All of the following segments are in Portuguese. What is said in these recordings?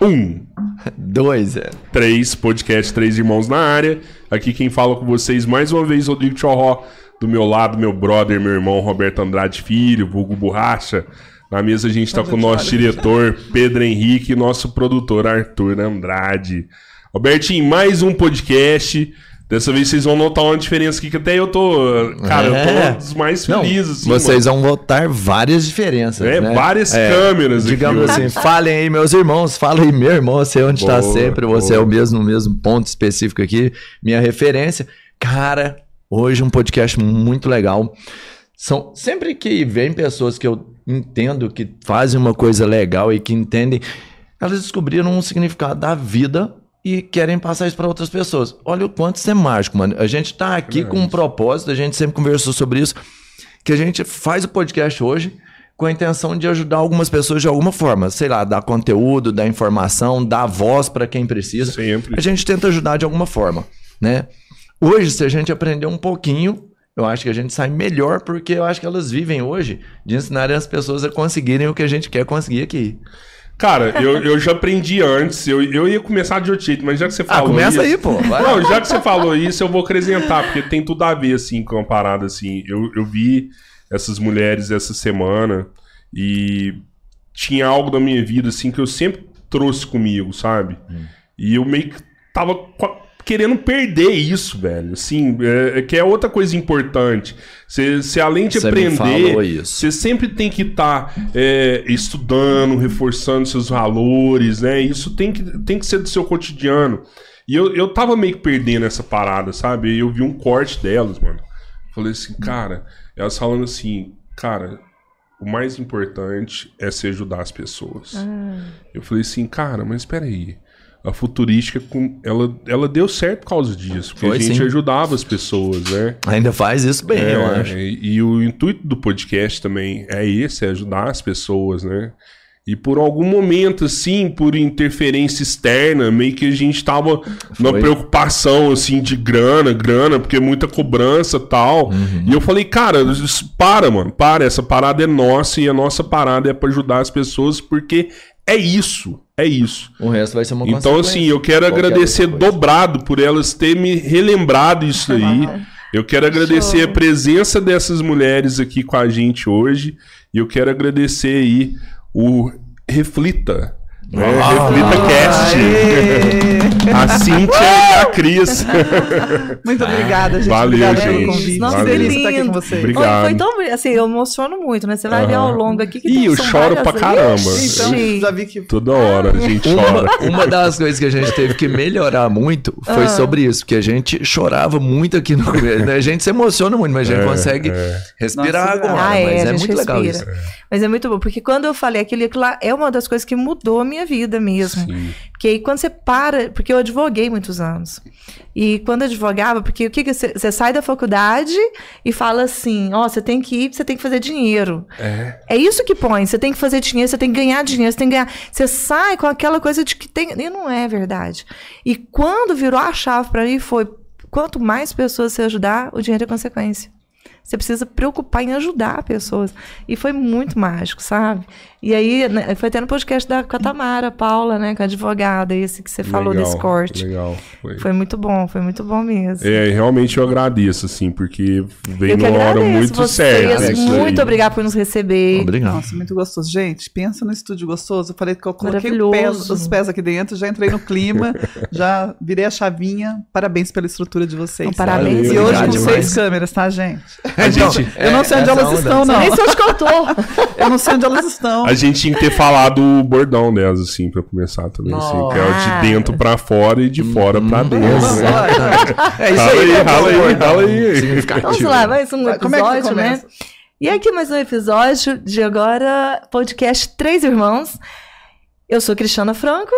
Um, Dois, é. três, podcast Três Irmãos na área. Aqui quem fala com vocês mais uma vez, Rodrigo Chorró. Do meu lado, meu brother, meu irmão Roberto Andrade Filho, vulgo Borracha. Na mesa a gente tá com o nosso diretor Pedro Henrique e nosso produtor Arthur Andrade. Robertinho, mais um podcast. Dessa vez vocês vão notar uma diferença aqui que até eu tô. Cara, eu É. tô um dos mais felizes. assim, vocês vão votar várias diferenças. É, né? várias câmeras aqui Digamos hoje. assim, falem aí, meus irmãos, fala aí, meu irmão, você é onde está Boa, sempre, você boa. é o mesmo, no mesmo ponto específico aqui, minha referência. Cara, hoje um podcast muito legal. São sempre que vem pessoas que eu entendo que fazem uma coisa legal e que entendem, elas descobriram um significado da vida e querem passar isso para outras pessoas. Olha o quanto isso é mágico, mano. A gente tá aqui com um propósito, a gente sempre conversou sobre isso, que a gente faz o podcast hoje com a intenção de ajudar algumas pessoas de alguma forma, sei lá, dar conteúdo, dar informação, dar voz para quem precisa. Sempre. A gente tenta ajudar de alguma forma, né? Hoje, se a gente aprender um pouquinho, eu acho que a gente sai melhor, porque eu acho que elas vivem hoje de ensinarem as pessoas a conseguirem o que a gente quer conseguir aqui. Cara, eu, eu já aprendi antes. Eu, eu ia começar de outro jeito, mas já que você Ah, falou. começa isso, aí, pô. Vai. Não, já que você falou isso, eu vou acrescentar, porque tem tudo a ver, assim, com a parada, assim. Eu, eu vi essas mulheres essa semana e tinha algo da minha vida, assim, que eu sempre trouxe comigo, sabe? E eu meio que tava querendo perder isso, velho. Assim, é, é que é outra coisa importante. Você além de aprender, você sempre tem que estar estudando, reforçando seus valores, né? Isso tem que, tem que ser do seu cotidiano. E eu, eu tava meio que perdendo essa parada, sabe? Eu vi um corte delas, mano. Falei assim, cara, elas falando assim, cara, o mais importante é se ajudar as pessoas. Eu falei assim, cara, mas espera aí. A futurística, com- ela, ela deu certo por causa disso. Porque Foi, a gente sim. ajudava as pessoas, né? Ainda faz isso bem, eu É, acho. E, e o intuito do podcast também é esse, é ajudar as pessoas, né? E por algum momento, assim, por interferência externa, meio que a gente tava na Foi. preocupação, assim, de grana, grana, porque muita cobrança e tal. Uhum. E eu falei, cara, para, mano, para, essa parada é nossa e a nossa parada é pra ajudar as pessoas, porque é isso, é isso. O resto vai ser uma Então, assim, eu quero Qualquer agradecer dobrado por elas terem me relembrado isso aí. Eu quero agradecer a presença dessas mulheres aqui com a gente hoje. E eu quero agradecer aí o Reflita. Ah, Reflita Cast. a Cíntia e a Cris. Muito obrigada, gente. Valeu, obrigada pelo gente. convite. Nossa, que delícia estar aqui com vocês. Obrigado. Foi, tão assim, eu emociono muito, né? Você vai ver ao longo aqui que Ih, eu choro pra caramba. Então, Ixi. já vi que Toda hora a gente chora. Uma, uma das coisas que a gente teve que melhorar muito foi Ah. sobre isso, porque a gente chorava muito aqui no começo. né? A gente se emociona muito, mas a gente É, consegue é. respirar Nossa, agora. Ah, é, mas a é gente muito legal respira. isso. Mas é muito bom, porque quando eu falei aquilo, aquilo lá é uma das coisas que mudou a minha vida mesmo. Sim. Porque aí quando você para, porque eu advoguei muitos anos. E quando eu advogava, porque o que que você, você sai da faculdade e fala assim, ó, você tem que ir, você tem que fazer dinheiro. É. É isso que põe, você tem que fazer dinheiro, você tem que ganhar dinheiro, você tem que ganhar. Você sai com aquela coisa de que tem, e não é verdade. E quando virou a chave para mim foi quanto mais pessoas você ajudar, o dinheiro é consequência. Você precisa preocupar em ajudar pessoas. E foi muito mágico, sabe? E aí, né, foi até no podcast da com a Tamara, Paula, né? Com a advogada, esse que você falou Legal, desse corte. Legal. Foi. Foi muito bom, foi muito bom mesmo. É, realmente eu agradeço, assim, porque veio numa hora muito certa. isso Muito aí. obrigada por nos receber. Obrigado. Nossa, muito gostoso. Gente, pensa no estúdio gostoso. Eu falei que eu coloquei o Maravilhoso. pé- os pés aqui dentro, já entrei no clima, já virei a chavinha. Parabéns pela estrutura de vocês. Então, parabéns. Valeu, E hoje Obrigado com demais. seis câmeras, tá, gente? A gente, Eu não sei onde elas estão, não. Nem sei onde que eu tô. Eu não sei onde elas estão. a gente tinha que ter falado o bordão delas, assim, pra começar também, assim. Que é de dentro pra fora e de fora pra dentro, Vamos né? É isso Rala aí, aí, é rala aí, rala aí. Significativo. Vamos lá, mais um é que episódio, né? E aqui mais um episódio de agora, podcast Três Irmãos. Eu sou Cristiana Franco,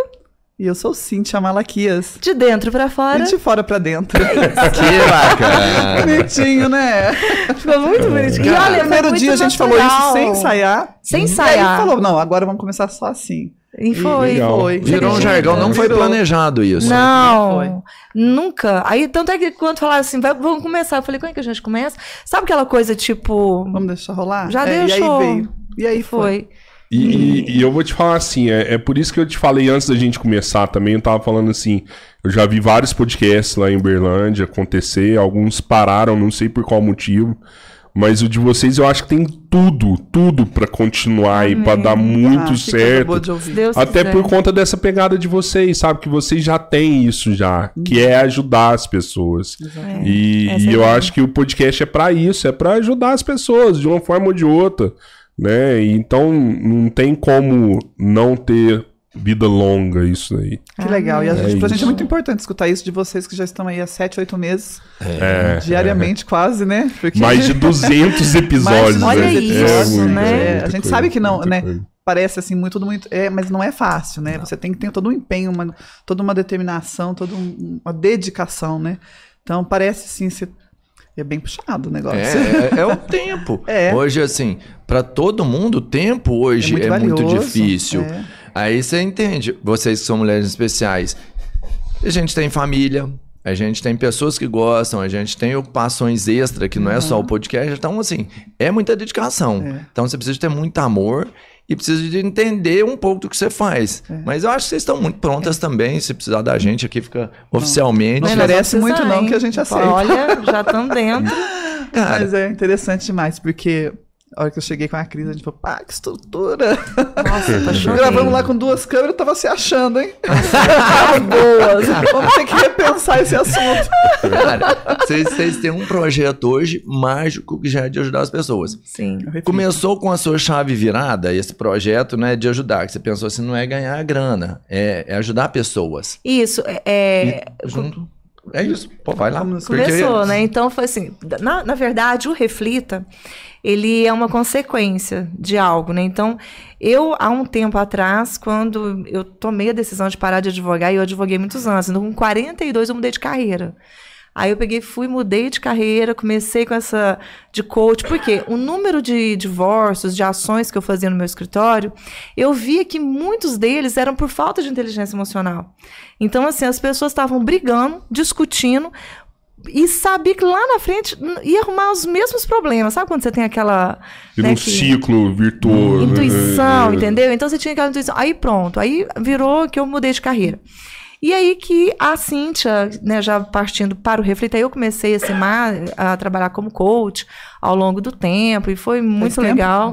E eu sou Cíntia Malaquias. de dentro pra fora. E de fora pra dentro. Que bacana. Bonitinho, né? Ficou muito bonitinho. E olha, no primeiro dia a gente falou isso sem ensaiar. Sem E aí ensaiar. falou, não, agora vamos começar só assim. E foi. Legal. Foi. Virou um jargão, não foi planejado isso. Não, Foi. nunca. Aí, tanto é que quando falaram assim, vamos começar, eu falei, como é que a gente começa? Sabe aquela coisa tipo. Vamos deixar rolar? Já É, E deixou. aí veio. E aí foi. foi. E, e- e eu vou te falar assim, é, é por isso que eu te falei antes da gente começar também, eu tava falando assim, eu já vi vários podcasts lá em Uberlândia acontecer, alguns pararam, não sei por qual motivo, mas o de vocês eu acho que tem tudo, tudo pra continuar e pra dar muito Ah, certo. Até quiser. por conta dessa pegada de vocês, sabe? Que vocês já têm isso já, que é ajudar as pessoas. É, E, e é eu acho que o podcast é pra isso, é pra ajudar as pessoas de uma forma ou de outra, né? Então não tem como não ter vida longa isso aí. Que legal. E a É gente, pra gente é muito importante escutar isso de vocês que já estão aí há 7, 8 meses, É, diariamente quase, né? Porque mais de 200 episódios. Olha né? isso, É né? É, a gente coisa, sabe que não, né? coisa. Parece assim, muito, tudo muito. É, mas não é fácil, né? Você tem que ter todo um empenho, uma, toda uma determinação, toda um- uma dedicação, né? Então parece assim, ser, é bem puxado o negócio. É, é, é o tempo. É. Hoje, assim, pra todo mundo, o tempo hoje é muito, valioso, difícil. é. Aí você entende, vocês que são mulheres especiais. A gente tem família, a gente tem pessoas que gostam, a gente tem ocupações extra, que não é só o podcast. Então, assim, é muita dedicação. É. Então, você precisa ter muito amor e precisa de entender um pouco do que você faz. É. Mas eu acho que vocês estão muito prontas também. Se precisar da gente aqui, fica oficialmente. Não Mas oferece nós vamos muito não, hein? que a gente aceita. Olha, já estamos dentro. Cara, Mas é interessante demais, porque a hora que eu cheguei com a Cris, a gente falou, pá, que estrutura. Nossa, tá chorando. Gravamos lá com duas câmeras, eu tava se achando, hein? boas. Vamos ter que repensar esse assunto. cara, vocês, vocês têm um projeto hoje mágico que já é de ajudar as pessoas. Sim. Começou com a sua chave virada, esse projeto, né, de ajudar, que você pensou assim, não é ganhar grana, é, é ajudar pessoas. Isso, é, é, Junto. É isso. Pô, vai lá. Porque- Começou, né? Então foi assim. Na, na verdade, o Reflita, ele é uma consequência de algo, né? Então, eu, há um tempo atrás, quando eu tomei a decisão de parar de advogar, e eu advoguei muitos anos, então com 42 eu mudei de carreira. Aí eu peguei, fui, mudei de carreira, comecei com essa de coach, porque o número de divórcios, de ações que eu fazia no meu escritório, eu via que muitos deles eram por falta de inteligência emocional. Então, assim, as pessoas estavam brigando, discutindo, e sabia que lá na frente ia arrumar os mesmos problemas. Sabe quando você tem aquela. Vira né, um que- ciclo virtuoso. Intuição, né? entendeu? Então você tinha aquela intuição. Aí pronto, aí virou que eu mudei de carreira. E aí que a Cíntia, né, já partindo para o Reflita, eu comecei a, trabalhar como coach ao longo do tempo, e foi muito tempo? legal.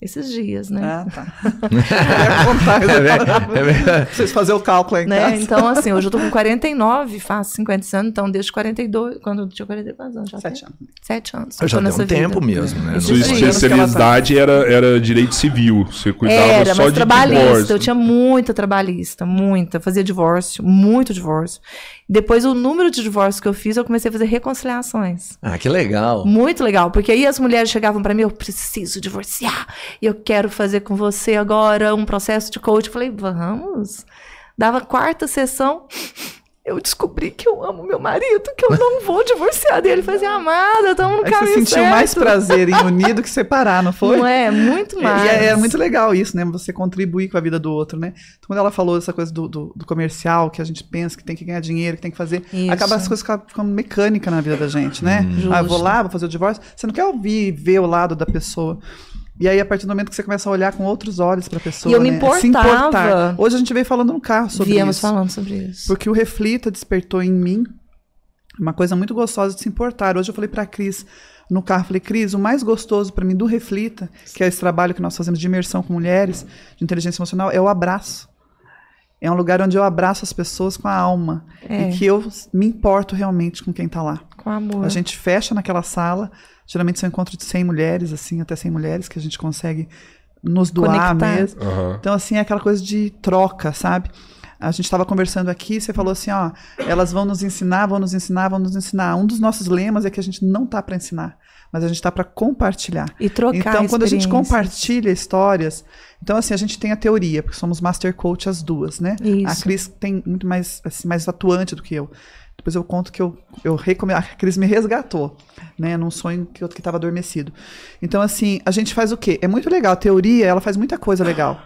Esses dias, né? Ah, tá. Ia falar. É verdade. Vocês fazer o cálculo aí Né? casa. Então, assim, hoje eu tô com 49, faço 50 anos, então desde 42, quando eu tinha 42 anos, já Sete anos. sete anos. Eu já tem um nessa tempo vida. mesmo, né? Sua especialidade era, era direito civil. Você cuidava Era, só mas de trabalhista. divórcio. Eu tinha muita trabalhista, muita. Fazia divórcio, muito divórcio. Depois, o número de divórcios que eu fiz, eu comecei a fazer reconciliações. Ah, que legal. Muito legal, porque aí as mulheres chegavam pra mim, eu preciso divorciar, e eu quero fazer com você agora um processo de coach. Eu falei, vamos. Dava quarta sessão, eu descobri que eu amo meu marido, que eu não vou divorciar dele. Falei assim, amada, estamos no Aí caminho você sentiu certo. mais prazer em unir do que separar, não foi? Não é? Muito mais. E é, é muito legal isso, né? Você contribuir com a vida do outro, né? Então, quando ela falou essa coisa do, do, do comercial, que a gente pensa que tem que ganhar dinheiro, que tem que fazer, Isso. acaba as coisas ficando- mecânica na vida da gente, né? Ah, eu vou lá, vou fazer o divórcio. Você não quer ouvir, ver o lado da pessoa. E aí, a partir do momento que você começa a olhar com outros olhos pra pessoa, E eu me né? importava. Hoje a gente veio falando no carro sobre Viemos isso. falando sobre isso. Porque o Reflita despertou em mim uma coisa muito gostosa de se importar. Hoje eu falei pra Cris no carro, falei, Cris, o mais gostoso pra mim do Reflita, que é esse trabalho que nós fazemos de imersão com mulheres, de inteligência emocional, é o abraço. É um lugar onde eu abraço as pessoas com a alma. É. E que eu me importo realmente com quem tá lá. Com amor. A gente fecha naquela sala, geralmente são encontros de 100 mulheres, assim, até 100 mulheres, que a gente consegue nos doar Conectar. mesmo. Aham. Então, assim, é aquela coisa de troca, sabe? A gente estava conversando aqui, você falou assim, ó, elas vão nos ensinar, vão nos ensinar, vão nos ensinar. Um dos nossos lemas é que a gente não tá para ensinar, mas a gente tá para compartilhar. E trocar Então, quando a gente compartilha histórias, então assim, a gente tem a teoria, porque somos master coach as duas, né? Isso. A Cris tem muito mais assim, mais atuante do que eu. Depois eu conto que eu, eu recome... a Cris me resgatou, né, num sonho que eu que estava adormecido. Então assim, a gente faz o quê? É muito legal, a teoria, ela faz muita coisa legal.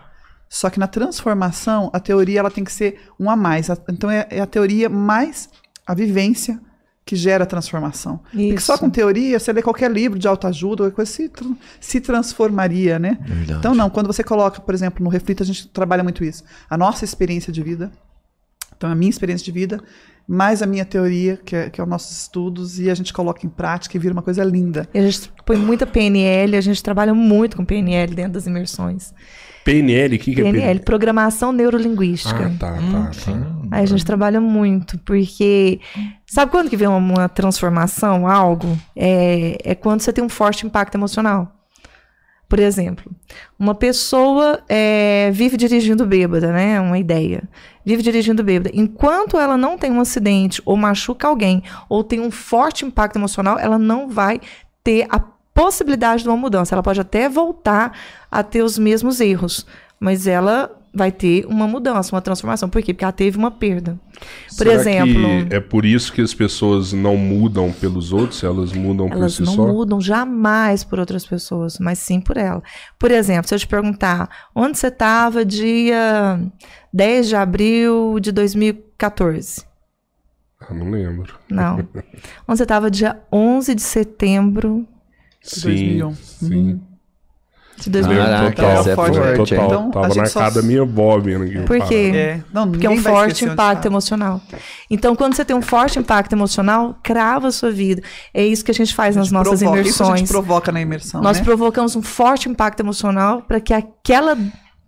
Só que na transformação, a teoria ela tem que ser um a mais. A- Então é, é a teoria mais a vivência que gera transformação. Porque Isso. só com teoria, você lê qualquer livro de autoajuda, qualquer coisa, se, tr- se transformaria, né? Verdade. Então, não, quando você coloca, por exemplo, no Reflita, a gente trabalha muito isso. A nossa experiência de vida, então a minha experiência de vida, mais a minha teoria, que é, que é os nossos estudos, e a gente coloca em prática e vira uma coisa linda. E a gente põe muita PNL, a gente trabalha muito com PNL dentro das imersões. PNL, o que, que é PNL, PNL? Programação Neurolinguística. Ah, tá, Hum, tá, tá. Aí a gente trabalha muito, porque sabe quando que vem uma, uma transformação, algo? É, é quando você tem um forte impacto emocional. Por exemplo, uma pessoa é, vive dirigindo bêbada, né? Uma ideia. Vive dirigindo bêbada. Enquanto ela não tem um acidente, ou machuca alguém, ou tem um forte impacto emocional, ela não vai ter a possibilidade de uma mudança. Ela pode até voltar a ter os mesmos erros, mas ela vai ter uma mudança, uma transformação. Por quê? Porque ela teve uma perda. Por Será exemplo, é por isso que as pessoas não mudam pelos outros, elas mudam por elas si não só? mudam jamais por outras pessoas, mas sim por ela. Por exemplo, se eu te perguntar, onde você estava dia 10 de abril de 2014? Ah, não lembro. Não. onde você estava dia 11 de setembro Sim, 2001. sim. De 2014? Caraca, total, é forte, total. Então, a Tava gente na só- minha aqui. Por quê? É, não, Porque é um forte impacto estava. emocional. Então, quando você tem um forte impacto emocional, crava a sua vida. É isso que a gente faz A nas gente nossas provoca, Isso a gente imersões. provoca na imersão, Nós né? provocamos um forte impacto emocional para que aquela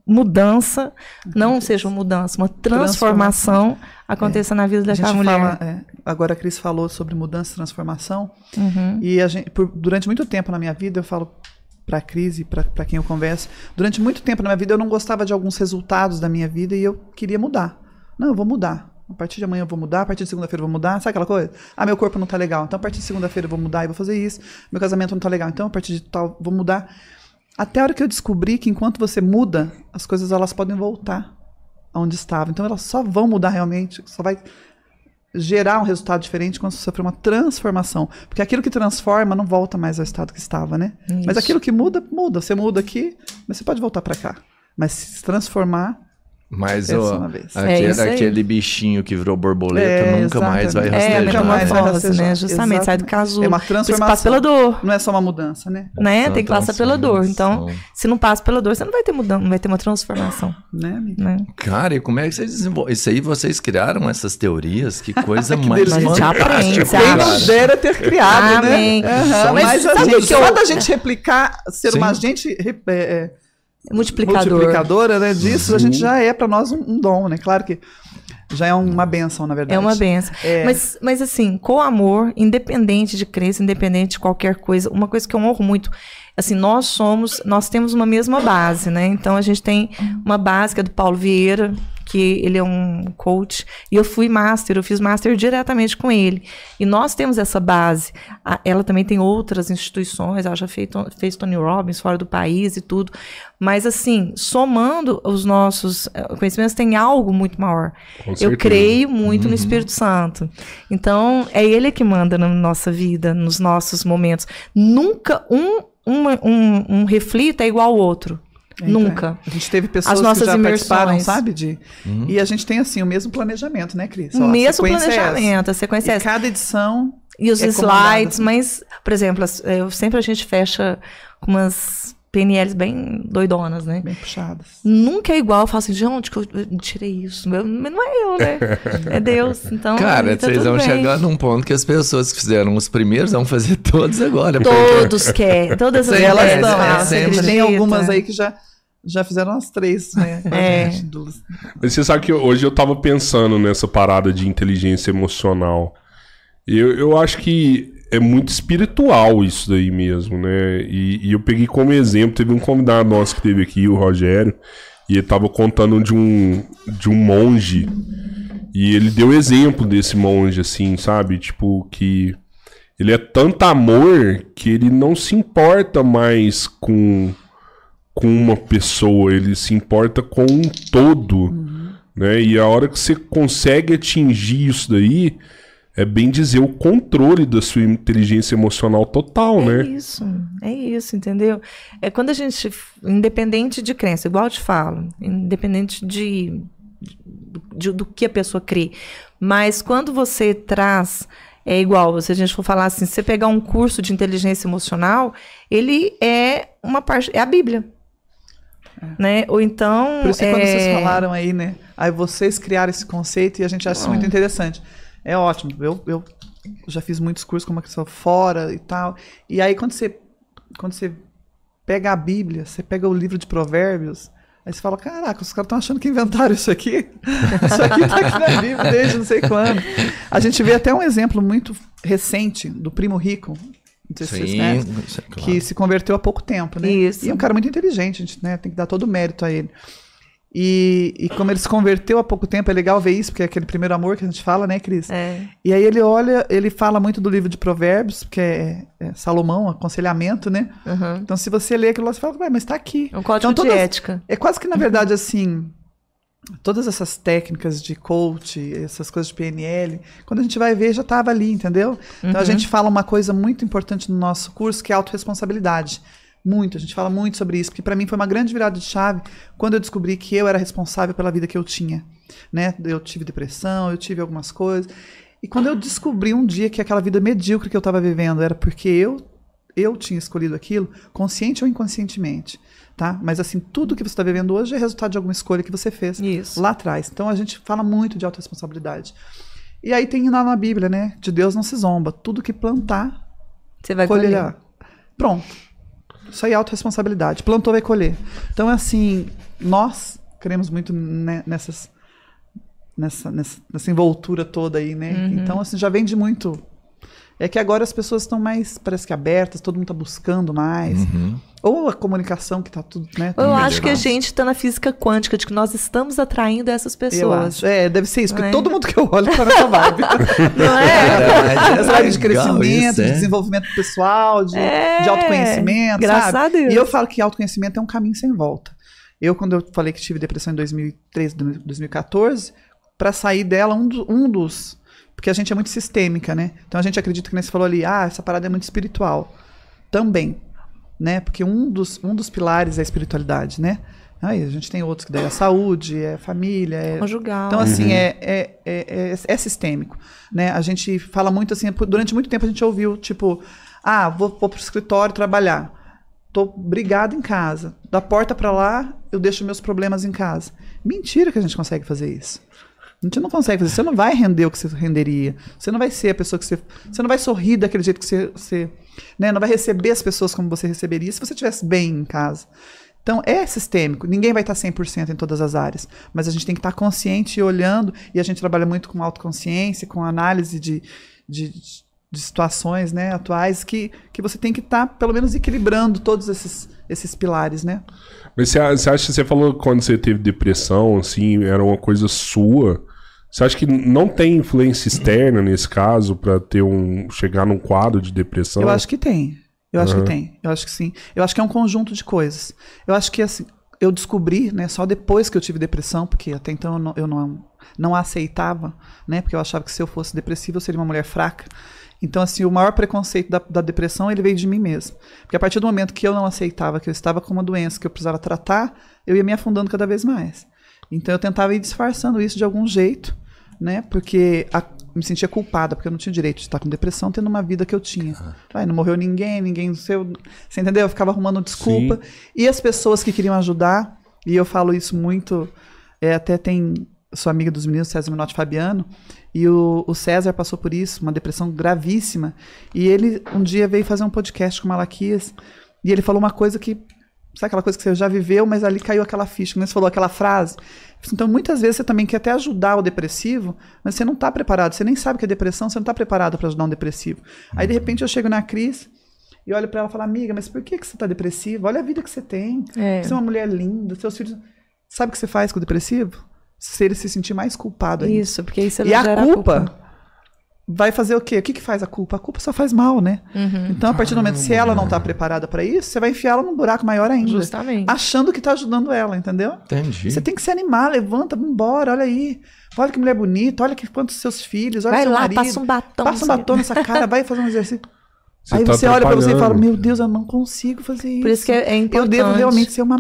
mudança não seja uma mudança, uma transformação aconteça na vida daquela mulher. fala, é, agora a Cris falou sobre mudança e transformação. Uhum. E a gente, por- durante muito tempo na minha vida, eu falo para a Cris e para quem eu converso, durante muito tempo na minha vida eu não gostava de alguns resultados da minha vida e eu queria mudar. Não, eu vou mudar. A partir de amanhã eu vou mudar, a partir de segunda-feira eu vou mudar. Sabe aquela coisa? Ah, meu corpo não tá legal. Então a partir de segunda-feira eu vou mudar e vou fazer isso. Meu casamento não tá legal. Então a partir de tal vou mudar. Até a hora que eu descobri que enquanto você muda, as coisas elas podem voltar aonde estavam. Então elas só vão mudar realmente, só vai gerar um resultado diferente quando você sofrer uma transformação. Porque aquilo que transforma não volta mais ao estado que estava, né? Mas Isso. aquilo que muda, muda. Você muda aqui, mas você pode voltar para cá. Mas se transformar, Mas ó, uma vez. É aquele, aquele bichinho que virou borboleta É, nunca mais vai exatamente. É, rastejar. Nunca mais vai metamorfose, rastejar. né? Justamente, sai do Exatamente. casulo. é uma transformação. passa pela dor, Não é só uma mudança, né? né? Tem que passar pela dor. Então, se não passa pela dor, você não vai ter mudança, não vai ter uma transformação, Né, amiga? né? Cara, e como é que vocês desenvolveram? Isso aí vocês criaram essas teorias? Que coisa Que mais. Mas a gente aprende, fantástica? Quem não ter criado, Amém. né? Só mas isso. a Sabe gente, que eu- só da gente replicar, ser Sim. uma agente re- é, é, Multiplicador. multiplicadora né, disso, a gente já é para nós um, um dom, né? Claro que já é uma benção, na verdade. É uma benção. É. Mas, mas assim, com amor, independente de crença, independente de qualquer coisa, uma coisa que eu honro muito, assim, nós somos, nós temos uma mesma base, né? Então a gente tem uma base que é do Paulo Vieira, que ele é um coach, e eu fui master, eu fiz master diretamente com ele. E nós temos essa base. A- Ela também tem outras instituições, ela já fez, fez Tony Robbins fora do país e tudo. Mas assim, somando os nossos eh, conhecimentos, tem algo muito maior. Com Eu certeza. creio muito no Espírito Santo. Então, é ele que manda na nossa vida, nos nossos momentos. Nunca um, uma- um, um reflito é igual ao outro. É, então, Nunca. A gente teve pessoas As nossas que já participaram, imersões. sabe? De, E a gente tem, assim, o mesmo planejamento, né, Cris? O mesmo é planejamento, a sequência é E essa. cada edição E os é slides, comandado. mas, por exemplo, eu, sempre a gente fecha com umas PNLs bem doidonas, né? bem puxadas. Nunca é igual, eu falo assim, de onde que eu tirei isso? Mas não é eu, né? É Deus. Então, Cara, tá vocês vão bem. chegar num ponto que as pessoas que fizeram os primeiros vão fazer todos agora. porque- Todos querem, todas as elas é, estão. é sempre- Tem algumas aí que já, já fizeram as três, né? É. gente, Mas você sabe que hoje eu tava pensando nessa parada de inteligência emocional. Eu, eu acho que é muito espiritual isso daí mesmo, né? E, e eu peguei como exemplo, teve um convidado nosso que teve aqui, o Rogério, e ele tava contando de um, de um monge. E ele deu exemplo desse monge, assim, sabe? Tipo, que ele é tanto amor que ele não se importa mais com, com uma pessoa, ele se importa com um todo, né? E a hora que você consegue atingir isso daí, é bem dizer o controle da sua inteligência emocional total, É né? isso, é isso, entendeu? É quando a gente, independente de crença, igual eu te falo, independente de, de- do que a pessoa crê, mas quando você traz É igual, se a gente for falar assim, se você pegar um curso de inteligência emocional, ele é uma parte, é a Bíblia. Né? Ou então. Por isso que quando é, vocês falaram aí, né? Aí vocês criaram esse conceito e a gente acha isso muito interessante. É ótimo. Eu, eu já fiz muitos cursos como uma pessoa fora e tal. E aí quando você, quando você pega a Bíblia, você pega o livro de Provérbios, aí você fala, caraca, os caras estão achando que inventaram isso aqui. Isso aqui tá aqui na Bíblia desde não sei quando. A gente vê até um exemplo muito recente do primo rico. Se vocês conhecem claro. que se converteu há pouco tempo, né? Isso. E é um cara muito inteligente, a gente né, tem que dar todo o mérito a ele. E, e como ele se converteu há pouco tempo, é legal ver isso, porque é aquele primeiro amor que a gente fala, né, Cris? É. E aí ele olha, ele fala muito do livro de Provérbios, que é, é Salomão, aconselhamento, né? Uhum. Então se você lê aquilo lá, você fala, "Ué, mas tá aqui. É um código Então, de todas- ética. É quase que, na verdade, assim, todas essas técnicas de coach, essas coisas de PNL, quando a gente vai ver, já estava ali, entendeu? Então a gente fala uma coisa muito importante no nosso curso, que é autorresponsabilidade. Muito, a gente fala muito sobre isso, porque para mim foi uma grande virada de chave quando eu descobri que eu era responsável pela vida que eu tinha, né? Eu tive depressão, eu tive algumas coisas. E quando eu descobri um dia que aquela vida medíocre que eu estava vivendo era porque eu eu tinha escolhido aquilo, consciente ou inconscientemente, tá? Mas assim, tudo que você está vivendo hoje é resultado de alguma escolha que você fez Isso. lá atrás. Então a gente fala muito de autorresponsabilidade. E aí tem lá na Bíblia, né? De Deus não se zomba. Tudo que plantar, Você vai colher. Pronto. Isso aí é autorresponsabilidade. Plantou, vai colher. Então, assim, nós queremos muito né, nessas, nessa, nessa, nessa envoltura toda aí, né? Uhum. Então, assim, já vem de muito. É que agora as pessoas estão mais, parece que abertas, todo mundo está buscando mais. Uhum. Ou a comunicação que está tudo, né? Eu acho que a gente está na física quântica, de que nós estamos atraindo essas Eu pessoas. acho. É, deve ser isso, porque é? todo mundo que eu olho tá nessa vibe. Não é? Verdade, Essa vibe de legal crescimento, isso, é. de desenvolvimento pessoal, de, É, de autoconhecimento, graças sabe? a Deus. E eu falo que autoconhecimento é um caminho sem volta. Eu, quando eu falei que tive depressão em 2013, 2014, para sair dela, um, do- um dos... Porque a gente é muito sistêmica, né? Então a gente acredita que nem você falou ali, ah, essa parada é muito espiritual. Também, né? Porque um dos, um dos pilares é a espiritualidade, né? Aí a gente tem outros que daí é a saúde, é a família, é Conjugal. então, assim, é, é, é, é, é sistêmico. Né? A gente fala muito assim, durante muito tempo a gente ouviu, tipo, ah, vou, vou pro escritório trabalhar. Tô brigado em casa. Da porta para lá, eu deixo meus problemas em casa. Mentira que a gente consegue fazer isso. A gente não consegue fazer. Você não vai render o que você renderia. Você não vai ser a pessoa que você. Você não vai sorrir daquele jeito que você. você né? Não vai receber as pessoas como você receberia se você estivesse bem em casa. Então, é sistêmico. Ninguém vai estar 100% em todas as áreas. Mas a gente tem que estar consciente e olhando. E a gente trabalha muito com autoconsciência, com análise de, de, de situações né, atuais, que, que você tem que estar, pelo menos, equilibrando todos esses, esses pilares, né? Mas você, acha que você falou quando você teve depressão, assim, era uma coisa sua? Você acha que não tem influência externa nesse caso pra ter um chegar num quadro de depressão? Eu acho que tem. Eu acho Aham. que tem. Eu acho que sim. Eu acho que é um conjunto de coisas. Eu acho que assim, eu descobri, né, só depois que eu tive depressão, porque até então eu não, eu não, não a aceitava, né? Porque eu achava que se eu fosse depressiva eu seria uma mulher fraca. Então, assim, o maior preconceito da, da depressão, ele veio de mim mesmo. Porque a partir do momento que eu não aceitava que eu estava com uma doença que eu precisava tratar, eu ia me afundando cada vez mais. Então, eu tentava ir disfarçando isso de algum jeito, né? Porque a- me sentia culpada, porque eu não tinha direito de estar com depressão tendo uma vida que eu tinha. Ai, não morreu ninguém, ninguém seu. Você entendeu? Eu ficava arrumando desculpa. E as pessoas que queriam ajudar, e eu falo isso muito, é, até tem. Sou amiga dos meninos, César Minotti Fabiano, e o, o César passou por isso, uma depressão gravíssima. E ele um dia veio fazer um podcast com o Malaquias, e ele falou uma coisa que. Sabe aquela coisa que você já viveu, mas ali caiu aquela ficha, você falou aquela frase. Então, muitas vezes você também quer até ajudar o depressivo, mas você não está preparado. Você nem sabe que é depressão, você não está preparado para ajudar um depressivo. Aí, de repente, eu chego na Cris e olho para ela e falo, amiga, mas por que, que você está depressiva? Olha a vida que você tem. É. Você é uma mulher linda, seus filhos. Sabe o que você faz com o depressivo? Se ele se sentir mais culpado ainda. Isso, porque aí você E a gerar culpa, vai fazer o quê? O que, que faz a culpa? A culpa só faz mal, né? Uhum. Então, a partir do momento, se ela não está preparada para isso, você vai enfiar ela num buraco maior ainda. Justamente. Achando que está ajudando ela, entendeu? Entendi. Você tem que se animar, levanta, vambora, olha aí. Olha que mulher bonita, olha que quantos seus filhos, olha Vai seu lá, marido. passa um batom. Passa um batom nessa cara, vai fazer um exercício. Você aí tá você olha pra você e fala, meu Deus, eu não consigo fazer isso. Por isso que é, importante. Eu devo realmente ser uma.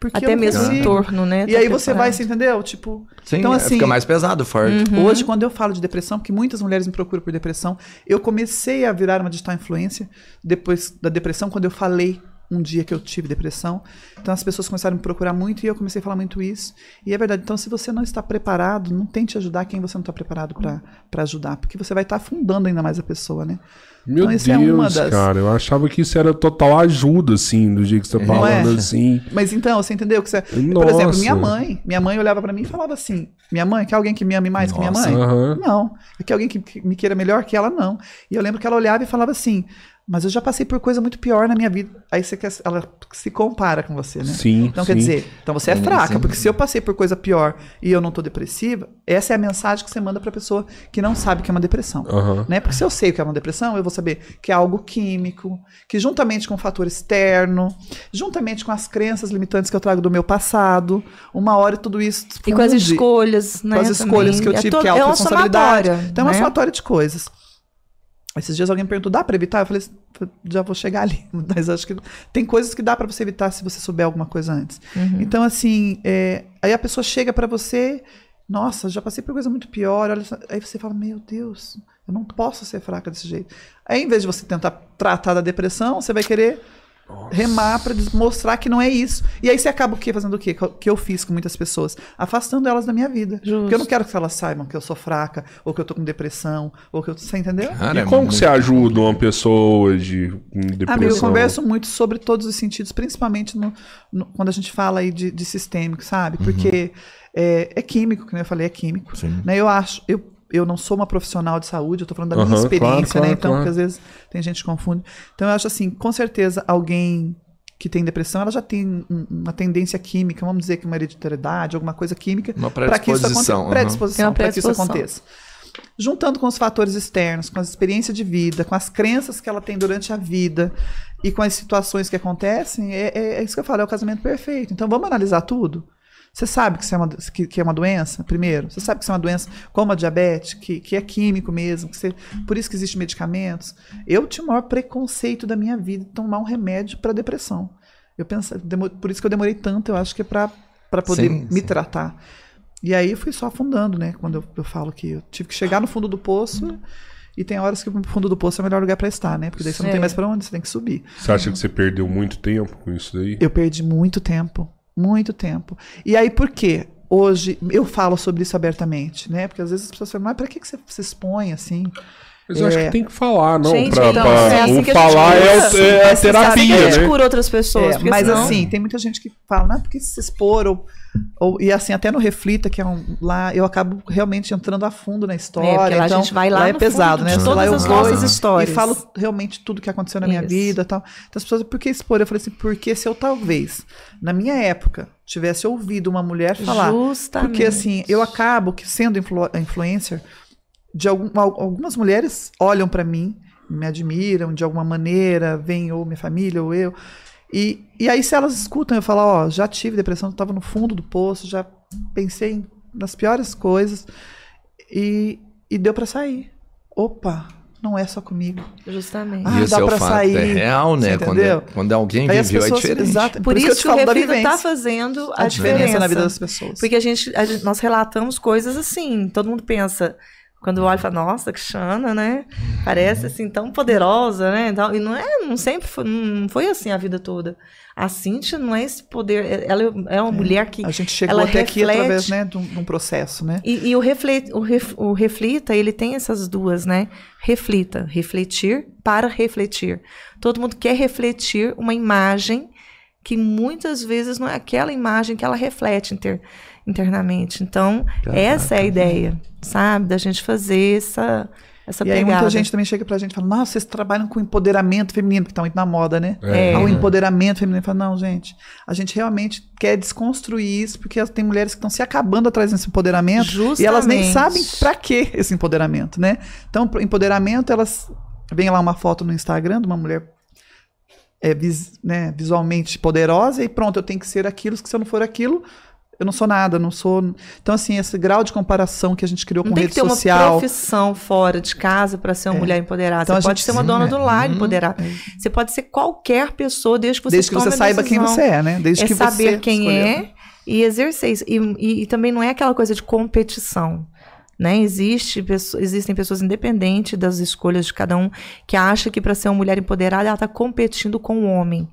Porque Até mesmo o entorno, né? E tá aí você vai, preparado. você entendeu? Tipo, Sim, então é, assim, fica mais pesado, forte. Hoje, quando eu falo de depressão, porque muitas mulheres me procuram por depressão, eu comecei a virar uma digital influência depois da depressão, quando eu falei um dia que eu tive depressão. Então as pessoas começaram a me procurar muito e eu comecei a falar muito isso. E é verdade. Então, se você não está preparado, não tente ajudar quem você não está preparado para ajudar, porque você vai estar afundando ainda mais a pessoa, né? Meu Então, isso Deus, é uma das- cara. Eu achava que isso era total ajuda, assim, do jeito que você tá falando, é? assim. Mas então, você entendeu que você. Por Nossa. exemplo, minha mãe. Minha mãe olhava pra mim e falava assim: Minha mãe, quer alguém que me ame mais que minha Nossa, mãe? aham. Não. Quer alguém que me queira melhor que ela? Não. E eu lembro que ela olhava e falava assim: Mas eu já passei por coisa muito pior na minha vida. Aí você quer, ela se compara com você, né? Sim, Então sim. quer dizer, então você é fraca, sim. porque se eu passei por coisa pior e eu não tô depressiva, essa é a mensagem que você manda pra pessoa que não sabe que é uma depressão. Aham. Né? Porque se eu sei o que é uma depressão, eu vou saber que é algo químico, que juntamente com o fator externo, juntamente com as crenças limitantes que eu trago do meu passado, uma hora tudo isso E com as funde escolhas, né? com as escolhas também. que eu É tive, to- que é a é uma somatória, Então é uma né? somatória de coisas. Esses dias alguém me perguntou, dá pra evitar? Eu falei, já vou chegar ali. Mas acho que tem coisas que dá pra você evitar se você souber alguma coisa antes. Uhum. Então, assim, é, aí a pessoa chega pra você, nossa, já passei por coisa muito pior. olha aí você fala, meu Deus, eu não posso ser fraca desse jeito. Aí, em vez de você tentar tratar da depressão, você vai querer remar pra des- mostrar que não é isso. E aí você acaba o quê? Fazendo o quê? Que eu- Que eu fiz com muitas pessoas? Afastando elas da minha vida. Justo. Porque eu não quero que elas saibam que eu sou fraca, ou que eu tô com depressão, ou que eu. Você entendeu? Cara, E é como você ajuda uma pessoa hoje com depressão? Amigo, eu converso muito sobre todos os sentidos, principalmente no, no- quando a gente fala aí de, de sistêmico, sabe? Porque é, é químico, como eu falei, é químico. Sim. Né? Eu acho, eu, eu não sou uma profissional de saúde, eu tô falando da minha Aham, experiência, claro, né? claro, Então, claro. às vezes tem gente que confunde. Então, eu acho assim, com certeza, alguém que tem depressão, ela já tem um- uma tendência química, vamos dizer que uma hereditariedade, alguma coisa química, para que isso predisposição, aconteça. aham. Predisposição, para que isso aconteça. Juntando com os fatores externos, com as experiências de vida, com as crenças que ela tem durante a vida e com as situações que acontecem, é, é- é isso que eu falo, é o casamento perfeito. Então vamos analisar tudo? Você sabe que isso é uma, que, que é uma doença, primeiro? Você sabe que isso é uma doença como a diabetes, que, que é químico mesmo, que você, por isso que existem medicamentos? Eu tinha o maior preconceito da minha vida de tomar um remédio para depressão. Eu demo- por isso que eu demorei tanto, eu acho que é para poder Sim, me sim. tratar. E aí eu fui só afundando, né? Quando eu, eu falo que eu tive que chegar no fundo do poço. E tem horas que o fundo do poço é o melhor lugar para estar, né? Porque daí você não tem mais para onde, você tem que subir. Você acha que você perdeu muito tempo com isso daí? Eu perdi muito tempo, muito tempo. E aí por quê? Hoje eu falo sobre isso abertamente, né? Porque às vezes as pessoas falam, mas para que que você se expõe assim? Mas eu acho É. que tem que falar, não. Gente, pra, então, pra- é assim o falar é, é a Assim que terapia, a gente né? cura outras pessoas. É, mas senão- assim, tem muita gente que fala, não, porque se expor, ou, ou- e assim, até no Reflita, que é um, lá, eu acabo realmente entrando a fundo na história. É, porque lá a então, gente vai lá é no pesado, né? todas lá, eu as nossas histórias. E falo realmente tudo que aconteceu na minha Isso. vida tal. Então as pessoas, por que expor? Eu falei assim, porque se eu talvez, na minha época, tivesse ouvido uma mulher falar. Justamente. Porque assim, eu acabo que sendo influ influencer, de algum, al- algumas mulheres olham pra mim, me admiram de alguma maneira, vem ou minha família ou eu. E, e aí, se elas escutam eu falar, ó, já tive depressão, estava no fundo do poço, já pensei em- nas piores coisas e, e deu pra sair. Opa, não é só comigo. Justamente. Ah, Isso dá é o pra fato, sair. é real, né? Quando, entendeu? quando alguém Aí viveu pessoas, é diferente. exato, Por, isso, que o eu te falo da Reflita vivência. tá fazendo a, a diferença, na vida das diferença. pessoas. Porque a gente, a gente- nós relatamos coisas assim, todo mundo pensa, quando olha e fala, nossa, que Xana, né? Parece assim, tão poderosa, né? E não é, não sempre foi, não foi assim a vida toda. A Cintia não é esse poder, ela é uma mulher que. A gente chegou até aqui reflete- através né, de, um, de um processo, né? E, e o, refle- o, ref- o reflita, ele tem essas duas, né? Reflita, refletir para refletir. Todo mundo quer refletir uma imagem que muitas vezes não é aquela imagem que ela reflete inter- internamente. Então, essa é a ideia, sabe? Da gente fazer essa, essa E aí pegada. muita gente também chega pra gente e fala, nossa, vocês trabalham com empoderamento feminino, que tá muito na moda, né? É. Ah, O empoderamento feminino. Fala, não, gente, a gente realmente quer desconstruir isso, porque tem mulheres que estão se acabando atrás desse empoderamento e elas nem Justamente. sabem pra que esse empoderamento, né? Então, empoderamento, elas... Vem lá uma foto no Instagram de uma mulher é, vis- né, visualmente poderosa e pronto, eu tenho que ser aquilo, que se eu não for aquilo, eu não sou nada, não sou. Então, assim, esse grau de comparação que a gente criou Não com tem rede que ter social. uma profissão fora de casa para ser uma É. mulher empoderada. Então, a você pode gente ser uma dona é. do lar Uhum. empoderada. Você pode ser qualquer pessoa desde que você desde que você saiba quem você é, né? Desde é que saber você quem escolheu. é e exercer isso. E, e- e também não é aquela coisa de competição. Né? Existe, existem pessoas independentes das escolhas de cada um que acham que para ser uma mulher empoderada ela está competindo com o homem.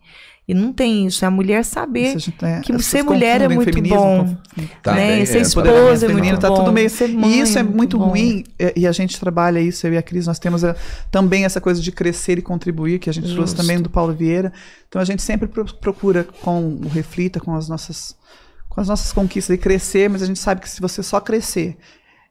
E não tem isso. É a mulher saber Isso a é, que ser mulher é muito feminismo bom. com- Tá né? bem, Ser é, esposa é muito feminino, tá bom. tudo meio- Ser mãe E isso é muito bom. ruim, e, e a gente trabalha isso, eu e a Cris, nós temos eh, também essa coisa de crescer e contribuir, que a gente trouxe Justo. também do Paulo Vieira. Então a gente sempre pro- procura com o Reflita, com as nossas com as nossas conquistas e crescer, mas a gente sabe que se você só crescer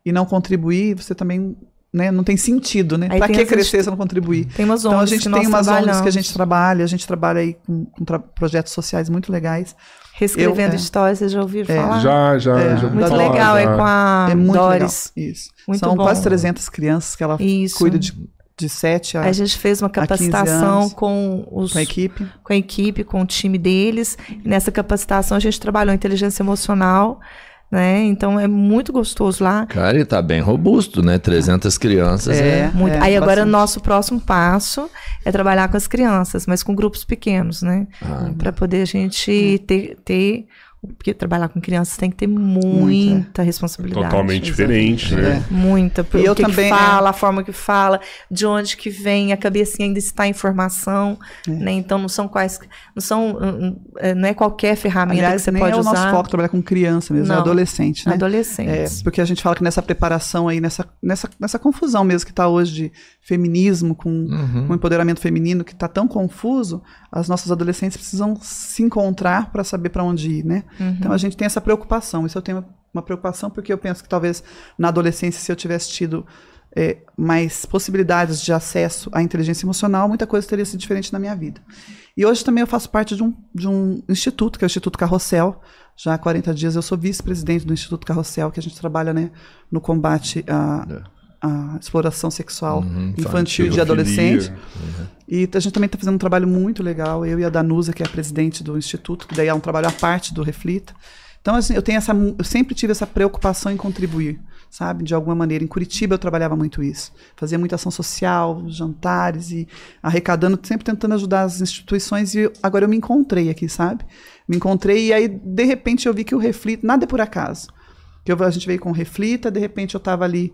e não contribuir, você também né, não tem sentido, né? Aí Pra que crescer se não contribuir? Tem umas Então a gente que tem umas ONGs que a gente trabalha, a gente trabalha aí com, com tra- projetos sociais muito legais. Reescrevendo eu- é. histórias, vocês já ouviram É. falar? Já, já, É, já. Muito falar, legal, é já. com a é muito Doris. legal. Isso. Muito São bom. quase 300 crianças que ela Isso. cuida de, de 7 a, A gente fez uma 15 capacitação com, os, com a equipe. com a equipe, com o time deles. E nessa capacitação a gente trabalhou inteligência emocional, né? Então é muito gostoso lá. Cara, e tá bem robusto, né? 300 crianças. É. É. Muito. é, Aí agora bastante. nosso próximo passo é trabalhar com as crianças, mas com grupos pequenos, né? Ah, Para poder a gente ter, ter porque trabalhar com crianças tem que ter muita responsabilidade. Totalmente diferente, né? É. Muita. E eu o que, também, que fala, a forma que fala, de onde que vem, a cabecinha ainda está em formação, É. né? Então não são quais, não são, hum, hum, é, não é qualquer ferramenta Aliás, que você nem pode é o usar. nosso foco trabalhar com criança mesmo, é Não. adolescente, né? É, Adolescentes. porque a gente fala que nessa preparação aí, nessa, nessa, nessa confusão mesmo que está hoje de feminismo com, Uhum. com empoderamento feminino, que está tão confuso, as nossas adolescentes precisam se encontrar para saber para onde ir, né? Uhum. Então a gente tem essa preocupação. Isso eu tenho uma preocupação porque eu penso que talvez na adolescência, se eu tivesse tido é, mais possibilidades de acesso à inteligência emocional, muita coisa teria sido diferente na minha vida. E hoje também eu faço parte de um, de um instituto, que é o Instituto Carrossel. Já há 40 dias eu sou vice-presidente do Instituto Carrossel, que a gente trabalha né, no combate à, à exploração sexual Uhum, infantil infantil, de adolescente. Pedofilia. E a gente também está fazendo um trabalho muito legal, eu e a Danusa, que é a presidente do Instituto, que daí é um trabalho à parte do Reflita. Então, assim, eu tenho essa, eu sempre tive essa preocupação em contribuir, sabe, de alguma maneira. Em Curitiba eu trabalhava muito isso, fazia muita ação social, jantares e arrecadando, sempre tentando ajudar as instituições. E agora eu me encontrei aqui, sabe? Me encontrei e aí de repente eu vi que o Reflita, nada é por acaso. Que eu- a gente veio com o Reflita, de repente eu estava ali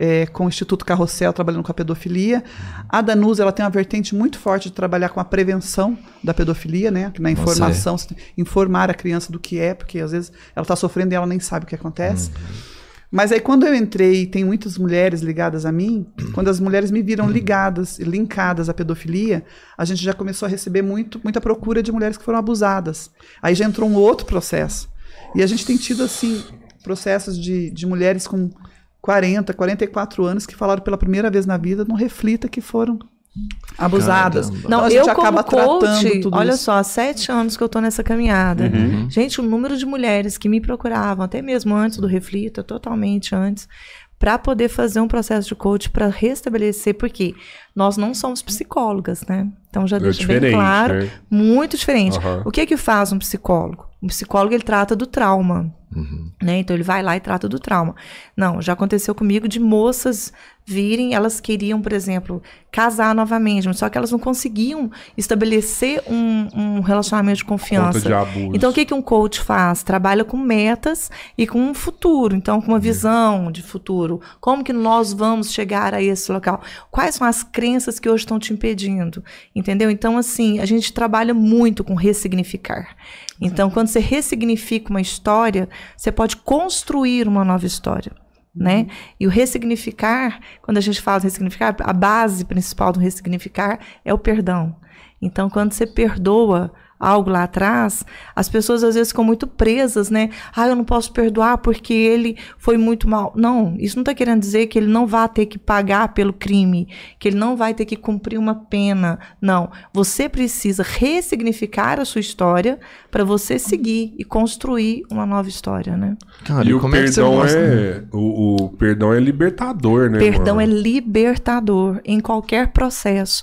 é, com o Instituto Carrossel trabalhando com a pedofilia. A Danusa ela tem uma vertente muito forte de trabalhar com a prevenção da pedofilia, né? Na informação, você informar a criança do que é, porque às vezes ela está sofrendo e ela nem sabe o que acontece. Mas aí quando eu entrei, tem muitas mulheres ligadas a mim, quando as mulheres me viram ligadas e linkadas à pedofilia, a gente já começou a receber muito, muita procura de mulheres que foram abusadas. Aí já entrou um outro processo. E a gente tem tido, assim, processos de, de mulheres com 40, 44 anos que falaram pela primeira vez na vida, não reflita que foram abusadas. Caramba. Então Não, a gente eu acaba como coach, tratando tudo olha isso. só, há sete anos que eu tô nessa caminhada. Uhum. Gente, o número de mulheres que me procuravam, até mesmo antes do Reflita, totalmente antes, para poder fazer um processo de coach para restabelecer, porque nós não somos psicólogas, né? Então já É deixa bem claro, né? muito diferente. Aham. O que que faz um psicólogo? Um psicólogo ele trata do trauma, Uhum. né? Então ele vai lá e trata do trauma. Não, já aconteceu comigo de moças virem, elas queriam, por exemplo, casar novamente, mas só que elas não conseguiam estabelecer um, um relacionamento de confiança. De. Então, o que, que um coach faz? Trabalha com metas e com um futuro. Então, com uma visão de futuro. Como que nós vamos chegar a esse local? Quais são as crenças que hoje estão te impedindo? Entendeu? Então, assim, a gente trabalha muito com ressignificar. Então, quando você ressignifica uma história, você pode construir uma nova história. Né? E o ressignificar, quando a gente fala de ressignificar, a base principal do ressignificar é o perdão. Então, quando você perdoa algo lá atrás, as pessoas às vezes ficam muito presas, né? Ah, eu não posso perdoar porque ele foi muito mal. Não, isso não está querendo dizer que ele não vai ter que pagar pelo crime, que ele não vai ter que cumprir uma pena. Não, você precisa ressignificar a sua história para você seguir e construir uma nova história, né? Cara, E o como é que você perdão mostra? é. O, o perdão é libertador, né? Perdão mano? é libertador em qualquer processo.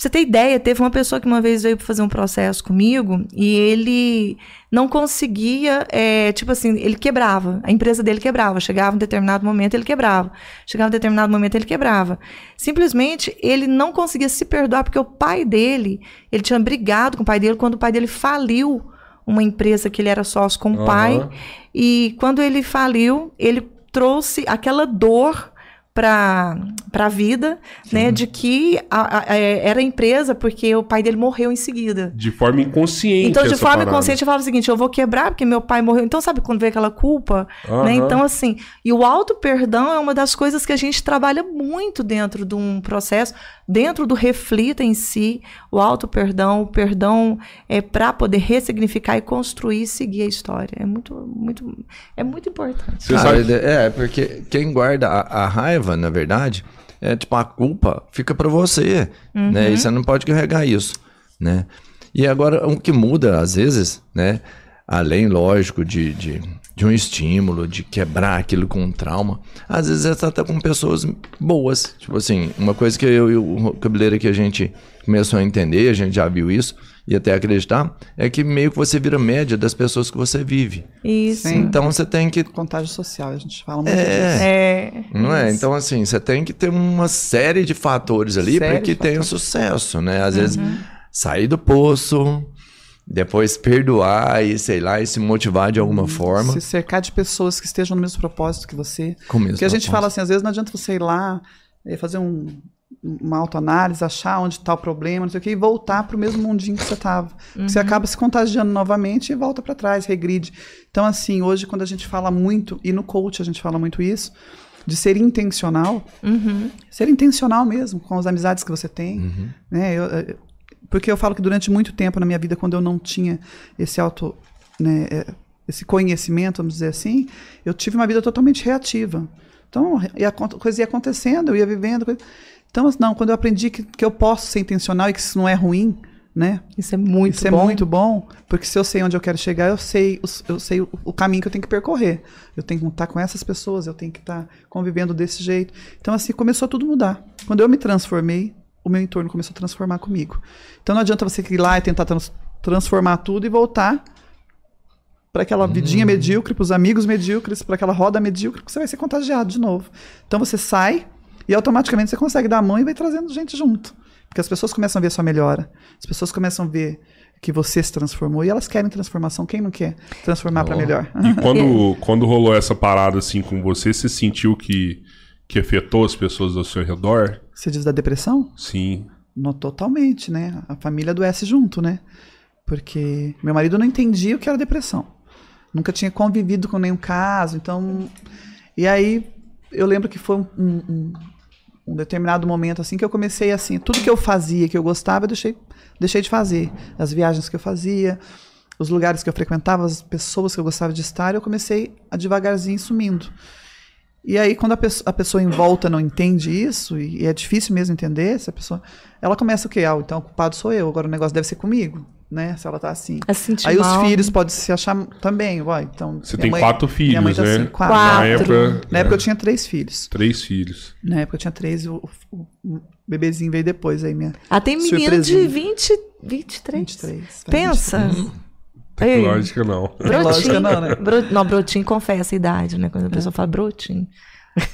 Você ter ideia, teve uma pessoa que uma vez veio fazer um processo comigo e ele não conseguia, é, tipo assim, ele quebrava, a empresa dele quebrava, chegava um determinado momento ele quebrava, chegava um determinado momento ele quebrava. Simplesmente ele não conseguia se perdoar porque o pai dele, ele tinha brigado com o pai dele quando o pai dele faliu uma empresa que ele era sócio com o Aham. pai e quando ele faliu, ele trouxe aquela dor para a vida, né, de que a- a- era empresa porque o pai dele morreu em seguida. De forma inconsciente. Então, de essa forma parada. inconsciente, eu falava o seguinte: eu vou quebrar porque meu pai morreu. Então, sabe quando vem aquela culpa? Aham. Né? Então, assim, e o auto-perdão é uma das coisas que a gente trabalha muito dentro de um processo, dentro do reflita em si, o auto-perdão, o perdão é para poder ressignificar e construir e seguir a história. É muito, muito, é muito importante. Você sabe- É, porque quem guarda a, a raiva, na verdade, é tipo, a culpa fica pra você, né? E você não pode carregar isso, né? E agora, o que muda, às vezes, né? Além, lógico, de, de, de um estímulo, de quebrar aquilo com um trauma, às vezes você tá com pessoas boas. Tipo assim, uma coisa que eu e o Cabeleira que a gente começou a entender, a gente já viu isso, e até acreditar, é que meio que você vira média das pessoas que você vive. Isso. Sim. Então você tem que Contágio social, a gente fala muito É. disso. É. não é? isso. Então, assim, você tem que ter uma série de fatores ali para que tenha sucesso, né? Às vezes, sair do poço, depois perdoar e, sei lá, e se motivar de alguma forma. Se cercar de pessoas que estejam no mesmo propósito que você. Com o mesmo Porque a gente fala assim, às vezes não adianta você ir lá, eh, fazer um, uma autoanálise, achar onde está o problema, não sei o quê, e voltar para o mesmo mundinho que você estava. Você acaba se contagiando novamente e volta para trás, regride. Então, assim, hoje, quando a gente fala muito, e no coach a gente fala muito isso, de ser intencional, Uhum. ser intencional mesmo com as amizades que você tem, né? Eu, porque eu falo que durante muito tempo na minha vida, quando eu não tinha esse auto, né, eh, esse conhecimento, vamos dizer assim, eu tive uma vida totalmente reativa. Então, e a coisa ia acontecendo, eu ia vivendo. coisa- Então, assim, não, quando eu aprendi que, que eu posso ser intencional e que isso não é ruim, né? Isso é muito Isso é bom. muito bom, porque se eu sei onde eu quero chegar, eu sei, eu sei o, o caminho que eu tenho que percorrer. Eu tenho que estar com essas pessoas, eu tenho que estar convivendo desse jeito. Então, assim, começou tudo a mudar. Quando eu me transformei, o meu entorno começou a transformar comigo. Então, não adianta você ir lá e tentar trans- transformar tudo e voltar para aquela vidinha medíocre, para os amigos medíocres, para aquela roda medíocre, que você vai ser contagiado de novo. Então, você sai e automaticamente você consegue dar a mão e vai trazendo gente junto. Porque as pessoas começam a ver sua melhora. As pessoas começam a ver que você se transformou e elas querem transformação. Quem não quer transformar para melhor? E quando, quando rolou essa parada assim com você, você sentiu que, que afetou as pessoas ao seu redor? Você diz da depressão? Sim. No, totalmente, né? A família adoece junto, né? Porque meu marido não entendia o que era depressão. Nunca tinha convivido com nenhum caso, então... E aí, eu lembro que foi um, um- um determinado momento, assim, que eu comecei, assim, tudo que eu fazia, que eu gostava, eu deixei, deixei de fazer. As viagens que eu fazia, os lugares que eu frequentava, as pessoas que eu gostava de estar, eu comecei a devagarzinho sumindo. E aí, quando a pessoa, a pessoa em volta não entende isso, e, e é difícil mesmo entender, essa pessoa, ela começa o quê? Ah, então o culpado sou eu, agora o negócio deve ser comigo, né? Se ela tá assim. Sentir Aí mal. os filhos podem se achar também, ó, então... Você tem mãe- quatro minha mãe filhos, tá né? assim, quatro. Na Quatro. época, Na época é, eu tinha três filhos. três filhos. Na época eu tinha três, o, o- o bebezinho veio depois aí, minha Ah, tem menino de Surpresinha. 20, 23. 23. vai, Pensa. 23. Ei, Lógica não. Lógica não, né? Bro- não, brotinho confessa a idade, né? Quando a pessoa fala brotinho.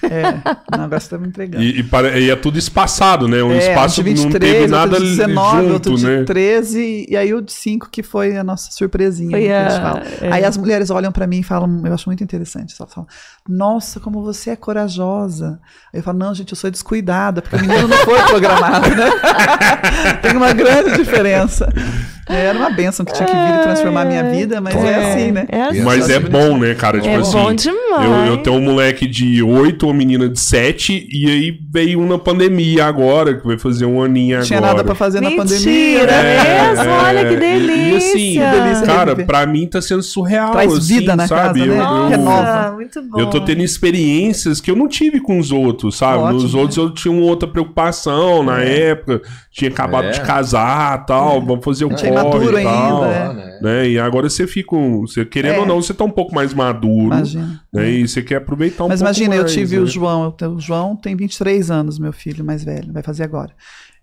É, não, agora você tá me entregando. E, e pare- e é tudo espaçado, né? Um É, espaço um que de não 23, teve nada outro de 19, junto, outro de né? 13, e aí o de 5 que foi a nossa surpresinha. Foi que a gente a- fala. é. Aí as mulheres olham pra mim e falam, eu acho muito interessante, elas falam, nossa, como você é corajosa. Aí eu falo, não, gente, eu sou descuidada, porque o menino não foi programado, né? Tem uma grande diferença. É, Era uma benção que tinha que vir e transformar a minha vida, mas é, assim, né? É assim. Mas é bom, né, cara? Tipo É assim. bom demais. Eu, eu tenho um moleque de 8, uma menina de 7, e aí veio um na pandemia agora, que vai fazer um aninho Não agora. tinha nada pra fazer na Mentira, pandemia. é mesmo? Olha que delícia. E assim, Que delícia cara, pra mim tá sendo surreal. Traz assim, vida na sabe? casa, eu, né? eu-. Nossa, muito bom. eu tô tendo experiências que eu não tive com os outros, sabe? Ótimo, Nos né? outros eu tinha uma outra preocupação na É. época, tinha acabado É. de casar tal, vamos fazer o Tinha corre e tal. ainda, é. né? Né? E agora você fica, um- você, querendo É. ou não, você tá um pouco mais maduro. Imagina. Né? E você quer aproveitar um Mas pouco imagina, eu mais, tive o João. eu tenho- O João tem 23 anos, meu filho mais velho, vai fazer agora.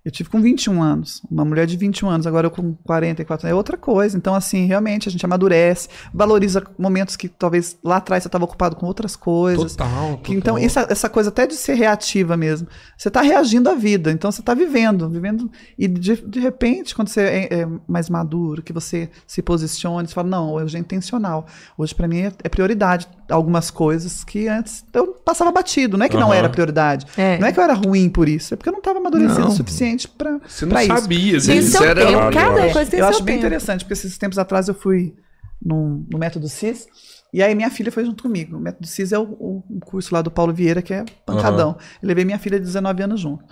Eu tive com 21 anos, uma mulher de 21 anos, agora eu com 44 é outra coisa. Então, assim, realmente a gente amadurece, valoriza momentos que talvez lá atrás você estava ocupado com outras coisas. Total, Que, então, total. essa, essa coisa até de ser reativa mesmo. Você está reagindo à vida, então você está vivendo, vivendo. E de, de repente, quando você é, é mais maduro, que você se posicione, você fala, não, hoje é intencional. Hoje, para mim, é, é prioridade algumas coisas que antes eu passava batido. Não é que não Aham. era prioridade. É. Não é que eu era ruim por isso, é porque eu não estava amadurecido Não. o suficiente para Você não isso. sabia. Tem né? seu Isso era- tempo, Claro, cada eu acho. coisa tem Eu seu acho bem tempo. interessante, porque esses tempos atrás eu fui no, no Método CIS, e aí minha filha foi junto comigo. O Método CIS é o, o- curso lá do Paulo Vieira, que é pancadão. Eu levei minha filha de 19 anos junto.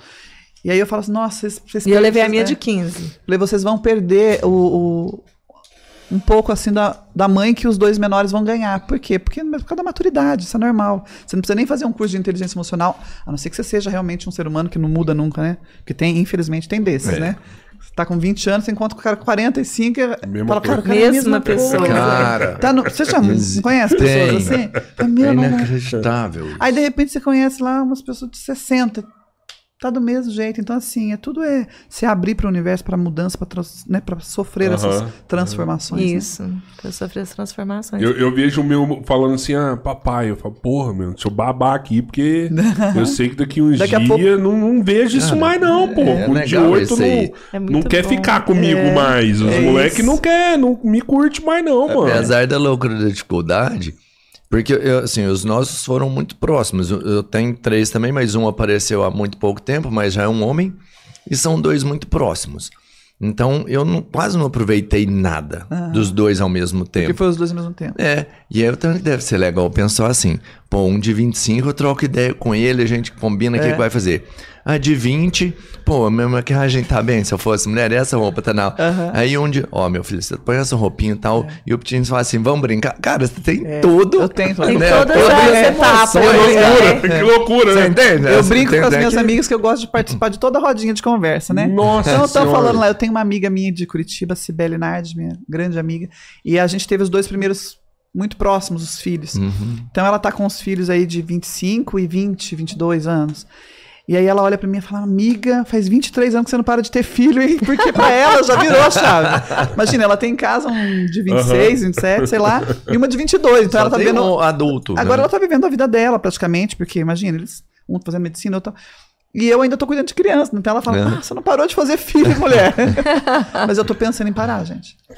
E aí eu falo assim, nossa, vocês... vocês E eu levei a minha vocês- de é, 15. Falei, vocês vão perder o, o- um pouco assim da, da mãe que os dois menores vão ganhar. Por quê? Porque por causa da maturidade, isso é normal. Você não precisa nem fazer um curso de inteligência emocional, a não ser que você seja realmente um ser humano que não muda nunca, né? Porque tem, infelizmente, tem desses, É. né? Você tá com 20 anos, você encontra com o cara com 45 e fala, cara, o cara é a mesma Mesma pessoa. Cara. Tá no, você já não conhece Tem. pessoas assim? Meu, É não, não. inacreditável. Aí, de repente, você conhece lá umas pessoas de 60. Tá do mesmo jeito. Então, assim, é tudo é se abrir para o universo, para mudança, para né, pra sofrer essas transformações. né? Isso. Pra sofrer as transformações. Eu, eu vejo o meu falando assim, ah, papai, eu falo, porra, meu, deixa eu babar aqui, porque eu sei que daqui uns Daqui a dias pouco- não, não vejo isso mais, não, pô. é 18 isso aí. não, É não quer bom. ficar comigo mais. Os é moleques não quer, não me curte mais, não, mano. Apesar da loucura da dificuldade, porque assim, os nossos foram muito próximos. Eu, tenho três também, mas um apareceu há muito pouco tempo, mas já é um homem. E são dois muito próximos. Então eu não- quase não aproveitei nada dos dois ao mesmo Porque tempo. foi os dois ao mesmo tempo. É, e aí eu também deve ser legal pensar assim: pô, um de 25 eu troco ideia com ele, a gente combina o que É. que vai fazer. A de 20, pô, a minha maquiagem tá bem, se eu fosse mulher, essa roupa tá não. Aham. Aí um de, ó, meu filho, você põe essa roupinha e tal, e o Pitinho fala assim: vamos brincar. Cara, você tem É, tudo. eu tenho tudo. Tem né? todas Todas as as etapas. emoções, né? Loucura, que loucura, Você né? entende? Eu brinco com as tem minhas que- amigas que eu gosto de participar de toda a rodinha de conversa, né? Nossa Então eu tô Senhora. falando lá, eu tenho uma amiga minha de Curitiba, Cibele Nardi, minha grande amiga, e a gente teve os dois primeiros muito próximos, os filhos. Uhum. Então ela tá com os filhos aí de 25 e 20, 22 anos. E aí ela olha pra mim e fala, amiga, faz 23 anos que você não para de ter filho, hein? Porque pra ela já virou a chave. Imagina, ela tem em casa um de 26, 27, sei lá, e uma de 22. Então Só ela tá tem vendo... um adulto. Agora né? ela tá vivendo a vida dela, praticamente, porque imagina, eles um tá fazendo medicina, outro. E eu ainda tô cuidando de criança, então ela fala, É. ah, você não parou de fazer filho, mulher. Mas eu tô pensando em parar, gente.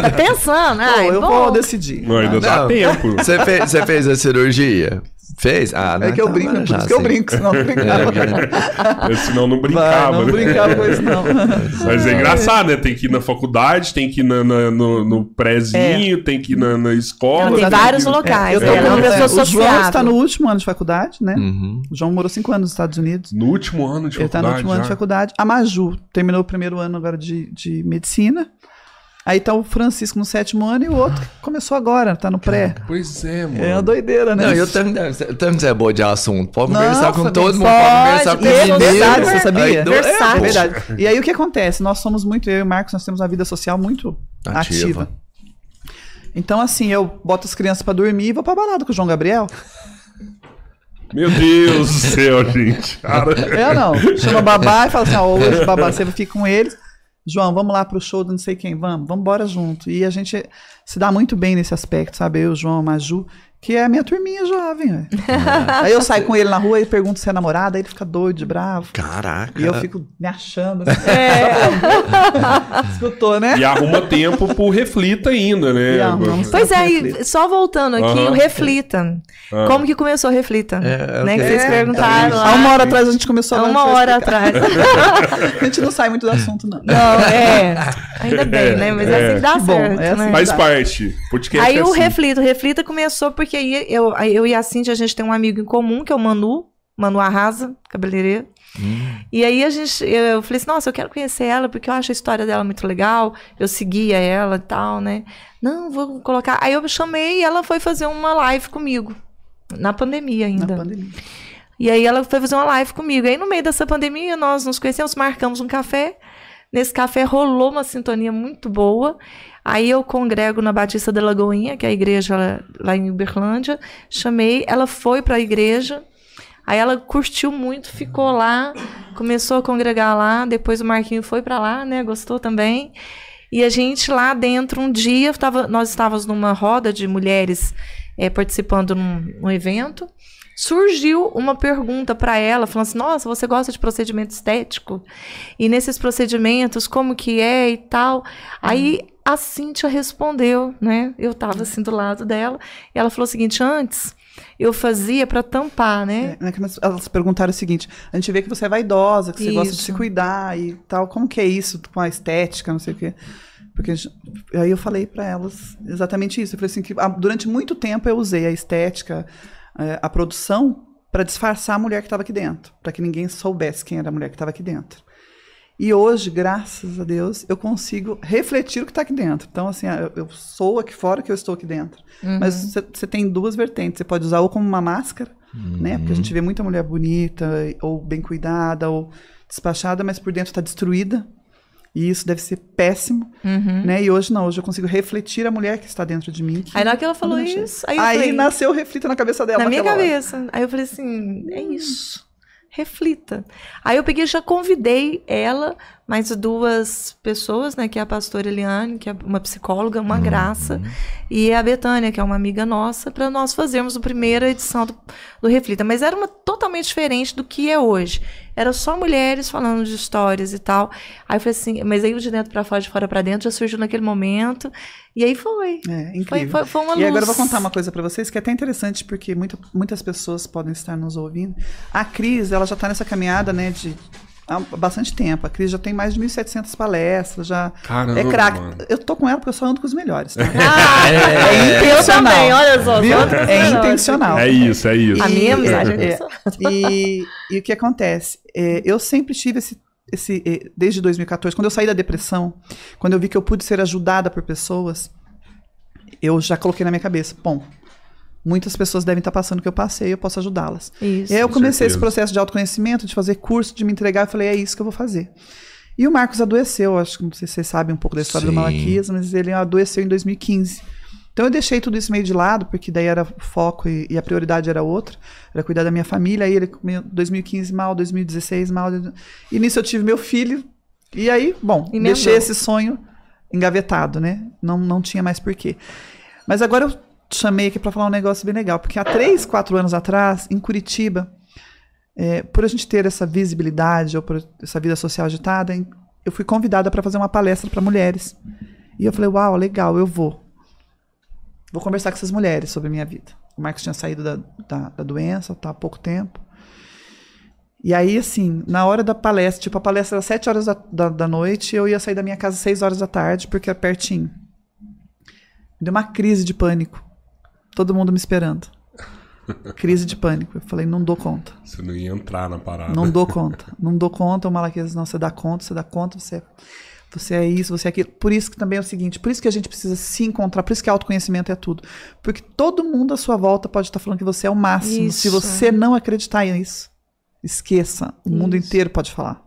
Tá pensando? Ai, Pô, eu bom. vou decidir. Não, ainda dá tempo. Você fez, você fez a cirurgia? Fez? Ah, não, É que eu então brinco, por já isso que eu brinco, senão eu não brincava. Eu, senão não Vai, brincava, não né? brincava com isso, não. Mas é engraçado, né? Tem que ir na faculdade, tem que ir na, na- no, no prézinho, tem que ir na, na escola. Ela tem tem vários que locais. eu tô ela é uma pessoa é, o João está no último ano de faculdade, né? Uhum. O João morou cinco anos nos Estados Unidos. No último ano de Ele tá faculdade. no último ano de já. faculdade. A Maju terminou o primeiro ano agora de, de medicina. Aí tá o Francisco no sétimo ano e o outro que começou agora, tá no pré. Pois é, mano. É uma doideira, né? Não, eu também, também é boa de assunto. Pode Nossa, conversar com todo mundo, pode, pode conversar com é o verdade, você sabia? Aí, do-. É pô. verdade. E aí o que acontece? Nós somos muito, eu e o Marcos, nós temos uma vida social muito Ativa. ativa. Então, assim, eu boto as crianças pra dormir e vou pra balada com o João Gabriel. Meu Deus do céu, gente. Cara. É ou não? Chama babá e fala assim: ó, hoje babá, você fica com eles. João, vamos lá pro show do não sei quem, vamos, vamos embora junto. E a gente se dá muito bem nesse aspecto, sabe? Eu, João, Maju, que é a minha turminha jovem, velho. Aí eu saio com ele na rua e pergunto se é namorada, aí ele fica doido, de bravo. Caraca. E eu fico me achando. Assim, é. Escutou, né? E arruma tempo pro reflita ainda, né? E Pois é, e só voltando aqui, Aham. o Reflita. Ah. Como que começou o Reflita? É, é né? Que vocês é, perguntaram lá. Há uma hora atrás a gente começou Há a uma hora atrás. A gente não sai muito do assunto, não. Não, é. Ainda bem, né? Mas é, assim que dá Que bom, certo, é assim né? Faz parte. Aí é o assim. Reflita, o Reflita começou porque aí eu, aí eu e a Cintia, a gente tem um amigo em comum, que é o Manu, Manu Arrasa, cabeleireiro. E aí a gente, eu falei assim, nossa, eu quero conhecer ela, porque eu acho a história dela muito legal, eu seguia ela e tal, né? Não, vou colocar. Aí eu chamei e ela foi fazer uma live comigo, na pandemia Na ainda. pandemia. E aí ela foi fazer uma live comigo. Aí no meio dessa pandemia nós nos conhecemos, marcamos um café. Nesse café rolou uma sintonia muito boa. Aí eu congrego na Batista da Lagoinha, que é a igreja lá, em Uberlândia. Chamei, ela foi para a igreja. Aí ela curtiu muito, ficou lá, começou a congregar lá. Depois o Marquinho foi para lá, né? Gostou também. E a gente lá dentro, um dia, tava, nós estávamos numa roda de mulheres é, participando num, num evento surgiu uma pergunta para ela, falando assim: "Nossa, você gosta de procedimento estético? E nesses procedimentos, como que é e tal?". Aí a Cíntia respondeu, né? Eu estava assim do lado dela, e ela falou o seguinte: "Antes eu fazia para tampar, né? É, elas perguntaram o seguinte: a gente vê que você é vaidosa, que você Isso. gosta de se cuidar e tal. Como que é isso com a estética, não sei o quê? Porque gente- aí eu falei para elas exatamente isso. Eu falei assim que ah, durante muito tempo eu usei a estética, eh, a produção para disfarçar a mulher que estava aqui dentro, para que ninguém soubesse quem era a mulher que estava aqui dentro. E hoje, graças a Deus, eu consigo refletir o que está aqui dentro. Então, assim, eu, eu sou aqui fora que eu estou aqui dentro. Mas você você tem duas vertentes. Você pode usar ou como uma máscara, né? Porque a gente vê muita mulher bonita, ou bem cuidada, ou despachada, mas por dentro está destruída. E isso deve ser péssimo, Uhum. né? E hoje não, hoje eu consigo refletir a mulher que está dentro de mim. que- Aí na hora que ela falou isso, aí Aí falei, nasceu o reflita na cabeça dela. na minha naquela hora. cabeça. Aí eu falei assim, é isso. Reflita. Aí eu peguei já convidei ela, mais duas pessoas, né? Que é a pastora Eliane, que é uma psicóloga, uma graça, e a Betânia, que é uma amiga nossa, para nós fazermos a primeira edição do, do Reflita. Mas era uma totalmente diferente do que é hoje. Era só mulheres falando de histórias e tal. Aí falei assim, mas aí o de dentro para fora, de fora para dentro, já surgiu naquele momento. E aí foi. É, Foi, incrível. foi, foi uma E agora eu vou luz. contar uma coisa pra vocês que é até interessante porque muita- muitas pessoas podem estar nos ouvindo. A Cris, ela já tá nessa caminhada, né, de há bastante tempo. A Cris já tem mais de 1.700 palestras, já Caramba, é craque. Eu tô com ela porque eu só ando com os melhores, tá? Ah, É eu intencional. também, olha só. É intencional. É isso, é isso. A minha amizade é é, intencional. e, e o que acontece? É, eu sempre tive esse, esse. eh, Desde 2014, quando eu saí da depressão, quando eu vi que eu pude ser ajudada por pessoas, eu já coloquei na minha cabeça: bom, muitas pessoas devem estar passando o que eu passei, eu posso ajudá-las. Isso. E aí eu com comecei esse processo de autoconhecimento, de fazer curso, de me entregar, eu falei, é isso que eu vou fazer. E o Marcos adoeceu, acho que não sei se vocês sabem um pouco da história do Sim. Malaquias, mas ele adoeceu em 2015. Então eu deixei tudo isso meio de lado, porque daí era foco e, e a prioridade era outra, era cuidar da minha família, aí ele em 2015 mal, 2016 mal, e nisso eu tive meu filho, e aí, bom, Emendou. deixei esse sonho engavetado, né? Não, não tinha mais porquê. Mas agora eu chamei aqui para falar um negócio bem legal, porque há três, quatro anos atrás, em Curitiba, é, por a gente ter essa visibilidade ou por essa vida social agitada, eu fui convidada para fazer uma palestra para mulheres. E eu falei, uau, legal, eu vou. Vou conversar com essas mulheres sobre a minha vida. O Marcos tinha saído da, da, da doença, tá há pouco tempo. E aí, assim, na hora da palestra, tipo, a palestra era 7 horas da, da, da noite, eu ia sair da minha casa às 6 horas da tarde, porque era pertinho. Me deu uma crise de pânico. Todo mundo me esperando. Crise de pânico. Eu falei, não dou conta. Você não ia entrar na parada. Não dou conta. Não dou conta. O Malaquias, não, você dá conta, você dá conta, você, você é isso, você é aquilo. Por isso que também é o seguinte, por isso que a gente precisa se encontrar, por isso que autoconhecimento é tudo. Porque todo mundo à sua volta pode estar falando que você é o máximo. Se Isso. você não acreditar nisso, esqueça. O mundo Isso. inteiro pode falar.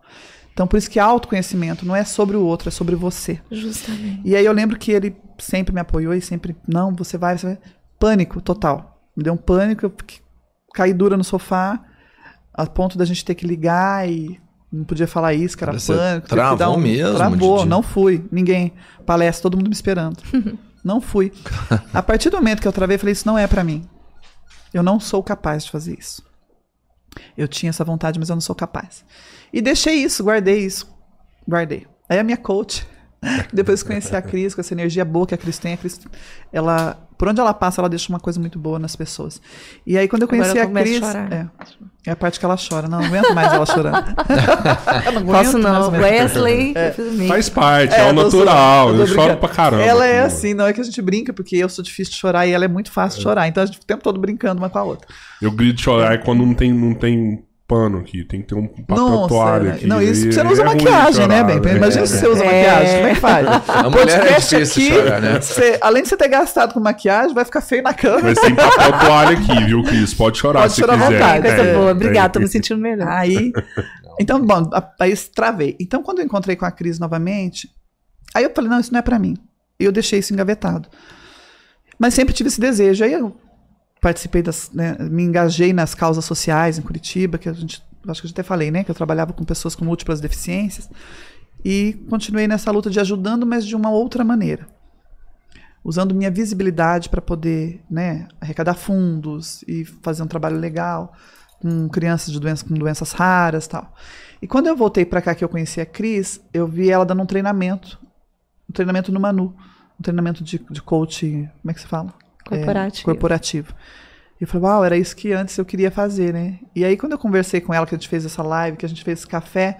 Então, por isso que autoconhecimento não é sobre o outro, é sobre você. Justamente. E aí eu lembro que ele sempre me apoiou e sempre, não, você vai, você vai. Pânico total. Me deu um pânico, eu fiquei- caí dura no sofá, a ponto da gente ter que ligar e não podia falar isso, que era Você pânico. travou dar mesmo, Travou, não fui. Ninguém. Palestra, todo mundo me esperando. não fui. A partir do momento que eu travei, eu falei, isso não é pra mim. Eu não sou capaz de fazer isso. Eu tinha essa vontade, mas eu não sou capaz. E deixei isso, guardei isso. Guardei. Aí a minha coach, depois que conheci a Cris, com essa energia boa que a Cris tem, a Cris, ela, por onde ela passa, ela deixa uma coisa muito boa nas pessoas. E aí quando eu Agora conheci eu a a Cris, chorar. é, é a parte que ela chora. Não, não aguento mais ela chorando. eu não Posso não. mais. Wesley, eu o Faz parte, é, É, o eu natural. Eu, tô choro pra caramba. Ela é assim, não é que a gente brinca, porque eu sou difícil de chorar e ela é muito fácil de chorar. Então a gente fica o tempo todo brincando uma com a outra. Eu grito de chorar quando não tem, não tem pano aqui. Tem que ter um papel Nossa, toalha né? aqui. não, isso você não usa é maquiagem, né, chorar, bem? Imagina se você usa É. maquiagem, como é que faz? A mulher é difícil chorar, né? você- além de você ter gastado com maquiagem, vai ficar feio na cama. Mas tem papel toalha aqui, viu, Cris? Pode chorar Pode se chorar à quiser. vontade, Coisa É, boa. tem. Obrigada, tô me sentindo melhor. Aí, então, bom, aí travei. Então, quando eu encontrei com a Cris novamente, aí eu falei, não, isso não é pra mim. E eu deixei isso engavetado. Mas sempre tive esse desejo. Aí eu participei das, né, me engajei nas causas sociais em Curitiba, que a gente, acho que eu até falei, né, que eu trabalhava com pessoas com múltiplas deficiências e continuei nessa luta de ajudando, mas de uma outra maneira, usando minha visibilidade para poder, né, arrecadar fundos e fazer um trabalho legal com crianças de doenças com doenças raras, tal. E quando eu voltei para cá que eu conheci a Cris, eu vi ela dando um treinamento, um treinamento no Manu, um treinamento de, de coach, como é que se fala? Corporativo. É, corporativo. E eu falei, uau, era isso que antes eu queria fazer, né? E aí, quando eu conversei com ela, que a gente fez essa live, que a gente fez esse café,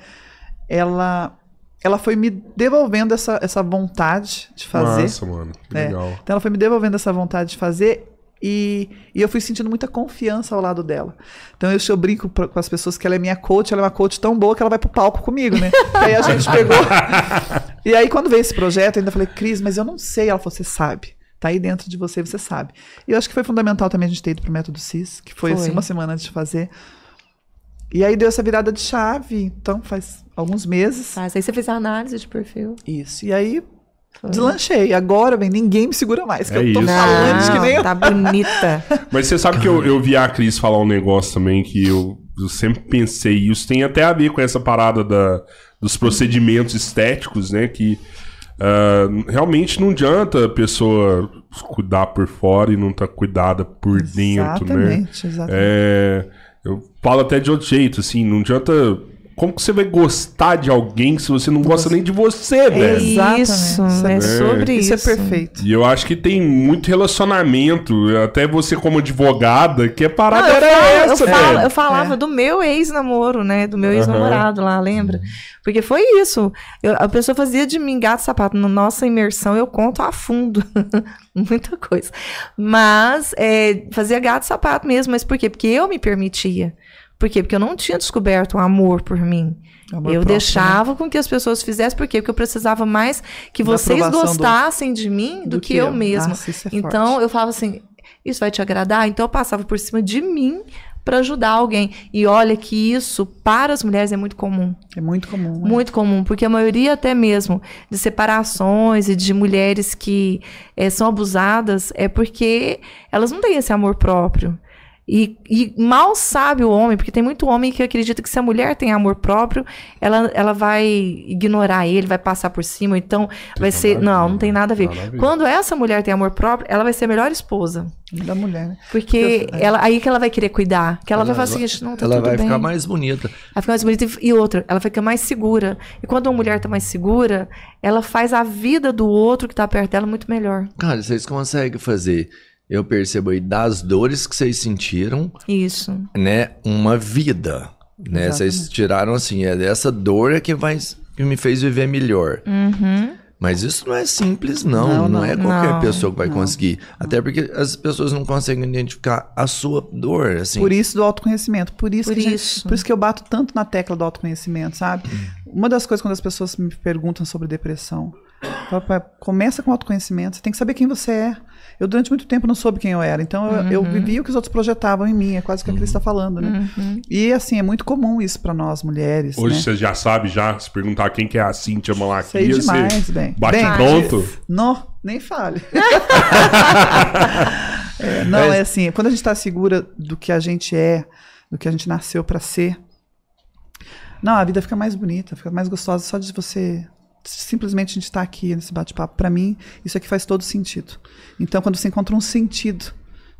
ela, ela foi me devolvendo essa, essa vontade de fazer. Nossa, mano. Que É. legal. Então ela foi me devolvendo essa vontade de fazer e, e eu fui sentindo muita confiança ao lado dela. Então eu, eu brinco pra- com as pessoas que ela é minha coach, ela é uma coach tão boa que ela vai pro palco comigo, né? e aí a gente pegou. e aí quando veio esse projeto, eu ainda falei, Cris, mas eu não sei. Ela falou, você sabe. Tá aí dentro de você, você sabe. E eu acho que foi fundamental também a gente ter ido pro método CIS, que foi, Foi. assim uma semana antes de fazer. E aí deu essa virada de chave, então faz alguns meses. Faz. Aí você fez a análise de perfil. Isso. E aí Foi. deslanchei. Agora, bem, ninguém me segura mais. Que É eu tô isso. falando que nem eu tá bonita. Mas você sabe que eu, eu vi a Cris falar um negócio também que eu, eu sempre pensei, e isso tem até a ver com essa parada da, dos procedimentos estéticos, né? Que ah, realmente não adianta a pessoa cuidar por fora e não tá cuidada por dentro, né? Exatamente, exatamente. É, eu falo até de outro jeito, assim, não adianta. Como que você vai gostar de alguém se você não gosta nem de você, velho? Exatamente. Isso, é- é sobre Isso isso. é perfeito. E eu acho que tem muito relacionamento, até você como advogada, que a parada Não, eu, era falo- eu essa, falo- velho. eu falava É. do meu ex-namoro, né? Do meu ex-namorado lá, lembra? Porque foi isso. Eu- a pessoa fazia de mim gato e sapato. Na nossa imersão, eu conto a fundo. Muita coisa. Mas é, fazia gato e sapato mesmo. Mas por quê? Porque eu me permitia. Por quê? Porque eu não tinha descoberto o amor por mim. Amor eu próprio, deixava com que as pessoas fizessem. Por quê? Porque eu precisava mais que Da vocês aprovação do- gostassem de mim do, que, eu, mesma. Nossa, isso é então, forte. eu falava assim: isso vai te agradar? Então, eu passava por cima de mim para ajudar alguém. E olha que isso, para as mulheres, é muito comum. É muito comum. né? Muito comum, porque a maioria até mesmo de separações e de mulheres que eh, são abusadas é porque elas não têm esse amor próprio. E, e mal sabe o homem, porque tem muito homem que acredita que se a mulher tem amor próprio, ela, ela vai ignorar ele, vai passar por cima, então vai ser. Não, ver, não tem nada a ver. nada a ver. Quando essa mulher tem amor próprio, ela vai ser a melhor esposa. Da mulher, né? Porque Eu- ela, aí que ela vai querer cuidar. Que ela, vai falar o seguinte, não, tá ela tudo vai bem. ficar mais bonita. Ela fica mais bonita e- e outra, ela fica mais segura. E quando uma mulher tá mais segura, ela faz a vida do outro que tá perto dela muito melhor. Cara, vocês conseguem fazer, eu percebo aí, das dores que vocês sentiram, Isso. né, uma vida. Né? Vocês tiraram assim, é dessa dor é que, vai, que me fez viver melhor. Uhum. Mas isso não é simples, não. Não, Não, não. é qualquer Não, pessoa que vai não. conseguir. Até porque as pessoas não conseguem identificar a sua dor, assim. Por isso do autoconhecimento. Por isso, Por que a gente- isso. por isso que eu bato tanto na tecla do autoconhecimento, sabe? Uma das coisas quando as pessoas me perguntam sobre depressão, eu falo, "Pá, começa com autoconhecimento. Você tem que saber quem você é. Eu durante muito tempo não soube quem eu era, então eu, eu vivia o que os outros projetavam em mim. É quase o que a Cris está falando, né? Uhum. E assim é muito comum isso para nós mulheres. Hoje né? você já sabe, já, se perguntar quem que é a Cíntia Sei Malaquia, demais, você bem. bate Bem, pronto. Não, nem fale. É, não, Mas- é assim, quando a gente está segura do que a gente é, do que a gente nasceu para ser, não, a vida fica mais bonita, fica mais gostosa só de você simplesmente a gente estar aqui nesse bate-papo. Para mim, isso aqui faz todo sentido. Então, quando você encontra um sentido,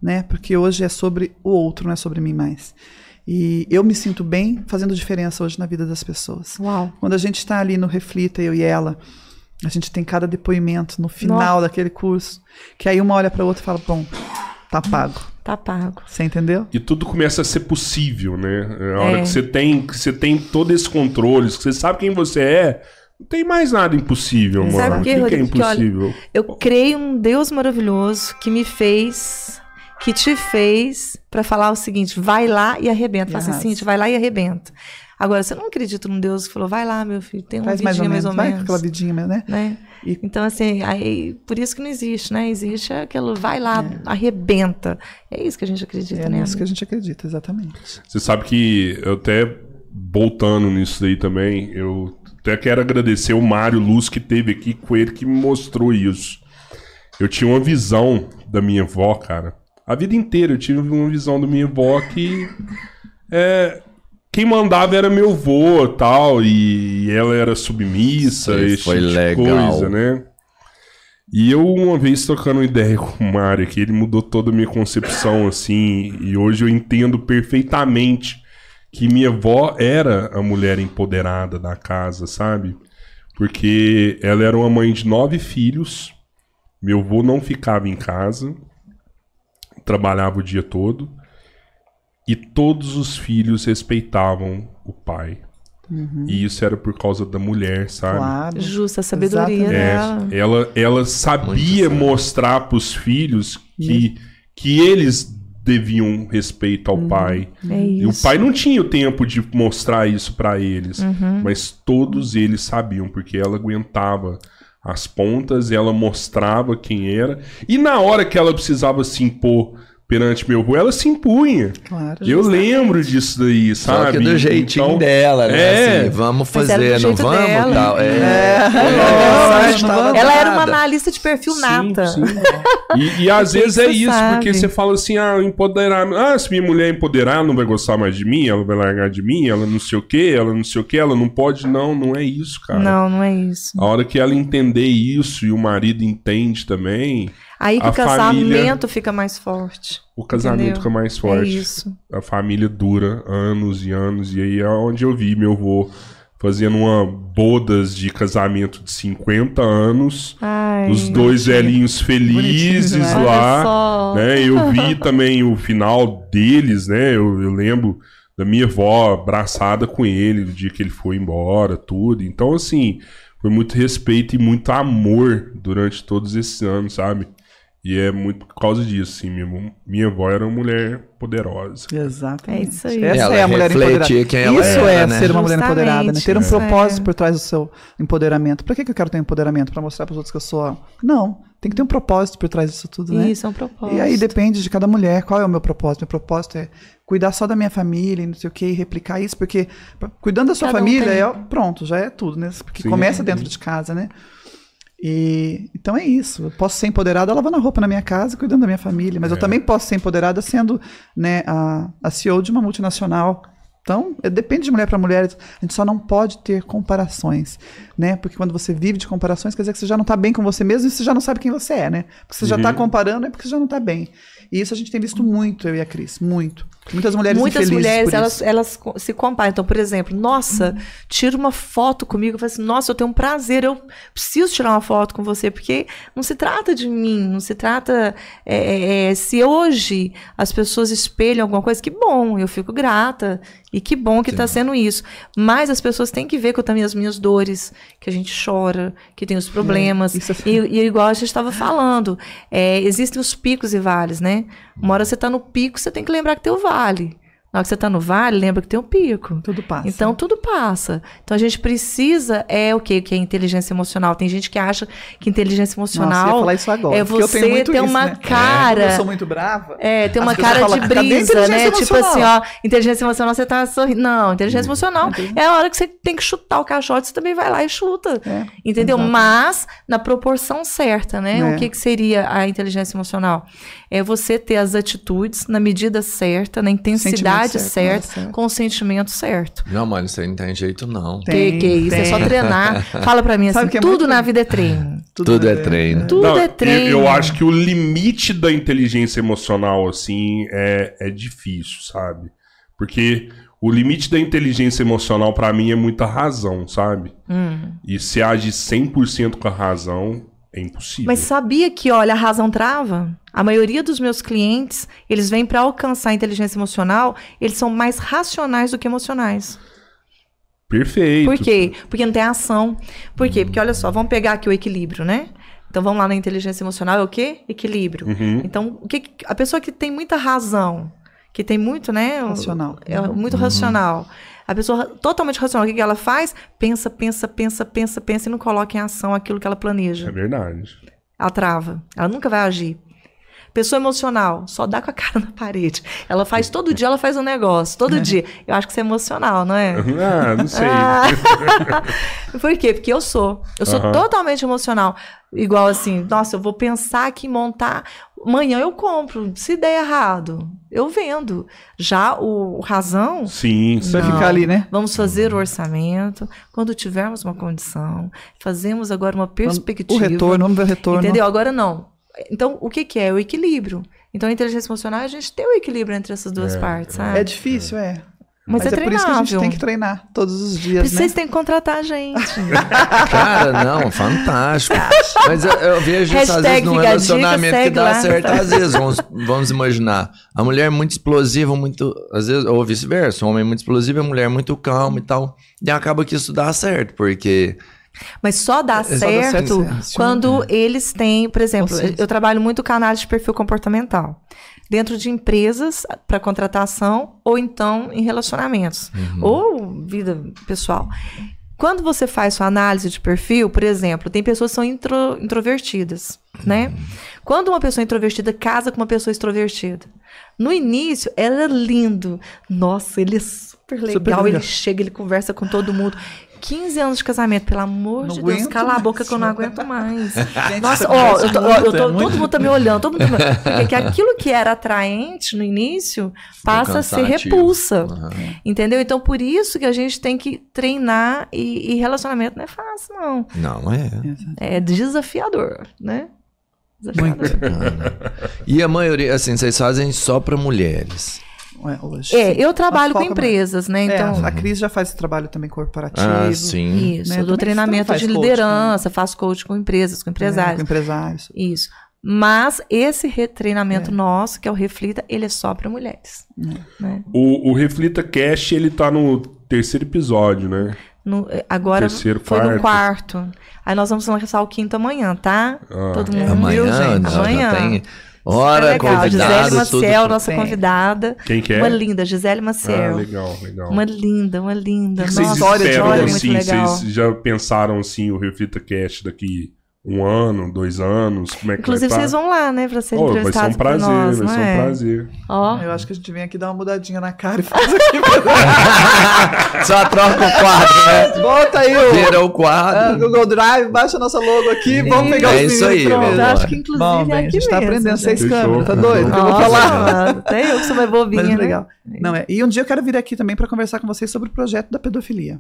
né? Porque hoje é sobre o outro, não é sobre mim mais. E eu me sinto bem fazendo diferença hoje na vida das pessoas. Uau. Quando a gente está ali no Reflita, eu e ela, a gente tem cada depoimento no final daquele curso, que aí uma olha para outra e fala: bom, tá pago. Tá pago. Você entendeu? E tudo começa a ser possível, né? A hora É. que você tem, que você tem todo esse controle, que você sabe quem você é, não tem mais nada impossível, Sabe mano. por O que, que é? Porque, olha, impossível? Eu creio um Deus maravilhoso que me fez, que te fez pra falar o seguinte: vai lá e arrebenta. Fala assim. Cintia, vai lá e arrebenta. Agora, você não acredita num Deus que falou, vai lá, meu filho, tem uma Faz mais ou vidinha menos, mais ou vai com menos. aquela vidinha, né? né? E- Então, assim, aí, por isso que não existe, né? Existe aquilo, vai lá, arrebenta. É isso que a gente acredita, É né? nisso que amigo? a gente acredita, exatamente. Você sabe que eu até voltando nisso daí também, eu até quero agradecer o Mário Luz que teve aqui com ele que me mostrou isso. Eu tinha uma visão da minha avó, cara. A vida inteira eu tive uma visão da minha avó que é, quem mandava era meu avô tal, e ela era submissa, esse foi tipo legal. coisa, né? E eu, uma vez trocando ideia com o Mário aqui, ele mudou toda a minha concepção, assim, e hoje eu entendo perfeitamente que minha avó era a mulher empoderada da casa, sabe? Porque ela era uma mãe de nove filhos, meu avô não ficava em casa, trabalhava o dia todo, e todos os filhos respeitavam o pai. E isso era por causa da mulher, sabe? Claro. Justa a sabedoria Exatamente. É, dela. ela, ela sabia mostrar pros filhos que, que eles deviam respeito ao pai. É E o pai não tinha o tempo de mostrar isso pra eles, Uhum. mas todos eles sabiam, porque ela aguentava as pontas, ela mostrava quem era, e na hora que ela precisava se impor perante meu avô, ela se impunha. Claro. Eu lembro disso daí, sabe? Só que do jeitinho Então, dela, né? é. Assim, vamos fazer, não vamos dela. tal. É. É, Não vamos Ela era uma analista de perfil Sim, nata. sim. E, e às vezes é isso, sabe. porque você fala assim, ah, empoderar. Ah, se minha mulher empoderar, ela não vai gostar mais de mim, ela vai largar de mim, ela não sei o quê, ela não sei o quê, ela não pode. Não, não é isso, cara. Não, não é isso. A hora que ela entender isso e o marido entende também, Aí que A o casamento família- fica mais forte. o casamento Entendeu? fica mais É forte. isso. a família dura anos e anos. E aí é onde eu vi meu avô fazendo uma bodas de casamento de 50 anos. Ai, os dois velhinhos felizes né? lá. né? Eu vi também o final deles, né? Eu, eu lembro da minha avó abraçada com ele no dia que ele foi embora, tudo. Então, assim, foi muito respeito e muito amor durante todos esses anos, sabe? E é muito por causa disso, assim. Minha, minha avó era uma mulher poderosa. Exatamente. É isso aí. Essa Ela é a mulher empoderada. quem ela isso era, é né? ser uma mulher Justamente. empoderada, né? Ter um É. propósito por trás do seu empoderamento. Pra que, que eu quero ter um empoderamento? Pra mostrar pros outros que eu sou. Não. Tem que ter um propósito por trás disso tudo, né? Isso é um propósito. E aí depende de cada mulher. Qual é o meu propósito? Meu propósito é cuidar só da minha família e não sei o que, e replicar isso, porque cuidando da sua Cada um família, tem. é, pronto, já é tudo, né? Porque Sim. começa dentro de casa, né? E então é isso. Eu posso ser empoderada lavando a roupa na minha casa, cuidando da minha família, mas eu também posso ser empoderada sendo né, a, a CEO de uma multinacional. Então, é- depende de mulher para mulher. A gente só não pode ter comparações, né? Porque quando você vive de comparações, quer dizer que você já não tá bem com você mesmo e você já não sabe quem você é, né? Porque você já tá comparando, é porque você já não tá bem. E isso a gente tem visto muito, eu e a Cris, muito. Muitas mulheres Muitas mulheres, elas, elas se comparam. Então, por exemplo, nossa, tira uma foto comigo. Eu falo assim, nossa, eu tenho um prazer, eu preciso tirar uma foto com você, porque não se trata de mim, não se trata. é, é, é, se hoje as pessoas espelham alguma coisa, que bom, eu fico grata. E que bom que está sendo isso. Mas as pessoas têm que ver que eu também as minhas dores, que a gente chora, que tem os problemas. isso é- E, e igual a gente estava falando, é, existem os picos e vales, né? Uma hora você está no pico, você tem que lembrar que tem o vale fale. Na hora que você está no vale, lembra que tem um pico. Tudo passa. Então, tudo passa. Então, a gente precisa, é o quê? Que é inteligência emocional. Tem gente que acha que inteligência Nossa, eu emocional ia falar isso agora. é porque eu tenho você muito ter isso, uma né? cara... Como eu sou muito brava. É, tem As uma cara falam, de "Cadê a brisa, né? Tipo emocional?" assim, ó, inteligência emocional, você tá sorrindo. Não, inteligência emocional é a hora que você tem que chutar o caixote, você também vai lá e chuta. É, entendeu? exato. Mas na proporção certa, né? É. O que, que seria a inteligência emocional? É você ter as atitudes na medida certa, na intensidade Certo, certa, certa. com o sentimento certo. Não, mano, isso aí não tem jeito, não. Tem, que, que isso? É só tem. treinar. Fala pra mim Sabe assim, que é tudo muito- na vida é treino. Tudo é treino. Tudo Não, é eu- treino. Eu, acho que o limite da inteligência emocional, assim, é, é difícil, sabe? Porque o limite da inteligência emocional, pra mim, é muita razão, sabe? Hum. E se age 100% com a razão, é impossível. Mas sabia que, olha, a razão trava? A maioria dos meus clientes, eles vêm para alcançar a inteligência emocional, eles são mais racionais do que emocionais. Perfeito. Por quê? Porque não tem ação. Por quê? Porque, olha só, vamos pegar aqui o equilíbrio, né? Então vamos lá na inteligência emocional, é o quê? Equilíbrio. Uhum. Então, o que a pessoa que tem muita razão, que tem muito, né? Racional. É muito racional. A pessoa totalmente racional, o que, ela faz? Pensa, pensa, pensa, pensa, pensa e não coloca em ação aquilo que ela planeja. É verdade. Ela trava. Ela nunca vai agir. Pessoa emocional, só dá com a cara na parede. Ela faz todo dia, ela faz um negócio. Todo dia. Eu acho que isso é emocional, não é? Ah, não sei. Ah. Por quê? Porque eu sou. Eu sou totalmente emocional. Igual assim, nossa, eu vou pensar aqui em montar Amanhã eu compro. Se der errado, eu vendo. Já o razão, Sim, Você ficar ali, né? vamos fazer o orçamento. Quando tivermos uma condição, fazemos agora uma perspectiva. O retorno, vamos ver o retorno. Entendeu? Agora não. Então, o que, que é? O equilíbrio. Então, a inteligência emocional é a gente ter o equilíbrio entre essas duas É, partes, sabe? É difícil, é. Mas, é, é por isso que a gente treinável. tem que treinar todos os dias, Vocês né? têm que contratar a gente. Cara, não, fantástico. Mas eu, eu vejo isso às vezes num relacionamento que dá lá. certo. Às vezes, vamos, vamos imaginar. A mulher é muito explosiva, muito. Às vezes, ou vice-versa. O homem é muito explosivo, a mulher é muito calma e tal. E acaba que isso dá certo, porque. Mas só dá Só dá certo certo, quando eles têm, por exemplo, eu trabalho muito com análise de perfil comportamental. Dentro de empresas para contratação ou então em relacionamentos ou vida pessoal. Quando você faz sua análise de perfil, por exemplo, tem pessoas que são intro- introvertidas, né? Quando uma pessoa introvertida casa com uma pessoa extrovertida, no início ela é lindo. Nossa, ele é super legal, Super ele legal. chega, ele conversa com todo mundo. 15 anos de casamento, pelo amor Não de Deus, cala a boca que eu não aguento mais. Gente, Nossa, isso ó, eu tô, ó, muito, eu tô- é muito- todo mundo tá me olhando, todo mundo tá me... Porque que aquilo que era atraente no início passa a ser repulsa. Aham. Entendeu? Então, por isso que a gente tem que treinar e, e relacionamento não é fácil, não. Não, não é. É desafiador, né? Desafiador. E a maioria, assim, vocês fazem só pra mulheres. É, hoje. É, eu trabalho com foca mais. empresas, né? É, Então, a Cris já faz esse trabalho também corporativo. Ah, sim. isso, né? eu dou Também treinamento de coach, liderança, faço coach com empresas, com É, empresários. com empresários. Isso. Mas esse retreinamento É. nosso, que é o Reflita, ele é só para mulheres. Né? O, o Reflita Cash, ele tá no terceiro episódio, né? No- eh, agora Terceiro, foi no quarto. quarto. Aí nós vamos lançar o quinto amanhã, tá? Ah. Todo É, mundo. Amanhã, viu, gente? já, já Amanhã. tem. Super Hora, legal. Gisele Maciel, tudo. nossa convidada. Quem que é? Uma linda, Gisele Ah, Maciel. legal, legal. uma linda, uma linda. O que Nossa, vocês história de olha, muito assim? legal. Vocês já pensaram, assim, o Reflita Cash daqui um ano, dois anos? Como é que Inclusive, vai vocês tá? vão lá, né, pra serem Oh, vai ser entrevistados um prazer, nós, vai ser um é? prazer. Ó, Eu acho que a gente vem aqui dar uma mudadinha na cara e faz aqui. Só troca o quadro, né? Bota aí o Tira o quadro. Google Drive, baixa a nossa logo aqui, vamos pegar É os isso aí, eu acho que inclusive Bom, é aqui a gente tá mesmo, aprendendo gente. seis câmeras, tá doido? Que eu vou Nossa, falar. Até eu que sou mais bobinha, Mas né? legal. Não, é. E um dia eu quero vir aqui também para conversar com vocês sobre o projeto da pedofilia.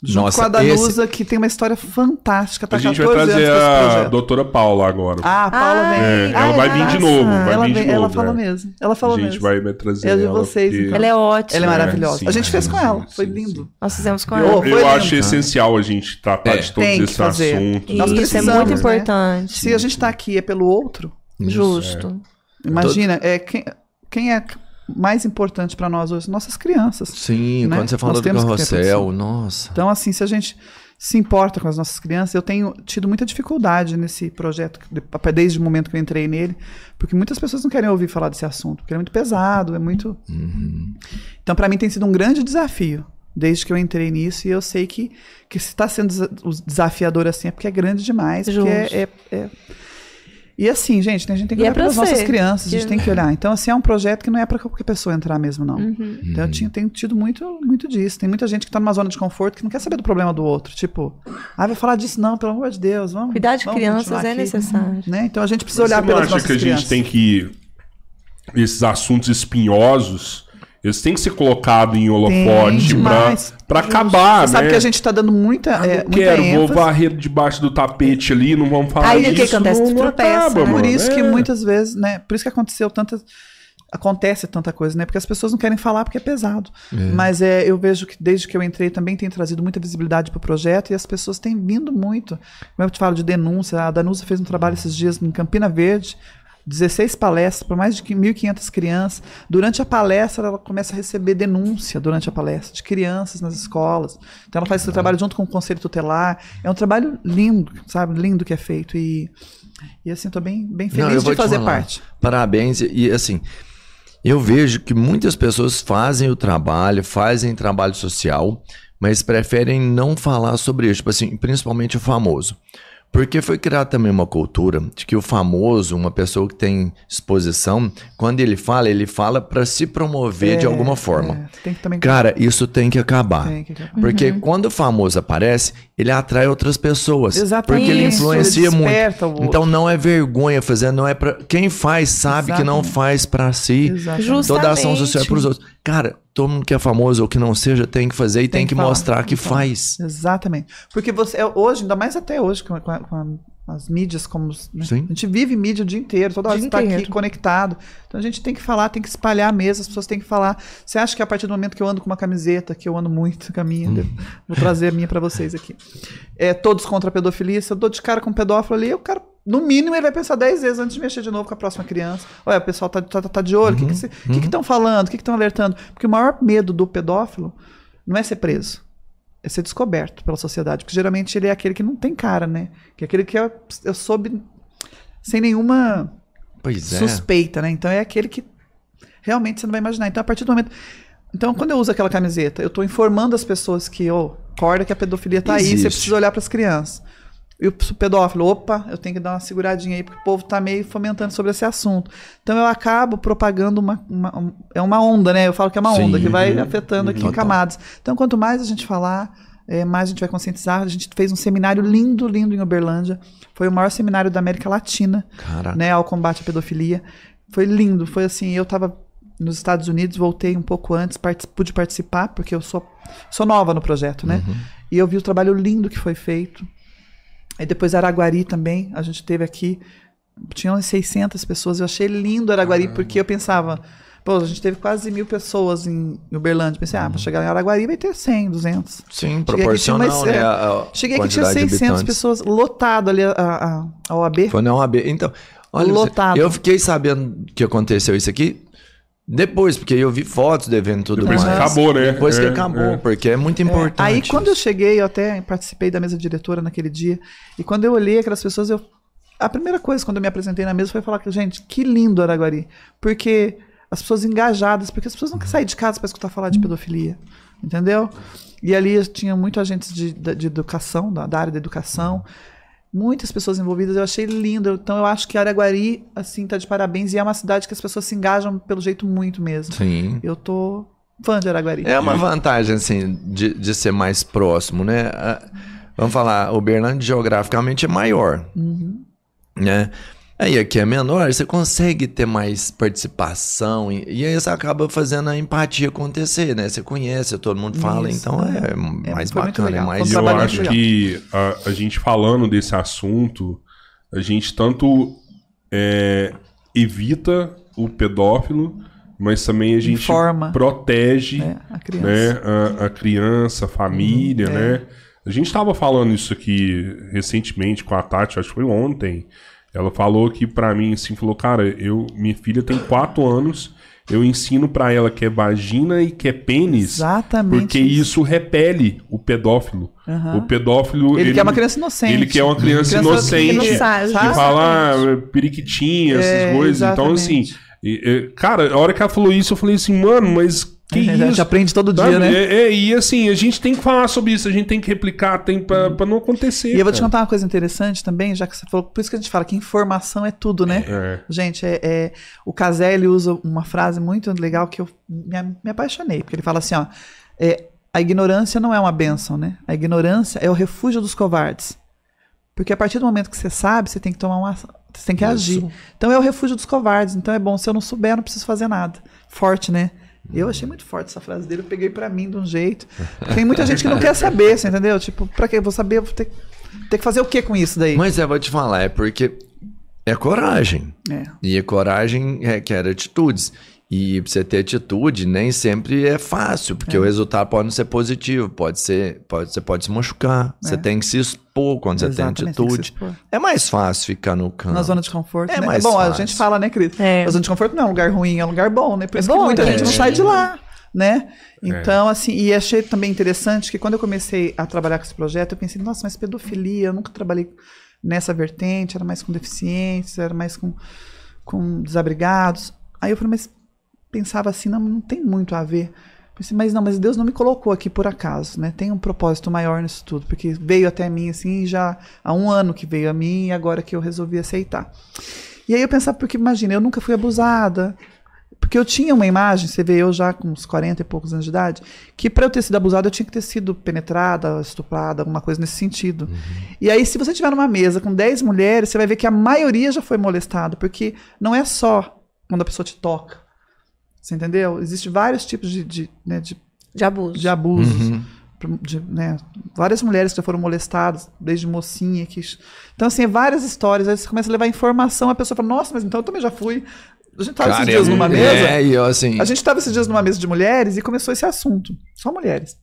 Junto Nossa, com a Danusa, que tem uma história fantástica. Tá A gente vai 14 trazer anos esse a doutora Paula agora. Ah, a Paula Ai, vem. É, ela ai, vai vir de novo, vai ela, vir de vem- ela novo. falou é. mesmo. Ela falou a gente mesmo. vai me trazer É de ela, vocês, porque- então. Ela é ótima. Ela é maravilhosa. sim, a gente fez sim, com ela. sim, Foi lindo. sim. Nós fizemos com Eu- ela. foi Eu lindo. acho essencial a gente tratar É. de todos esses fazer. assuntos. Nós Isso é muito né? importante. Se a gente está aqui é pelo outro, Justo. imagina, é quem, quem é mais importante para nós hoje? Nossas crianças. Sim, Né? quando você falou Nós do temos que ter carrossel, nossa. Então, assim, se a gente se importa com as nossas crianças, eu tenho tido muita dificuldade nesse projeto, de- desde o momento que eu entrei nele, porque muitas pessoas não querem ouvir falar desse assunto, porque é muito pesado, é muito. Uhum. Então, para mim, tem sido um grande desafio. Desde que eu entrei nisso, e eu sei que, que se está sendo desafiador assim é porque é grande demais. Porque é, Justo. é- é- E assim, gente, né, a gente tem que E é olhar para as nossas crianças, a gente tem que olhar. Então, assim, é um projeto que não é para qualquer pessoa entrar mesmo, não. Uhum. Então eu tinha, tenho tido muito, muito disso. Tem muita gente que tá numa zona de conforto que não quer saber do problema do outro. Tipo, ah, vai falar disso não, pelo amor de Deus. Vamos, Cuidar de vamos crianças é aqui. necessário. Né? Então a gente precisa Mas olhar você não pelas acha nossas que a gente crianças. tem que. Esses assuntos espinhosos, eles têm que ser colocados em holofote pra acabar, Você sabe né? que a gente tá dando muita, Ah, é, não muita quero, vou varrer debaixo do tapete ali, não vamos falar Aí o que disso. acontece? Não, tropeça, acaba, né? Por isso que É. muitas vezes, né? Por isso que aconteceu tantas. Acontece tanta coisa, né? Porque as pessoas não querem falar porque é pesado. Mas é, eu vejo que desde que eu entrei também tem trazido muita visibilidade para o projeto e as pessoas têm vindo muito. Como eu te falo de denúncia, a Danusa fez um trabalho esses dias em Campina Verde, 16 palestras para mais de 1.500 crianças. Durante a palestra, ela começa a receber denúncia durante a palestra de crianças nas escolas. Então, ela faz esse trabalho junto com o Conselho Tutelar. É um trabalho lindo, sabe? Lindo que é feito. E, e assim, estou bem, bem Não, feliz vou de fazer parte. Parabéns. E e, assim, eu vejo que muitas pessoas fazem o trabalho, fazem trabalho social, mas preferem não falar sobre isso. Tipo assim, principalmente o famoso. Porque foi criada também uma cultura de que o famoso, uma pessoa que tem exposição, quando ele fala, ele fala para se promover de É, alguma forma. é, também Cara, isso tem que acabar. Tem que acabar. Porque quando o famoso aparece, ele atrai outras pessoas. Exatamente. Porque ele influencia ele muito. Então não é vergonha fazer, não é para quem faz sabe que não Exatamente. faz para si. Exatamente. Toda ação social é para os outros. Cara, todo mundo que é famoso ou que não seja tem que fazer e tem, que, falar, mostrar tem que falar. faz. Exatamente. Porque você, é, hoje, ainda mais até hoje, com a- com a- as mídias como. né? Sim. A gente vive mídia o dia inteiro, toda hora está aqui conectado. Então a gente tem que falar, tem que espalhar mesmo, as pessoas têm que falar. Você acha que a partir do momento que eu ando com uma camiseta, que eu ando muito com a minha, Hum. vou trazer a minha para vocês aqui. É, todos contra a pedofilia, se eu dou de cara com um pedófilo ali, o cara. No mínimo, ele vai pensar 10 vezes antes de mexer de novo com a próxima criança. Olha, o pessoal tá, tá, tá de olho, o Uhum. que que estão falando, o que estão alertando? Porque o maior medo do pedófilo não é ser preso é ser descoberto pela sociedade, porque geralmente ele é aquele que não tem cara, né? Que é aquele que eu, eu soube sem nenhuma Pois é. suspeita, né? Então é aquele que realmente você não vai imaginar. Então a partir do momento então, quando eu uso aquela camiseta, eu tô informando as pessoas que, ô, acorda que a pedofilia tá aí, você precisa olhar para as crianças. E o pedófilo, opa, eu tenho que dar uma seguradinha aí, porque o povo tá meio fomentando sobre esse assunto. Então eu acabo propagando uma. uma- um- é uma onda, né? Eu falo que é uma Sim. onda que vai Uhum. afetando aqui em camadas. Então, quanto mais a gente falar, é, mais a gente vai conscientizar. A gente fez um seminário lindo, lindo em Uberlândia. Foi o maior seminário da América Latina Cara, né, ao combate à pedofilia. Foi lindo, foi assim, eu estava nos Estados Unidos, voltei um pouco antes, partic- pude participar, porque eu sou, sou nova no projeto, né? E eu vi o trabalho lindo que foi feito. E depois Araguari também, a gente teve aqui, tinha umas 600 pessoas, eu achei lindo Araguari, porque eu pensava, pô, a gente teve quase mil pessoas em Uberlândia, pensei, ah, para chegar em Araguari vai ter 100, 200. sim, Cheguei aqui, tinha proporcional, né? a Cheguei aqui, tinha quantidade de 600 habitantes. pessoas, lotado ali a, a, a OAB. Foi na OAB. Então, olha, Lotado. eu fiquei sabendo que aconteceu isso aqui depois, porque eu vi fotos do evento e tudo Depois mais. que acabou, né? Depois que É, acabou, é. porque é muito É, importante. Aí quando eu cheguei, eu até participei da mesa diretora naquele dia, e quando eu olhei aquelas pessoas, eu a primeira coisa quando eu me apresentei na mesa foi falar que, gente, que lindo Araguari, porque as pessoas engajadas, porque as pessoas não querem sair de casa para escutar falar de pedofilia, entendeu? E ali tinha muito agentes de, de, de educação, da, da área da educação, muitas pessoas envolvidas, eu achei lindo. Então eu acho que Araguari, assim, tá de parabéns, e é uma cidade que as pessoas se engajam pelo jeito muito mesmo. Sim. Eu tô fã de Araguari. É uma vantagem, assim, de, de ser mais próximo, né? Ah, Vamos falar, Uberlândia geograficamente é maior, Uhum. né? Aí aqui é menor, você consegue ter mais participação e, e aí você acaba fazendo a empatia acontecer, né? Você conhece, todo mundo fala, Isso, então é, é. mais bacana, é mais eu acho que a, a gente falando desse assunto, a gente tanto é, evita o pedófilo, mas também a gente Informa. protege É, a criança. né, a, a criança, a família, Uhum, né? A gente estava falando isso aqui recentemente com a Tati, acho que foi ontem. Ela falou que pra mim, assim, falou, cara, eu, minha filha tem quatro anos, eu ensino pra ela que é vagina e que é pênis, Exatamente. porque isso repele o pedófilo. Aham. O pedófilo. Ele, quer uma criança inocente. Ele quer uma criança, Criança inocente. sabe, que fala ah, periquitinha, essas É, coisas. Então, assim, exatamente. e- e, cara, a hora que ela falou isso, eu falei assim, mano, mas que a gente isso? aprende todo Sabe? dia, né? É, é, e assim, a gente tem que falar sobre isso, a gente tem que replicar, tem pra, pra não acontecer. E eu vou te contar uma coisa interessante também, já que você falou, por isso que a gente fala que informação é tudo, né? É. Gente, é, é- o Caselli usa uma frase muito legal que eu me, me apaixonei, porque ele fala assim, ó, é, a ignorância não é uma benção, né? A ignorância é o refúgio dos covardes. Porque a partir do momento que você sabe, você tem que tomar uma você tem que agir. Então é o refúgio dos covardes. Então é bom, se eu não souber, eu não preciso fazer nada. Forte, né? Eu achei muito forte essa frase dele, eu peguei pra mim de um jeito. Tem muita gente que não quer saber, você entendeu? Tipo, pra que eu vou saber? Eu vou ter, ter que fazer o que com isso daí? Mas eu vou te falar, é porque é coragem. É. E a coragem requer atitudes. E pra você ter atitude, nem sempre é fácil, porque o resultado pode não ser positivo, pode ser, pode, você pode se machucar. Você tem que se expor quando você tem Exatamente, tem que se atitude. expor. é mais fácil ficar no campo. Na zona de conforto. É né? mais bom, a fácil. gente fala, né, Cris? É. A zona de conforto não é um lugar ruim, é um lugar bom, né? Por É isso que bom, muita né? gente não É. sai de lá, né? Então, assim, e achei também interessante que quando eu comecei a trabalhar com esse projeto, eu pensei, nossa, mas pedofilia, eu nunca trabalhei nessa vertente, era mais com deficientes, era mais com, com desabrigados. Aí eu falei, mas pensava assim, não, não tem muito a ver. Pensei, mas não, mas Deus não me colocou aqui por acaso, né? Tem um propósito maior nisso tudo, porque veio até mim assim, já há um ano que veio a mim e agora que eu resolvi aceitar. E aí eu pensava, porque imagina, eu nunca fui abusada, porque eu tinha uma imagem, você vê eu já com uns 40 e poucos anos de idade, que para eu ter sido abusada eu tinha que ter sido penetrada, estuprada, alguma coisa nesse sentido. E aí, se você tiver numa mesa com 10 mulheres, você vai ver que a maioria já foi molestada, porque não é só quando a pessoa te toca. Você entendeu? Existem vários tipos de, de, né, de, De abuso. de abusos. de, né, várias mulheres que já foram molestadas, desde mocinha. Que... Então, assim, é várias histórias. Aí você começa a levar informação, a pessoa fala, nossa, mas então eu também já fui. A gente estava esses dias numa mesa. É, eu assim. A gente estava esses dias numa mesa de mulheres e começou esse assunto. Só mulheres.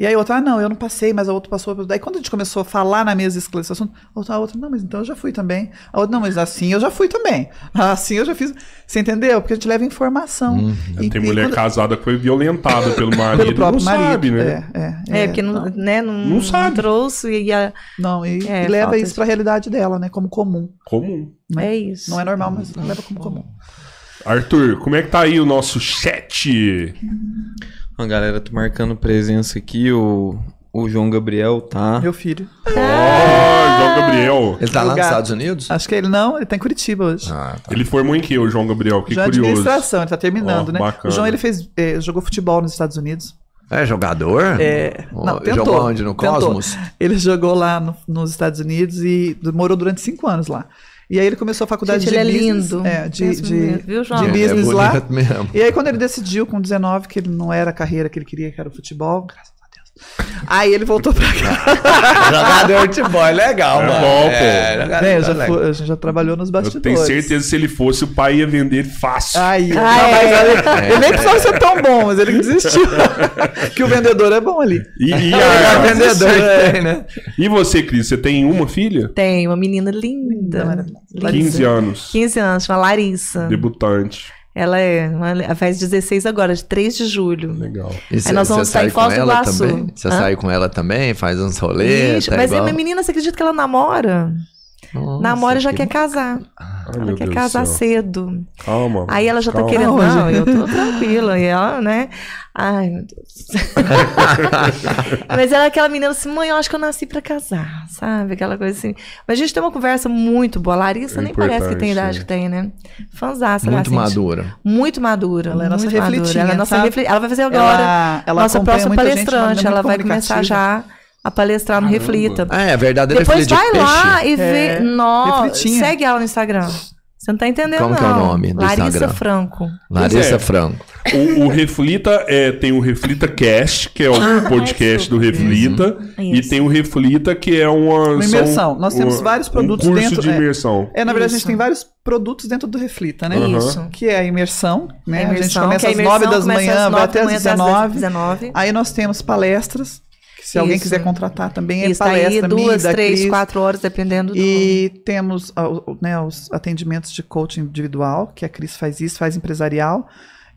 E aí a outra, ah, não, eu não passei, mas a outra passou. Daí quando a gente começou a falar na mesa esse esse assunto, a outra, a outra, não, mas então eu já fui também. A outra, não, mas assim eu já fui também. Assim eu já fiz. Você entendeu? Porque a gente leva informação. Uhum. E- Tem e mulher quando- casada que foi violentada pelo marido. pelo próprio não marido. sabe, né? É, é, É, porque não, não, né, não, Não sabe. trouxe e a- não, e, É, e leva isso de- para a realidade dela, né? Como comum. Comum. é isso. Não é normal, mas leva como comum. Arthur, como é que tá aí o nosso chat? A galera tá marcando presença aqui, o, o João Gabriel tá. Meu filho. Ó, João Gabriel. Ele tá lá nos. Estados Unidos? Acho que ele não, ele tá em Curitiba hoje. Ah, tá. Ele formou em que, o João Gabriel? Que é curioso. administração, ele tá terminando, Ó, né? bacana. O João ele fez, eh, jogou futebol nos Estados Unidos. É jogador? É, não, tentou. Jogou onde? No tentou. Cosmos? Ele jogou lá no- nos Estados Unidos e morou durante cinco anos lá. E aí ele começou a faculdade Gente, de ele é business. lindo. É, de, de, mesmo, viu, João? de É, business é lá. mesmo. E aí quando ele decidiu com 19 que ele não era a carreira que ele queria, que era o futebol, graças. Aí ele voltou pra cá. jogador de futebol é legal, É mano. bom, pô. jogador É, eu tá já legal. fui- a gente já trabalhou nos Eu bastidores. tenho certeza que se ele fosse, o pai ia vender fácil. Aí, Ah, não, é. mas ele, ele nem precisava ser tão bom, mas ele desistiu. que o vendedor é bom ali. E, e, É, a- vendedor que tem, né? e você, Cris, você tem uma filha? Tem uma menina linda. linda. 15 anos. 15 anos, chama Larissa. Debutante. Ela é, ela faz 16 agora, de 3 de julho. Legal. E cê- nós vamos estar em Foz do ela Iguaçu. também? Você Hã? sai com ela também? Faz uns rolês? Tá mas é igual? minha menina, você acredita que ela namora? Nossa, namora e já que quer casar. Ai, ela quer Deus casar cedo. Calma. Aí ela já tá calma. querendo. Calma, Não, gente. eu tô tranquila. E ela, né? Ai, meu Deus. Mas ela é aquela menina assim, mãe, eu acho que eu nasci pra casar, sabe? Aquela coisa assim. Mas a gente tem uma conversa muito boa. A Larissa É nem parece que tem idade que tem, né? Fanzaça, Muito ela, assim, madura. Muito madura. Ela é nossa muito madura. refletinha, Ela é nossa Ela vai fazer agora. Ela, ela nossa próxima gente, palestrante. menina ela vai começar já a palestrar no Caramba. Reflita. Ah, é verdade. Ele é Depois filho de vai peixe. lá e vê. É, Nossa, segue ela no Instagram. Você não tá entendendo, Como não. que é o nome do Larissa Instagram? Franco. Larissa é. Franco. O, o Reflita é, tem o Reflita Cast, que é o podcast do Reflita, e Isso. tem o Reflita, que é uma. Uma são imersão. Nós temos uma- vários produtos um curso dentro- de é. imersão. É, na verdade, a Isso. gente tem vários produtos dentro do Reflita, né? Isso. Que é a imersão, né? A a gente imersão, começa a às imersão 9 das manhã, vai até às manhã até às 19. 19. Aí nós temos palestras, se alguém Isso. quiser contratar também é Isso, tá aí palestra duas, minha, da três, quatro horas, dependendo do... E temos né, os atendimentos de coaching individual, que a Cris faz isso, faz empresarial.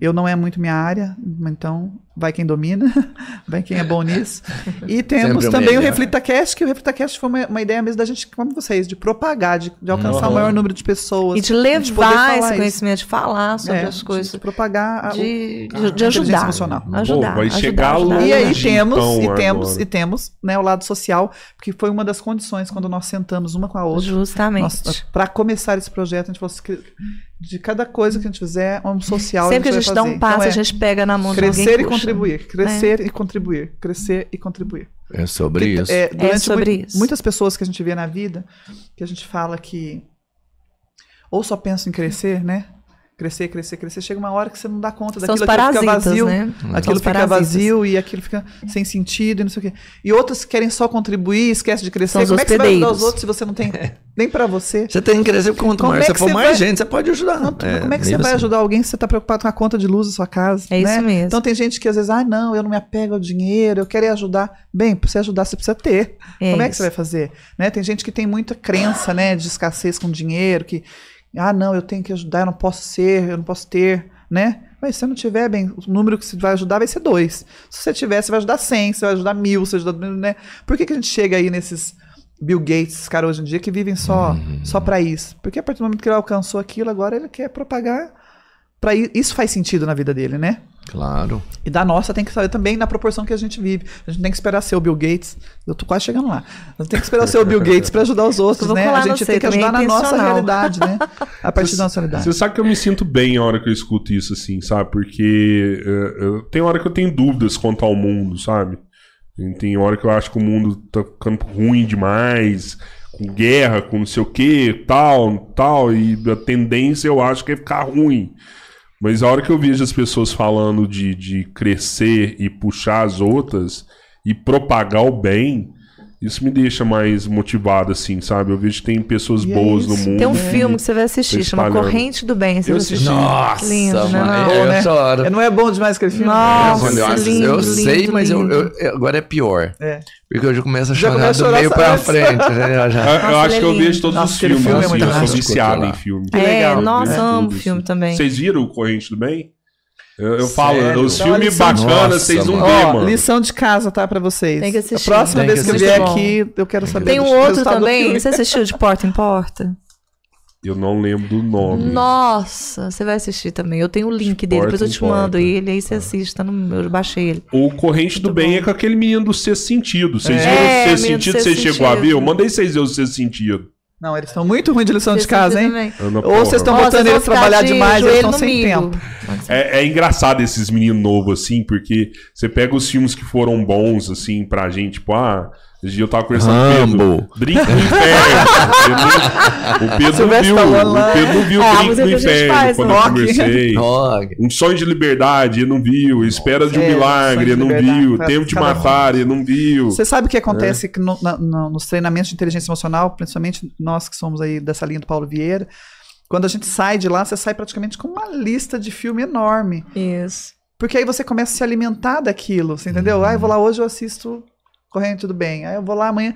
Eu não é muito minha área, então vai quem domina, vai quem é bom nisso. E temos o também o melhor. ReflitaCast, que o ReflitaCast foi uma, uma ideia mesmo da gente, como vocês, de propagar, de, de alcançar o maior número de pessoas. E de levar esse isso. conhecimento, de falar sobre É, as coisas. De propagar a- o- De, de, de inteligência ajudar. emocional. Ajudar. Pô, vai ajudar, chegar ajudar. E aí temos, então, e temos, agora. e temos, né, o lado social, porque foi uma das condições quando nós sentamos uma com a outra. Justamente. Para começar esse projeto, a gente falou assim, que de cada coisa que a gente fizer, um social. Sempre que a gente dá fazer. um passo, Então, é a gente pega na mão de Crescer alguém e puxa. Contribuir, crescer e contribuir, crescer e contribuir. É sobre isso. É, durante sobre isso. muitas pessoas que a gente vê na vida, que a gente fala que ou só pensa em crescer, né? Crescer, crescer, crescer. Chega uma hora que você não dá conta São os daquilo, aquilo fica parasitas, vazio. né? Aquilo fica parasitas. vazio e aquilo fica sem sentido e não sei o quê. E outras que querem só contribuir, esquece de crescer. São os Como é que você vai ajudar os outros se você não tem nem pra você? Você tem que crescer, porque quanto Como mais é você que for você mais vai- gente, você pode ajudar. Não, como é que você vai assim. ajudar alguém se você está preocupado com a conta de luz da sua casa? É isso né? mesmo. Então tem gente que às vezes, ah, não, eu não me apego ao dinheiro, eu quero é ajudar. Bem, para você ajudar, você precisa ter. É Como é que isso. você vai fazer? Né? Tem gente que tem muita crença né, de escassez com dinheiro, que, ah, não, eu tenho que ajudar, eu não posso ser, eu não posso ter, né? Mas se você não tiver, bem, o número que você vai ajudar vai ser dois. Se você tiver, você vai ajudar 100, você vai ajudar mil, você vai ajudar, né? Por que, que a gente chega aí nesses Bill Gates, esses caras hoje em dia, que vivem só, Uhum. só para isso? Porque a partir do momento que ele alcançou aquilo, agora ele quer propagar para isso faz sentido na vida dele, né? Claro. E da nossa tem que saber também na proporção que a gente vive. A gente tem que esperar ser o Bill Gates. Eu tô quase chegando lá. A gente tem que esperar ser o Bill Gates para ajudar os outros, né? A gente tem que também é ajudar na nossa realidade, né? A partir da nossa realidade. Você sabe que eu me sinto bem a hora que eu escuto isso, assim, sabe? Porque eu, tem hora que eu tenho dúvidas quanto ao mundo, sabe? E Tem hora que eu acho que o mundo tá ficando ruim demais, com guerra, com não sei o que, tal, tal, e a tendência eu acho que é ficar ruim. Mas a hora que eu vejo as pessoas falando de, de crescer e puxar as outras e propagar o bem, isso me deixa mais motivado, assim, sabe? Eu vejo que tem pessoas E é boas no mundo. Tem um filme que você vai assistir, Tá chama. Corrente do Bem. Você Eu vai assisti. assistir. Nossa, Lindo, né? Não, eu né? choro. Não é bom demais aquele filme? Nossa, Nossa, lindo, eu lindo, sei, mas eu, lindo. eu- eu- agora é pior. É. Porque eu já começo a chorar a do chorar meio pra antes. frente. né? Eu já- Eu, eu Nossa, acho ele que é eu vejo lindo. todos Nossa, os filmes, filme é assim, eu sou viciado em filme. É, legal. nossa, Vejo amo filme também. Vocês viram o Corrente do Bem? Eu, eu falo, Sério? os filmes bacanas, vocês não vê, mano. lição de casa, tá, pra vocês. Tem que assistir. A próxima Tem vez que que eu vier aqui, eu quero saber Tem do um outro do também. Você assistiu de Porta em Porta? Eu não lembro do nome. Nossa, você vai assistir também. Eu tenho o link dele, depois eu te mando Porta. ele, aí você assiste, tá no, eu baixei ele. O Corrente do Muito Bem bom. é com aquele menino do Sexto Sentido. Vocês É. viram o É, do Sentido? Vocês chegou a ver? Eu mandei vocês ver o Sexto Sentido. Não, eles estão muito ruins de lição de casa, hein? Ana, Ou vocês estão botando eles trabalhar de demais, eles estão sem milho. tempo. É, é engraçado esses meninos novos, assim, porque você pega os filmes que foram bons, assim, pra gente, tipo, ah, esse dia eu tava conversando com o Pedro. Drink no Inferno. o Pedro não viu. Lá. O Pedro não viu Drink mas é no Inferno faz, quando né? eu Rock. conversei. Rock. Um sonho de liberdade, ele não viu. Espera de um É, milagre, ele não viu. Tempo de matar, ele não viu. Você sabe o que É. acontece que no- na- no- nos treinamentos de inteligência emocional, principalmente nós que somos aí dessa linha do Paulo Vieira, quando a gente sai de lá, você sai praticamente com uma lista de filme enorme. Isso. Porque aí você começa a se alimentar daquilo, você entendeu? Ah, eu vou lá hoje, eu assisto Corrente Tudo Bem. Aí eu vou lá amanhã.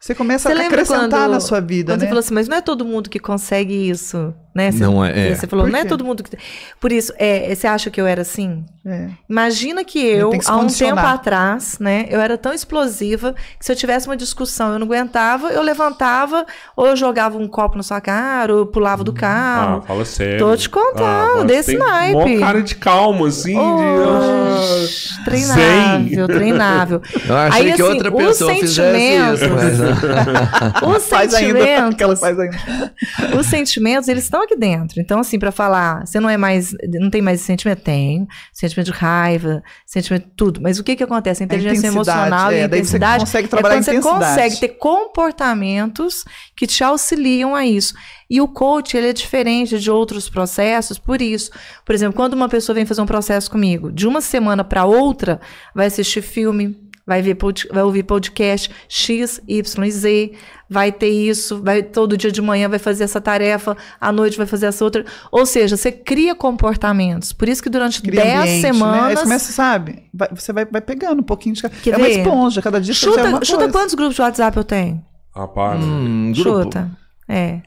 Você começa Você a acrescentar quando- na sua vida, Quando né? você falou assim, mas não é todo mundo que consegue isso, né? Você, Não é, é. Você falou, não é todo mundo que... Por isso, é, você acha que eu era assim? É. Imagina que eu, que há um tempo atrás, né, eu era tão explosiva que se eu tivesse uma discussão eu não aguentava, eu levantava, ou eu jogava um copo na sua cara, ou eu pulava do Ah, carro. fala sério. Tô te contando, mas desse tem naipe. Mó cara de calma, assim. Oxe, de... treinável, treinável. Eu achei Aí, que assim, outra pessoa fizesse isso. sentimento- Mas, né? Os Faz ainda, sentimentos, que ela faz ainda. os sentimentos, eles estão aqui dentro. Então, assim, pra falar, você não é mais, não tem mais esse sentimento? Tem. Sentimento de raiva, sentimento de tudo. Mas o que que acontece? A inteligência intensidade, emocional e é, a daí você intensidade consegue trabalhar é quando a intensidade. você consegue ter comportamentos que te auxiliam a isso. E o coach, ele é diferente de outros processos por isso. Por exemplo, quando uma pessoa vem fazer um processo comigo, de uma semana para outra, vai assistir filme, vai ver vai ouvir podcast X, Y e Z, vai ter isso, vai todo dia de manhã vai fazer essa tarefa, à noite vai fazer essa outra. Ou seja, você cria comportamentos. Por isso que durante Cria 10 ambiente, Né? Aí semanas você começa, sabe? vai- você vai, vai pegando um pouquinho de cada. Quer É uma ver? esponja, cada dia você Chuta, uma chuta coisa. quantos grupos de WhatsApp eu tenho? Rapaz, Hum, grupo. Chuta. É,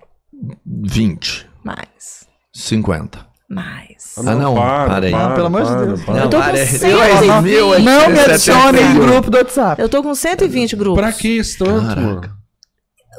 20, mais. 50. Mais. Ah, não, para aí. Não, pelo amor de Deus. para. Eu tô com Para aí. 120. Mil, Não me 870. adicione em grupo do WhatsApp. Eu tô com 120 grupos. Pra que isso tanto, Caraca.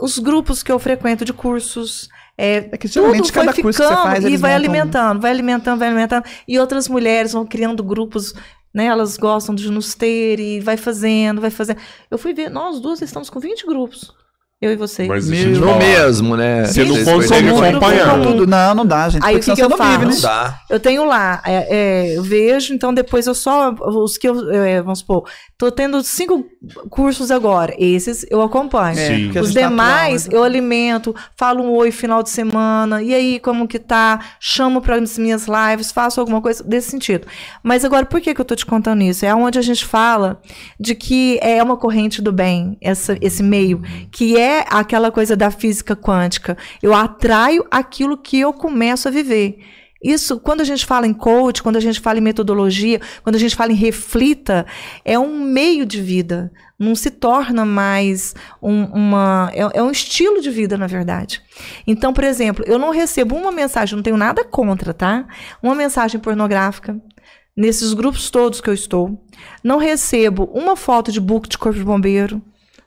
Os grupos que eu frequento de cursos. É, É que geralmente tudo foi cada curso que você ficando faz, e vai alimentando, vai alimentando, vai alimentando. E outras mulheres vão criando grupos, né? Elas gostam de nos ter e vai fazendo, vai fazendo. Eu fui ver, nós duas estamos com 20 grupos. Eu e vocês. Mas No falar. mesmo, né? Você não consegue acompanhar. Tudo. Não, não dá, gente. Aí, o que que você eu não vive, faço? né? Não dá. Eu tenho lá, é, é, eu vejo, então depois eu só. Os que eu. é, vamos supor, tô tendo cinco cursos agora. Esses eu acompanho. É, Sim. Os tá demais atual, eu alimento, falo um oi final de semana, e aí como que tá? Chamo para as minhas lives, faço alguma coisa desse sentido. Mas agora, por que, que eu tô te contando isso? É onde a gente fala de que é uma corrente do bem, essa, esse meio, que é aquela coisa da física quântica. Eu atraio aquilo que eu começo a viver. Isso, quando a gente fala em coach, quando a gente fala em metodologia, quando a gente fala em reflita, é um meio de vida. Não se torna mais um, uma. É, é um estilo de vida, na verdade. Então, por exemplo, eu não recebo uma mensagem, não tenho nada contra, tá? Uma mensagem pornográfica. Nesses grupos todos que eu estou. Não recebo uma foto de book de corpo de bombeiro.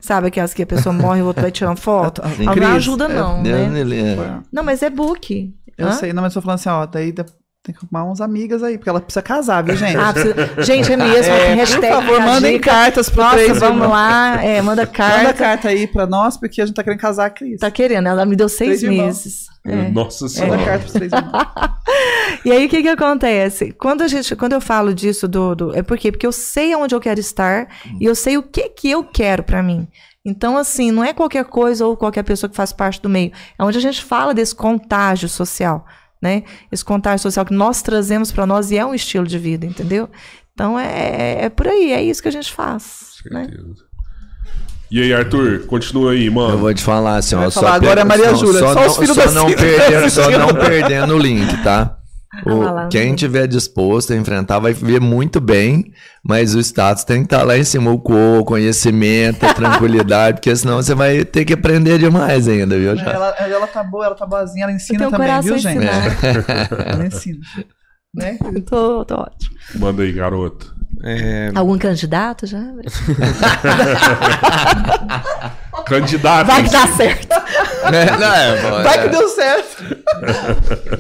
Sabe aquelas que a pessoa morre e o outro vai tirando foto? Tem Ela não crise. ajuda, não, É, né? ele é- Não, mas é book. Eu Hã? sei, não, mas eu tô falando assim, ó, daí da- Tem que arrumar uns amigas aí, porque ela precisa casar, viu, gente? Ah, precisa- Gente, é mesmo. É, por hashtag favor, a mandem dica. cartas pro Nossa, três vamos irmãos. lá. É, manda carta. Manda carta aí pra nós, porque a gente tá querendo casar a Cris. Tá querendo, ela me deu seis Três meses. É. Nossa Manda senhora. carta pros três irmãos. E aí, o que que acontece? Quando, a gente, quando eu falo disso, do, do- é por quê? Porque eu sei aonde eu quero estar e eu sei o que que eu quero pra mim. Então, assim, não é qualquer coisa ou qualquer pessoa que faz parte do meio. É onde a gente fala desse contágio social, né? Esse contágio social que nós trazemos pra nós e é um estilo de vida, entendeu? Então, é, é por aí, é isso que a gente faz, né? E aí, Arthur, continua aí, Eu mano. vou te falar assim, ó. falar só agora pe- é Maria só- Júlia, Só, só não, os filhos só da não perdendo, só não perdendo o link, tá? O- lá, quem não. tiver disposto a enfrentar vai ver muito bem, mas o status tem que estar lá em cima, o co, o conhecimento, a tranquilidade, porque senão você vai ter que aprender demais ainda, viu? Já? Ela, ela tá boa, ela tá boazinha, ela ensina também, coração viu, gente? ensinado. Ela ensina. Né? Tô, tô ótimo. Manda aí, garoto. É, Algum candidato já? Candidato. Vai que dá certo. É, não, é, pô, Vai é. que deu certo.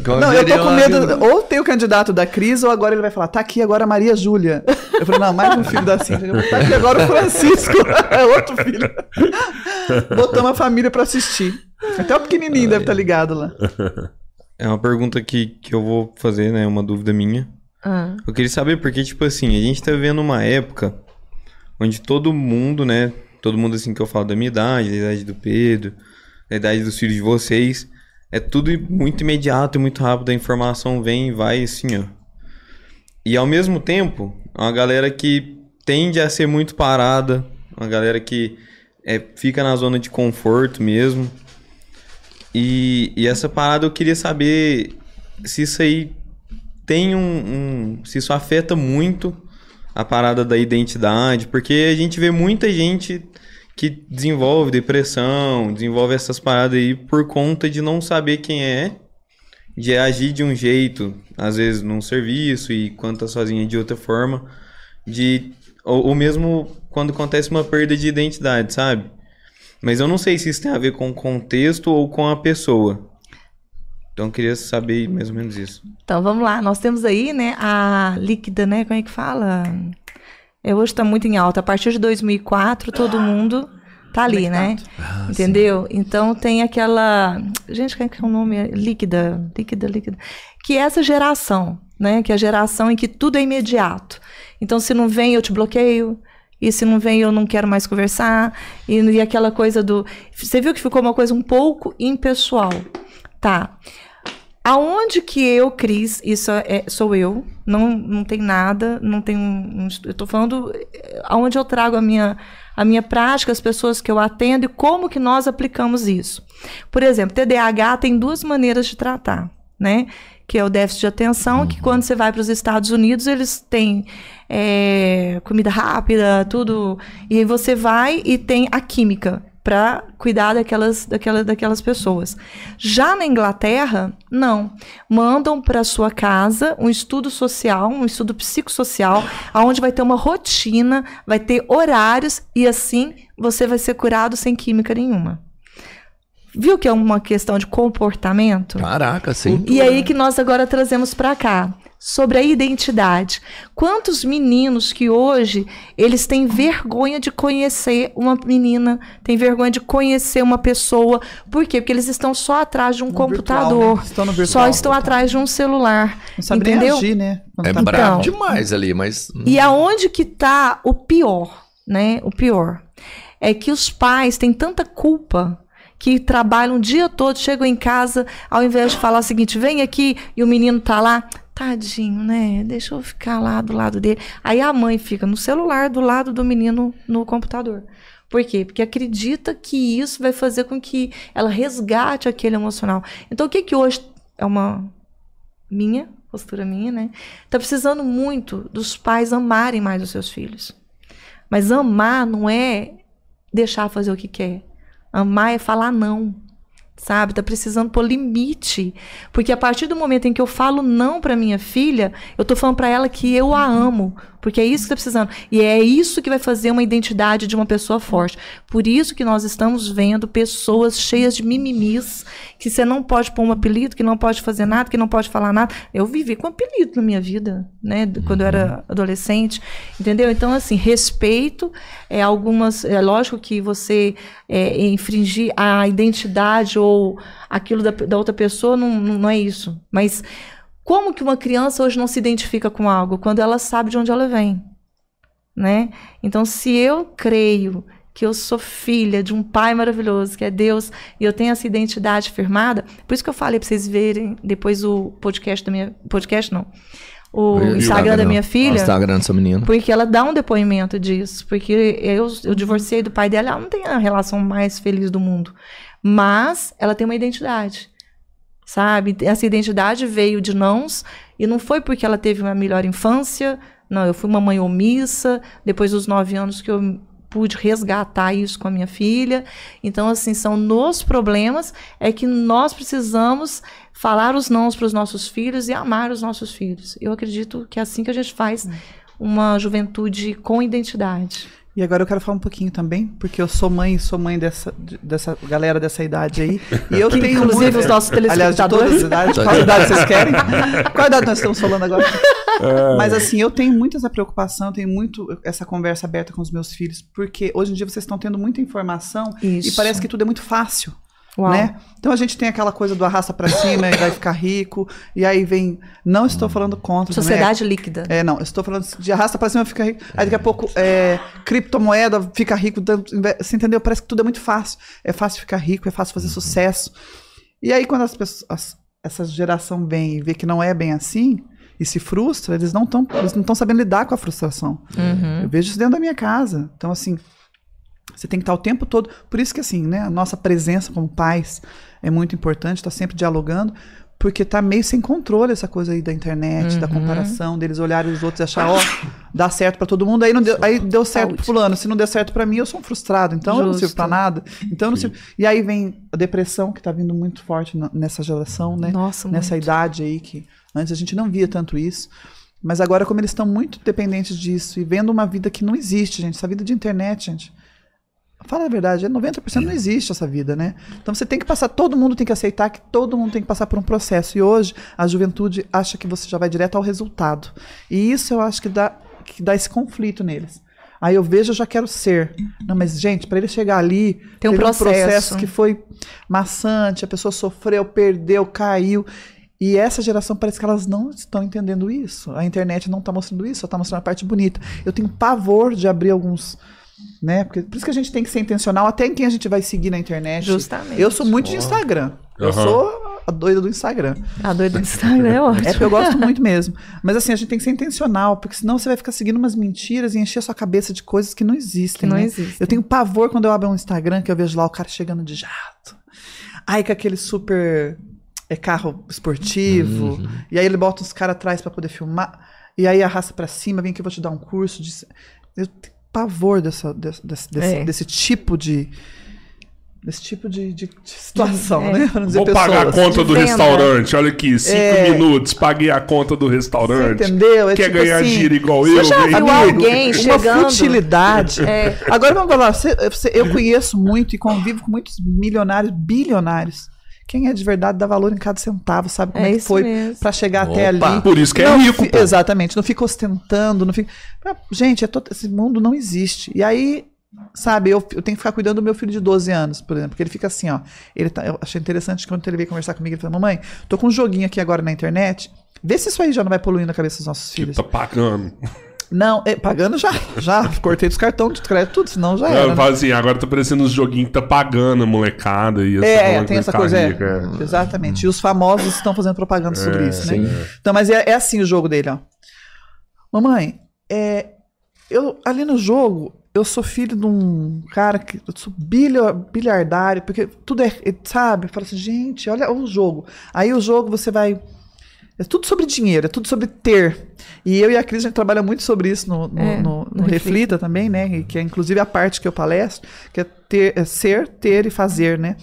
Como Não, eu tô com medo. Ou tem o candidato da Cris, ou agora ele vai falar, tá aqui agora a Maria Júlia. Eu falei, não, mais um filho da Cíntia. Tá aqui agora o Francisco. É outro filho. Botamos a família pra assistir. Até o pequenininho deve estar ligado lá. é uma pergunta que, que eu vou fazer, né? Uma dúvida minha. Ah, Eu queria saber porque, tipo assim, a gente tá vivendo uma época onde todo mundo, né? Todo mundo, assim, que eu falo da minha idade, da idade do Pedro, da idade dos filhos de vocês, é tudo muito imediato e muito rápido. A informação vem e vai, assim, ó. E ao mesmo tempo, uma galera que tende a ser muito parada, uma galera que é, fica na zona de conforto mesmo. E, e essa parada eu queria saber se isso aí tem um, um- se isso afeta muito a parada da identidade, porque a gente vê muita gente que desenvolve depressão, desenvolve essas paradas aí por conta de não saber quem é, de agir de um jeito, às vezes num serviço e quando tá sozinha de outra forma, de ou, ou mesmo quando acontece uma perda de identidade, sabe? Mas eu não sei se isso tem a ver com o contexto ou com a pessoa. Então eu queria saber mais ou menos isso. Então vamos lá, nós temos aí, né, a líquida, né, como é que fala? É, hoje está muito em alta. A partir de 2004, todo mundo tá ali, né? Entendeu? Então tem aquela, gente, como é que é o nome? Líquida, líquida, líquida. Que é essa geração, né? Que é a geração em que tudo é imediato. Então se não vem, eu te bloqueio. E se não vem, eu não quero mais conversar. E, e aquela coisa do. Você viu que ficou uma coisa um pouco impessoal. Tá. Aonde que eu, Cris, isso é, sou eu, não, não tem nada, não tem um, um- eu tô falando eh, aonde eu trago a minha, a minha prática, as pessoas que eu atendo e como que nós aplicamos isso. Por exemplo, TDAH tem duas maneiras de tratar, né? Que é o déficit de atenção, que quando você vai para os Estados Unidos, eles têm eh, comida rápida, tudo, e aí você vai e tem a química, para cuidar daquelas, daquela, daquelas pessoas. Já na Inglaterra, não. Mandam para sua casa um estudo social, um estudo psicossocial, onde vai ter uma rotina, vai ter horários e assim você vai ser curado sem química nenhuma. Viu que é uma questão de comportamento? Caraca, sim. E aí que nós agora trazemos para cá sobre a identidade. Quantos meninos que hoje eles têm vergonha de conhecer uma menina, têm vergonha de conhecer uma pessoa, por quê? Porque eles estão só atrás de um No computador, virtual, né? Estão no virtual, só estão total. atrás de um celular, Não sabe entendeu? agir, né? Quando É tá- brabo Então. demais ali, mas. E aonde que tá o pior, né? O pior é que os pais têm tanta culpa que trabalham o dia todo, chegam em casa, ao invés de falar o seguinte, vem aqui e o menino tá lá, tadinho, né? Deixa eu ficar lá do lado dele. Aí a mãe fica no celular do lado do menino no computador. Por quê? Porque acredita que isso vai fazer com que ela resgate aquele emocional. Então o que que hoje é uma minha postura minha, né? Tá precisando muito dos pais amarem mais os seus filhos. Mas amar não é deixar fazer o que quer. Amar é falar não. Sabe? Tá precisando pôr limite. Porque a partir do momento em que eu falo não para minha filha, eu tô falando para ela que eu a amo. Porque é isso que tá precisando. E é isso que vai fazer uma identidade de uma pessoa forte. Por isso que nós estamos vendo pessoas cheias de mimimis, que você não pode pôr um apelido, que não pode fazer nada, que não pode falar nada. Eu vivi com apelido na minha vida, né? Quando eu era adolescente. Entendeu? Então, assim, respeito é algumas. É lógico que você é, infringir a identidade ou aquilo da, da outra pessoa não, não é isso. Mas como que uma criança hoje não se identifica com algo quando ela sabe de onde ela vem, né? Então, se eu creio que eu sou filha de um pai maravilhoso, que é Deus, e eu tenho essa identidade firmada, por isso que eu falei para vocês verem depois o podcast da minha podcast não. O Eu- Instagram da minha O filha, Instagram do seu menino. porque ela dá um depoimento disso. Porque eu, eu divorciei do pai dela, ela não tem a relação mais feliz do mundo. Mas ela tem uma identidade. Sabe? Essa identidade veio de nãos e não foi porque ela teve uma melhor infância. Não, eu fui uma mãe omissa, depois dos nove anos que eu pude resgatar isso com a minha filha. Então, assim, são nos problemas é que nós precisamos falar os nãos para os nossos filhos e amar os nossos filhos. Eu acredito que é assim que a gente faz uma juventude com identidade. E agora eu quero falar um pouquinho também, porque eu sou mãe, sou mãe dessa, de- dessa galera dessa idade aí. E eu Que, tenho inclusive, muito- os nossos Aliás, de todas as telespectadores. idades. Qual idade vocês querem? Qual idade nós estamos falando agora? Mas assim, eu tenho muito essa preocupação, tenho muito essa conversa aberta com os meus filhos, porque hoje em dia vocês estão tendo muita informação e Isso. parece que tudo é muito fácil. Uau. Né? Então a gente tem aquela coisa do arrasta pra cima e vai ficar rico, e aí vem. Não estou falando contra. também, Sociedade líquida. é, não, estou falando de arrasta pra cima, fica rico. Aí daqui a pouco, é, criptomoeda fica rico. Você entendeu? Parece que tudo é muito fácil. É fácil ficar rico, é fácil fazer sucesso. E aí, quando as pessoas, as- essa geração vem e vê que não é bem assim, e se frustra, eles não estão eles não estão sabendo lidar com a frustração. Eu vejo isso dentro da minha casa. Então, assim, você tem que estar o tempo todo. Por isso que, assim, né, a nossa presença como pais é muito importante, tá sempre dialogando, porque tá meio sem controle essa coisa aí da internet, da comparação, deles olharem os outros e achar, ó, dá certo pra todo mundo, aí não deu, aí deu certo pro fulano, se não der certo pra mim, eu sou um frustrado, então eu não sirvo Justo. pra nada. Então não sirvo. E aí vem a depressão que tá vindo muito forte nessa geração, né? Nossa, nessa muito. idade aí que antes a gente não via tanto isso. Mas agora, como eles estão muito dependentes disso e vendo uma vida que não existe, gente, essa vida de internet, gente. Fala a verdade, é 90% não existe essa vida, né? Então você tem que passar, todo mundo tem que aceitar que todo mundo tem que passar por um processo. E hoje a juventude acha que você já vai direto ao resultado. E isso eu acho que dá, que dá esse conflito neles. Aí eu vejo, eu já quero ser. Não, mas gente, para ele chegar ali, Tem um teve processo. que foi maçante, a pessoa sofreu, perdeu, caiu. E essa geração parece que elas não estão entendendo isso. A internet não está mostrando isso, só está mostrando a parte bonita. Eu tenho pavor de abrir alguns. Né? Porque, por isso que a gente tem que ser intencional até em quem a gente vai seguir na internet. Justamente. Eu sou muito de Instagram. Eu Aham. sou a doida do Instagram. A doida do Instagram é ótimo. É porque eu gosto muito mesmo. Mas assim, a gente tem que ser intencional, porque senão você vai ficar seguindo umas mentiras e encher a sua cabeça de coisas que não existem. Que não né? existem. Eu tenho pavor quando eu abro um Instagram que eu vejo lá o cara chegando de jato. Aí com aquele super é, carro esportivo. E aí ele bota os caras atrás pra poder filmar. E aí arrasta pra cima, vem que eu vou te dar um curso. De... Eu tenho pavor dessa, desse, desse, desse, É. desse tipo de. Desse tipo de, de- situação, É. né? Vou pagar a conta do venda. restaurante. Olha aqui, cinco É. minutos, paguei a conta do Você restaurante. entendeu? É Quer tipo ganhar assim, dinheiro igual você eu? já viu comigo. alguém uma chegando? futilidade. É. Agora vamos falar, você- você- eu conheço muito e convivo com muitos milionários, bilionários. Quem é de verdade dá valor em cada centavo, sabe como É é, que foi pra chegar até Opa. ali. Por isso que é Não rico, fi- pô. Exatamente, não fica ostentando, não fica. Gente, é todo- esse mundo não existe. E aí, sabe, eu, eu tenho que ficar cuidando do meu filho de 12 anos, por exemplo, porque ele fica assim, ó. Ele tá, eu achei interessante que quando ele veio conversar comigo, ele falou: Mamãe, tô com um joguinho aqui agora na internet. Vê se isso aí já não vai poluindo a cabeça dos nossos Que filhos. tá pagando. Não, é, pagando já. Já. Cortei dos cartões de crédito, tudo, senão já era. Ela né? assim, agora tá parecendo uns joguinhos que tá pagando a molecada. E É, falando tem essa ficar coisa. é. é. Exatamente. E os famosos estão fazendo propaganda sobre É, isso, né? Então, mas é, é assim o jogo dele, ó. Mamãe, é, eu, ali no jogo, eu sou filho de um cara que. Eu sou bilhardário, porque tudo é. é, Sabe? Fala assim, gente, olha o jogo. Aí o jogo você vai. É tudo sobre dinheiro, é tudo sobre ter. E eu e a Cris, a gente trabalha muito sobre isso no, no, É, no- no no Reflita também, né? E que é inclusive a parte que eu palestro, que é, ter, é ser, ter e fazer, né?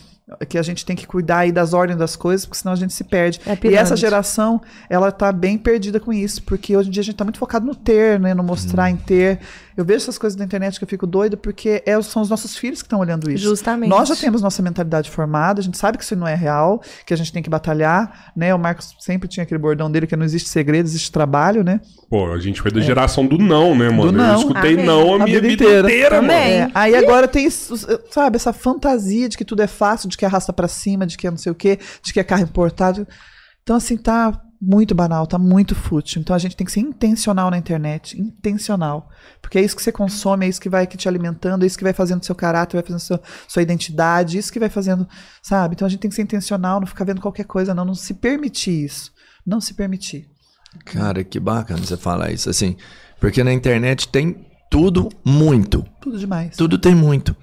que a gente tem que cuidar aí das ordens das coisas, porque senão a gente se perde. É e essa geração, ela tá bem perdida com isso, porque hoje em dia a gente tá muito focado no ter, né, no mostrar em ter. Eu vejo essas coisas na internet que eu fico doida, porque é- são os nossos filhos que estão olhando isso. Justamente. Nós já temos nossa mentalidade formada, a gente sabe que isso não é real, que a gente tem que batalhar, né? O Marcos sempre tinha aquele bordão dele que não existe segredo, existe trabalho, né? Pô, a gente foi da geração do não, né, mano? não. Eu escutei Amém. não a, minha vida, inteira, Também. mano. É, aí agora tem, sabe, essa fantasia de que tudo é fácil, de que arrasta pra cima, de que é não sei o quê, de que é carro importado. Então, assim, tá muito banal, tá muito fútil. Então a gente tem que ser intencional na internet, intencional. Porque é isso que você consome, é isso que vai que te alimentando, é isso que vai fazendo seu caráter, vai fazendo seu, sua identidade, isso que vai fazendo, sabe? Então a gente tem que ser intencional, não ficar vendo qualquer coisa, não, não se permitir isso. Não se permitir. Cara, que bacana você falar isso, assim. Porque na internet tem tudo muito. Tudo demais. Tudo tem muito.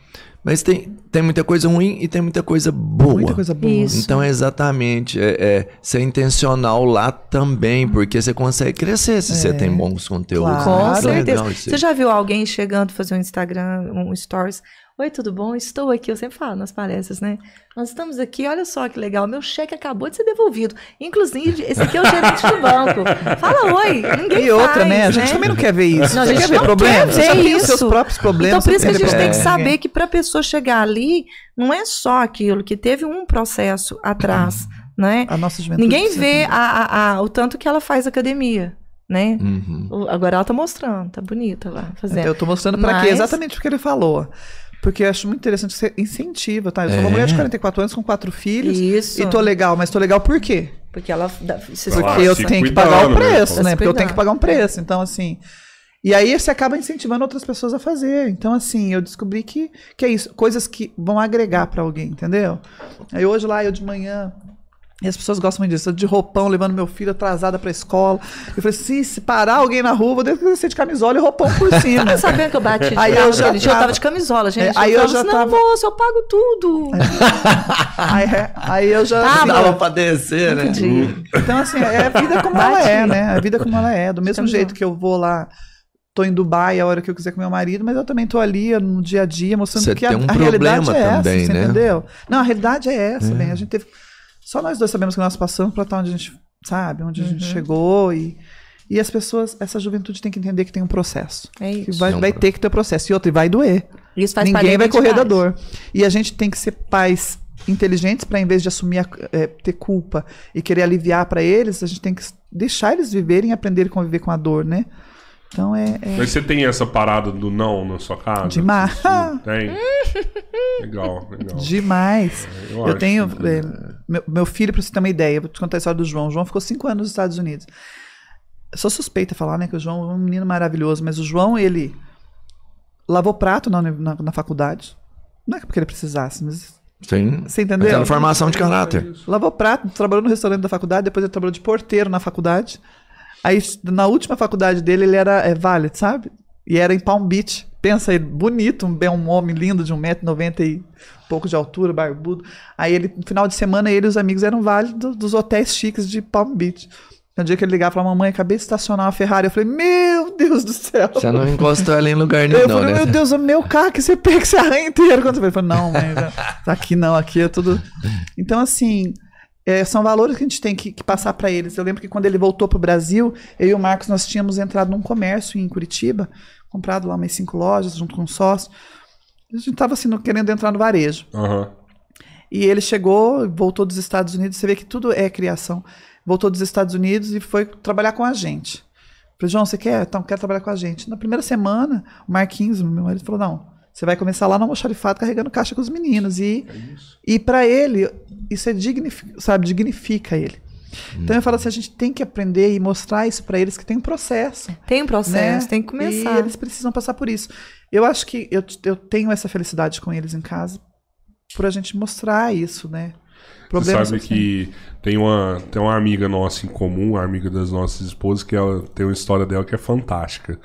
Mas tem, tem muita coisa ruim e tem muita coisa boa. Muita coisa boa. Isso. Então, exatamente, é, é ser intencional lá também, porque você consegue crescer se você tem bons conteúdos. Claro. Com Muito certeza. Você já viu alguém chegando fazer um Instagram, um stories? Oi, tudo bom? Estou aqui. Eu sempre falo nas palestras, né? Nós estamos aqui, olha só que legal. Meu cheque acabou de ser devolvido. Inclusive, esse aqui é o gerente do banco. Fala oi. Ninguém E outra, faz, né? A gente também não quer ver isso. Não, a gente quer ver não problema? quer Você ver tem os seus isso. próprios problemas. Então, por isso que a gente tem que ver saber que para a pessoa chegar ali, não é só aquilo, que teve um processo atrás, né? A nossa Ninguém vê a, a- a- o tanto que ela faz academia, né? Uhum. Agora ela tá mostrando, tá bonita lá, fazendo. Eu tô mostrando pra Mas- quê? Exatamente o que ele falou. Porque eu acho muito interessante, você incentiva, tá? Eu sou uma É. mulher de 44 anos com quatro filhos. Isso. E tô legal, mas tô legal por quê? Porque ela se Porque Porque eu se tenho que pagar o né, preço, né? Se Porque eu tenho que pagar um preço. Então, assim. E aí você acaba incentivando outras pessoas a fazer. Então, assim, eu descobri que, que é isso. Coisas que vão agregar pra alguém, entendeu? Aí hoje lá, eu de manhã. E as pessoas gostam muito disso. Eu de roupão, levando meu filho atrasada pra escola. Eu falei assim: se parar alguém na rua, vou descer de camisola e roupão por cima. Tá sabendo que eu bati de Aí eu já dia? Eu tava- tava de camisola, gente. É, aí eu falava já assim, tava- Não, moço, eu pago tudo. aí, é, aí eu já. Ah, assim, Dava pra descer, né? Entendi. Então, assim, é a vida como ela Bate. é, né? A vida como ela é. Do mesmo Estamos jeito que eu vou lá, tô em Dubai a hora que eu quiser com meu marido, mas eu também tô ali no dia a dia mostrando Você que a, um a realidade é também, essa, você né? entendeu? Não, a realidade é essa, bem. A gente teve. Só nós dois sabemos que nós passamos pra estar onde a gente sabe, onde a gente Uhum. chegou e. E as pessoas, essa juventude tem que entender que tem um processo. É Que isso. vai, É um vai pro- ter que ter processo. E outro, e vai doer. Isso faz Ninguém vai correr da dor. E a gente tem que ser pais inteligentes para, em vez de assumir, a- é, ter culpa e querer aliviar para eles, a gente tem que deixar eles viverem e aprender a conviver com a dor, né? Então é. é- Mas você tem essa parada do não na sua casa? Demais. Tem. legal, legal. Demais. Eu Eu, acho tenho. que- é, meu, meu filho, pra você ter uma ideia, eu vou te contar a história do João. O João ficou cinco anos nos Estados Unidos. Eu sou suspeita a falar, né? Que o João é um menino maravilhoso, mas o João, ele lavou prato na, na, na faculdade. Não é porque ele precisasse, mas. Tem Você entendeu? aquela formação de caráter. Lavou prato, trabalhou no restaurante da faculdade, depois ele trabalhou de porteiro na faculdade. Aí, na última faculdade dele, ele era é, valet, sabe? E era em Palm Beach. Pensa ele, bonito, um, bem- um homem lindo de 1,90m e pouco de altura, barbudo. Aí ele, no final de semana, ele e os amigos eram vale do- dos hotéis chiques de Palm Beach. No dia que ele ligava e falava, mamãe, acabei de estacionar uma Ferrari. Eu falei, meu Deus do céu. Você não encostou ela em lugar nenhum, Eu não, falei, né? meu Deus, o meu carro que você pega, você arranha inteiro. Quando você falou, não, mãe, já- aqui não, aqui é tudo. Então, assim, é, são valores que a gente tem que, que passar para eles. Eu lembro que quando ele voltou pro Brasil, eu e o Marcos, nós tínhamos entrado num comércio em Curitiba, comprado lá umas cinco lojas, junto com um sócio. A gente tava assim, querendo entrar no varejo. Aham. E ele chegou, voltou dos Estados Unidos, você vê que tudo é criação. Voltou dos Estados Unidos e foi trabalhar com a gente. Falei, João, você quer? Então, quero trabalhar com a gente. Na primeira semana, o Marquinhos, meu marido, falou: não, você vai começar lá no almoxarifado carregando caixa com os meninos. E, e para ele, isso é dignifica, sabe, dignifica ele. Então eu falo assim, a gente tem que aprender e mostrar isso para eles que tem um processo Tem um processo, né? tem que começar. E eles precisam passar por isso. Eu acho que eu, eu tenho essa felicidade com eles em casa por a gente mostrar isso, né? Você Problemas sabe que tem uma, tem uma amiga nossa em comum, a amiga das nossas esposas, que ela tem uma história dela que é fantástica.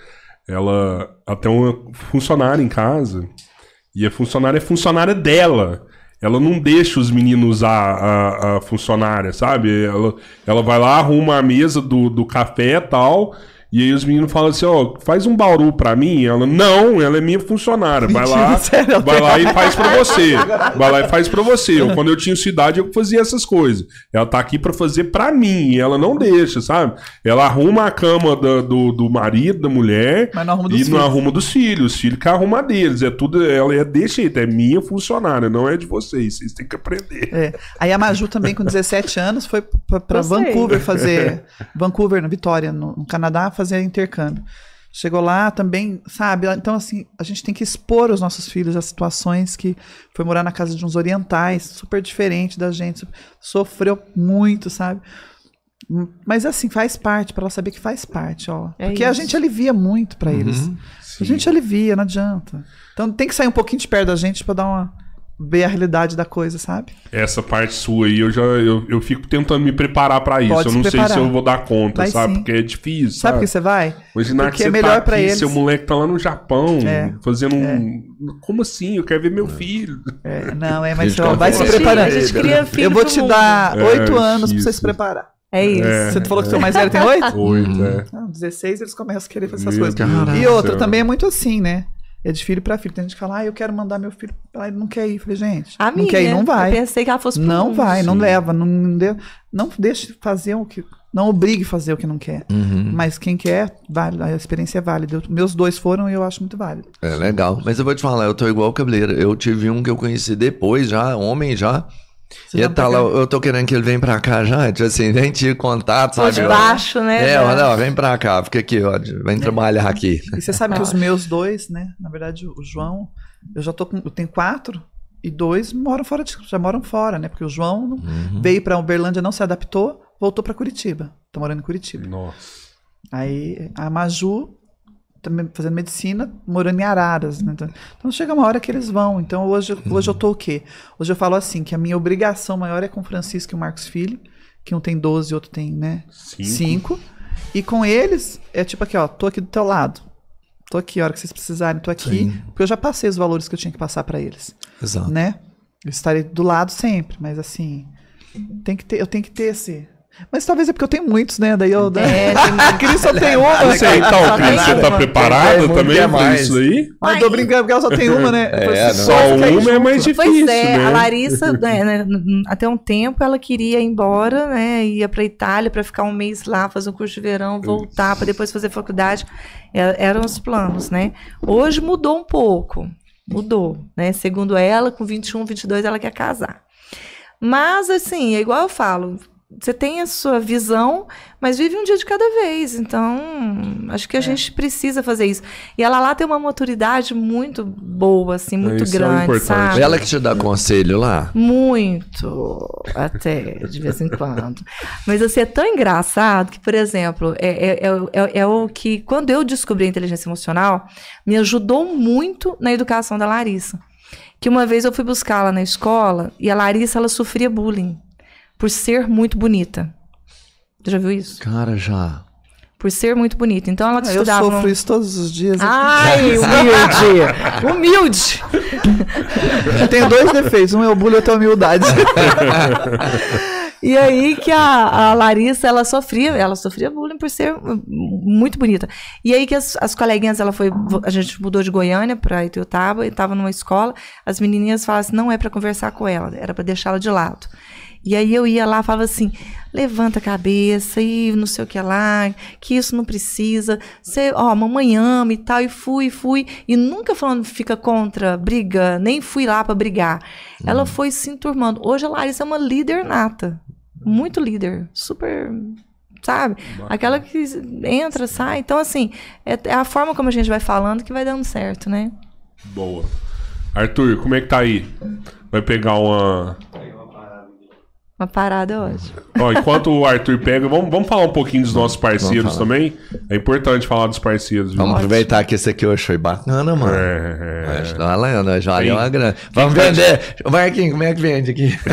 Ela, tem uma funcionária em casa e a funcionária é funcionária dela. Ela não deixa os meninos usar a, a funcionária, sabe? Ela, ela vai lá, arruma a mesa do, do café e tal, E aí os meninos falam assim, ó, faz um bauru pra mim. Ela, não, ela é minha funcionária. Vai lá, sério, vai lá e faz pra você. Vai lá e faz pra você. Eu, quando eu tinha cidade, eu fazia essas coisas. Ela tá aqui pra fazer pra mim. E ela não deixa, sabe? Ela arruma a cama da- do, do marido, da mulher. Mas não arruma dos e filhos. não arruma dos filhos. Os filhos que arruma deles. É tudo, ela é desse jeito. É minha funcionária, não é de vocês. Vocês têm que aprender. É. Aí a Maju também, com 17 anos, foi pra, pra. Vancouver fazer. Vancouver, na Vitória, no, no Canadá, fazer intercâmbio. Chegou lá também, sabe? Então, assim, a gente tem que expor os nossos filhos a situações que foi morar na casa de uns orientais, super diferente da gente, sofreu muito, sabe? Mas assim, faz parte, pra ela saber que faz parte, ó. É Porque a isso. gente alivia muito pra eles. A gente alivia, não adianta. Então tem que sair um pouquinho de perto da gente pra dar uma. Ver a realidade da coisa, sabe? Essa parte sua aí, eu já eu, eu fico tentando me preparar pra isso. Pode eu se não sei preparar. se eu vou dar conta, Vai sabe? sim. Porque é difícil, Sabe sabe? por que você vai? Imaginar Porque que é você melhor tá pra aqui, eles. seu moleque tá lá no Japão, É. fazendo um... Como assim? Eu quero ver meu filho. É, não, é, mas ó, vai se confere. preparando. A gente cria filho Eu vou te dar É, oito anos pra você se preparar. É isso. É. Você falou que seu mais velho tem oito? Oito, é. Não, 16 eles começam a querer fazer essas Meu coisas. Deus E outra, também é muito assim, né? É de filho pra filho. Tem gente que fala, ah, eu quero mandar meu filho. Ela não quer ir. Eu falei, gente, A não minha, quer ir, não vai. Eu pensei que ela fosse pro Não mundo. vai, não leva, não, não, dê- não deixe fazer o que. Não obrigue a fazer o que não quer. Uhum. Mas quem quer, vale, a experiência é válida. Eu- Meus dois foram e eu acho muito válido. É legal. Mas eu vou te falar, eu tô igual o Cabeleira. Eu tive um que eu conheci depois já, homem já. Você e já ele tá tá lá, eu tô querendo que ele venha pra cá já, tipo assim, nem tive contato, sabe? debaixo, né? É, da- olha, ó, vem pra cá, fica aqui, ó, vem trabalhar aqui. E você sabe que os meus dois, né? Na verdade, o João, eu já tô com. Eu tenho quatro e dois moram fora de, já moram fora, né? Porque o João Uhum. veio pra Uberlândia, não se adaptou, voltou pra Curitiba. Tá morando em Curitiba. Nossa. Aí a Maju também fazendo medicina, morando em Araras, né? Então, então chega uma hora que eles vão. Então hoje, hoje eu tô o quê? Hoje eu falo assim, que a minha obrigação maior é com o Francisco e o Marcos Filho, que um tem 12 e outro tem, né? Cinco. E com eles, é tipo aqui, ó, tô aqui do teu lado. Tô aqui, a hora que vocês precisarem, tô aqui. Sim. Porque eu já passei os valores que eu tinha que passar pra eles, Exato. né? Eu estarei do lado sempre, mas assim, tem que ter, eu tenho que ter esse. Mas talvez é porque eu tenho muitos, né? Daí eu. É, a Cris só tem uma. Você, então, Só Cris, você tá preparada muito também pra mais. isso aí? Mas eu tô brincando porque ela só tem uma, né? É, não. Só uma junto- é mais difícil, Pois é, né? a Larissa, né, né, até um tempo, ela queria ir embora, né? Ia pra Itália pra ficar um mês lá, fazer um curso de verão, voltar pra depois fazer faculdade. É, Eram os planos, né? Hoje mudou um pouco. Mudou, né? Segundo ela, com 21, 22, ela quer casar. Mas, assim, é igual eu falo. Você tem a sua visão, mas vive um dia de cada vez. Então, acho É. que a gente precisa fazer isso. E ela lá tem uma maturidade muito boa, assim, muito isso é grande, importante. sabe? Ela que te dá conselho lá? Muito, até, de vez em quando. Mas assim, é tão engraçado que, por exemplo, é, é, é, é- é o que, quando eu descobri a inteligência emocional, me ajudou muito na educação da Larissa. Que uma vez eu fui buscá-la na escola e a Larissa, ela sofria bullying por ser muito bonita. Você já viu isso? Cara, já. Por ser muito bonita. Então ela Ah, Eu estudava... sofro num- isso todos os dias. Ai, humilde! Humilde! Eu tenho dois defeitos. Um é o bullying e outro é a humildade. E aí que a, a Larissa, ela sofria, ela sofria bullying por ser muito bonita. E aí que as, as coleguinhas, ela foi, a gente mudou de Goiânia para Ituiutaba, e estava numa escola, as menininhas falavam assim, não é para conversar com ela, era para deixá-la de lado. E aí eu ia lá, falava assim, levanta a cabeça e não sei o que lá, que isso não precisa. Você, ó, mamãe ama e tal, e fui, fui. E nunca falando fica contra, briga, nem fui lá para brigar. Ela foi se enturmando. Hoje a Larissa é uma líder nata. Muito líder. Super. Sabe? Aquela que entra, sai. Então, assim, é, é a forma como a gente vai falando que vai dando certo, né? Boa. Arthur, como é que tá aí? Vai pegar uma. Uma parada hoje. Ó, enquanto o Arthur pega, vamos, vamos falar um pouquinho dos nossos parceiros também. É importante falar dos parceiros, viu? Vamos aproveitar que esse aqui hoje foi bacana, mano. É, Acho que tá valendo, já deu uma grana. Vamos vender. Marquinhos, como é que vende aqui?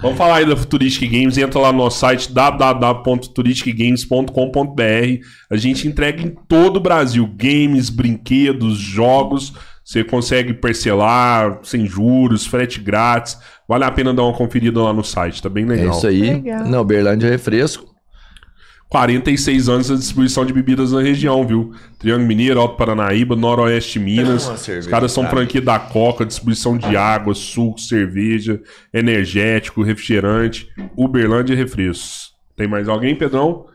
Vamos falar aí da Futuristic Games. Entra lá no nosso site www.futuristicgames.com.br. A gente entrega em todo o Brasil games, brinquedos, jogos. Você consegue parcelar sem juros, frete grátis. Vale a pena dar uma conferida lá no site, tá bem É legal. isso aí. Legal. Não, Berlândia é refresco. 46 anos da distribuição de bebidas na região, viu? Triângulo Mineiro, Alto Paranaíba, Noroeste Minas. uma Os cerveja caras são pra franquia da Coca, distribuição de água, suco, cerveja, energético, refrigerante, Uberlândia e refrescos. Tem mais alguém, Pedrão?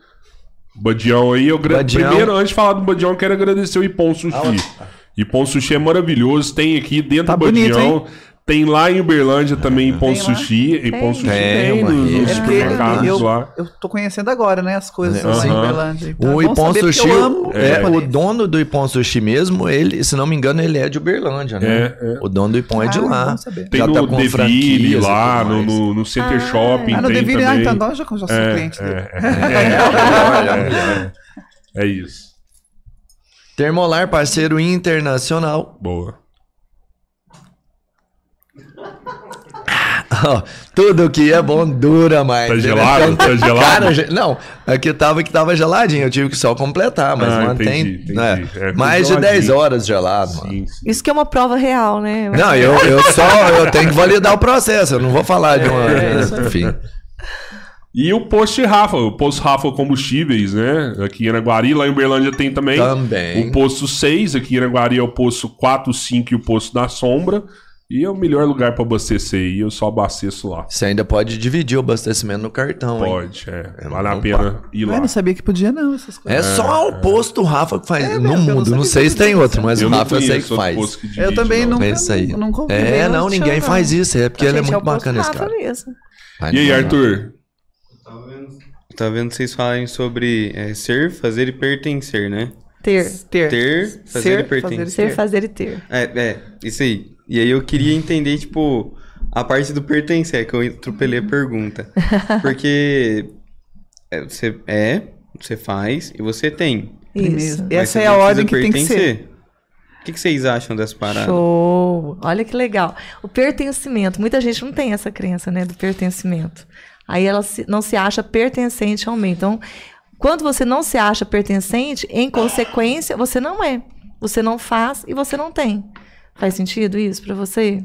Badião aí, eu gra- Badião. primeiro, antes de falar do Badião, eu quero agradecer o Ipom Sushi. Ipom Sushi é maravilhoso, tem aqui dentro Tá do bonito, Badião, tem lá em Uberlândia também lá? Sushi, Ipom Sushi Tem, tem, nos, nos É supermercados eu, lá. eu tô conhecendo agora, né, as coisas É, assim, aham. em Uberlândia. Então O é Ipon Sushi, eu amo é, o dono do Ipon Sushi mesmo, ele, se não me engano, ele é de Uberlândia, né? É, é. O dono do Ipon é de Ah, lá. bom saber. Tem Já no tá com Deville e lá, no, no, no Center Ah, Shopping Ah, no Deville, ah, então eu já, já sou É, cliente dele. é, é, é, é isso. Termolar, parceiro internacional. Boa. Ó, Tudo que é bom dura mais. Tá né? gelado? Tá gelado? Cara, não, aqui tava que tava geladinho, eu tive que só completar, mas Ah, mantém entendi, entendi. né, É, mais de geladinho. 10 horas gelado, mano. Sim, sim. Isso que é uma prova real, né? Não, eu, eu só eu tenho que validar o processo, eu não vou falar de uma. É, enfim. E o posto Rafa, o posto Rafa Combustíveis, né? Aqui em Araguari, lá em Uberlândia tem também. Também. O posto 6, aqui em Araguari é o posto 4, 5 e o posto da Sombra. E é o melhor lugar para abastecer aí, eu só abasteço lá. Você ainda pode dividir o abastecimento no cartão, hein? Pode, é. Vale a não pena ir lá. eu não sabia que podia não, essas coisas. É só o posto Rafa que faz É no eu não mundo. Não, sabia sei se tem outro, mas Eu o não Rafa eu sei que faz. posto que Eu divide, também não. nunca, É aí. nunca ouvi. É, eu não, ninguém não. faz isso, é porque ele é muito bacana esse cara. mesmo. E aí, Arthur? Tá vendo vocês falarem sobre é, ser, fazer e pertencer, né? Ter. Ter. Ter, fazer Ser, e pertencer. fazer e Ser, ter. fazer e ter. É, é, isso aí. E aí eu queria entender, tipo, a parte do pertencer, que eu atropelei a pergunta. Porque é, você é, você faz e você tem. Isso. Mas Essa é a ordem que tem que ser. pertencer. O que, que vocês acham dessa parada? Show! Olha que legal. O pertencimento. Muita gente não tem essa crença, né, do pertencimento. Aí ela se- não se acha pertencente ao meio. Então, quando você não se acha pertencente, em consequência, você não é. Você não faz e você não tem. Faz sentido isso para você?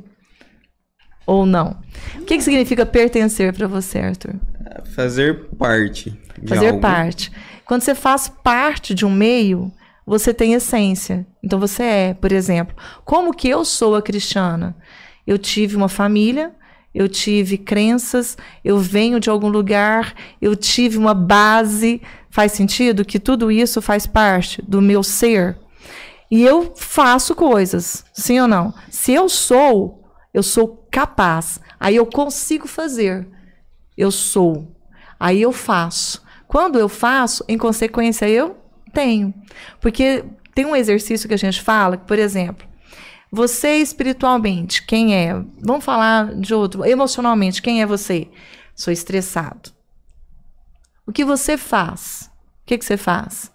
Ou não? O que, que significa pertencer para você, Arthur? Fazer parte. Fazer algo. parte. Quando você faz parte de um meio, você tem essência. Então você é, por exemplo, como que eu sou a cristiana? Eu tive uma família, eu tive crenças, eu venho de algum lugar, eu tive uma base. Faz sentido que tudo isso faz parte do meu ser? E eu faço coisas, sim ou não? Se eu sou, eu sou capaz. Aí eu consigo fazer. Eu sou. Aí eu faço. Quando eu faço, em consequência, eu tenho. Porque tem um exercício que a gente fala, que, por exemplo, você espiritualmente, quem é? Vamos falar de outro. Emocionalmente, quem é você? Sou estressado. O que você faz? O que, que você faz?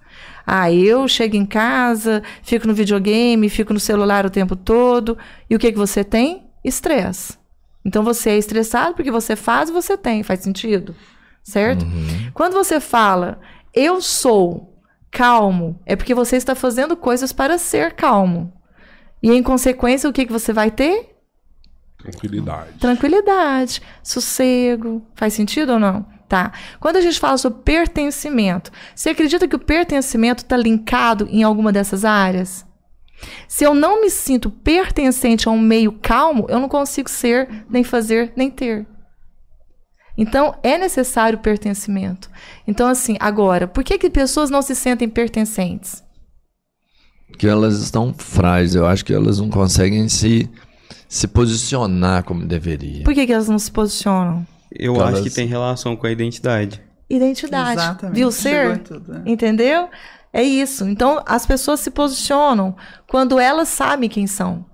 Ah, eu chego em casa, fico no videogame, fico no celular o tempo todo. E o que, que você tem? Estresse. Então você é estressado porque você faz e você tem. Faz sentido? Certo? Quando você fala, eu sou calmo, é porque você está fazendo coisas para ser calmo. E em consequência, o que, que você vai ter? Tranquilidade. Tranquilidade, sossego. Faz sentido ou não? Tá. Quando a gente fala sobre pertencimento, você acredita que o pertencimento está linkado em alguma dessas áreas? Se eu não me sinto pertencente a um meio calmo, eu não consigo ser, nem fazer, nem ter. Então, é necessário pertencimento. Então, assim, agora, por que, que pessoas não se sentem pertencentes? Que elas estão frágeis, eu acho que elas não conseguem se, se posicionar como deveria. Por que, que elas não se posicionam? Eu Elas- acho que tem relação com a identidade. Identidade. Exatamente. Viu ser? tudo, né? Entendeu? É isso. Então, as pessoas se posicionam quando elas sabem quem são.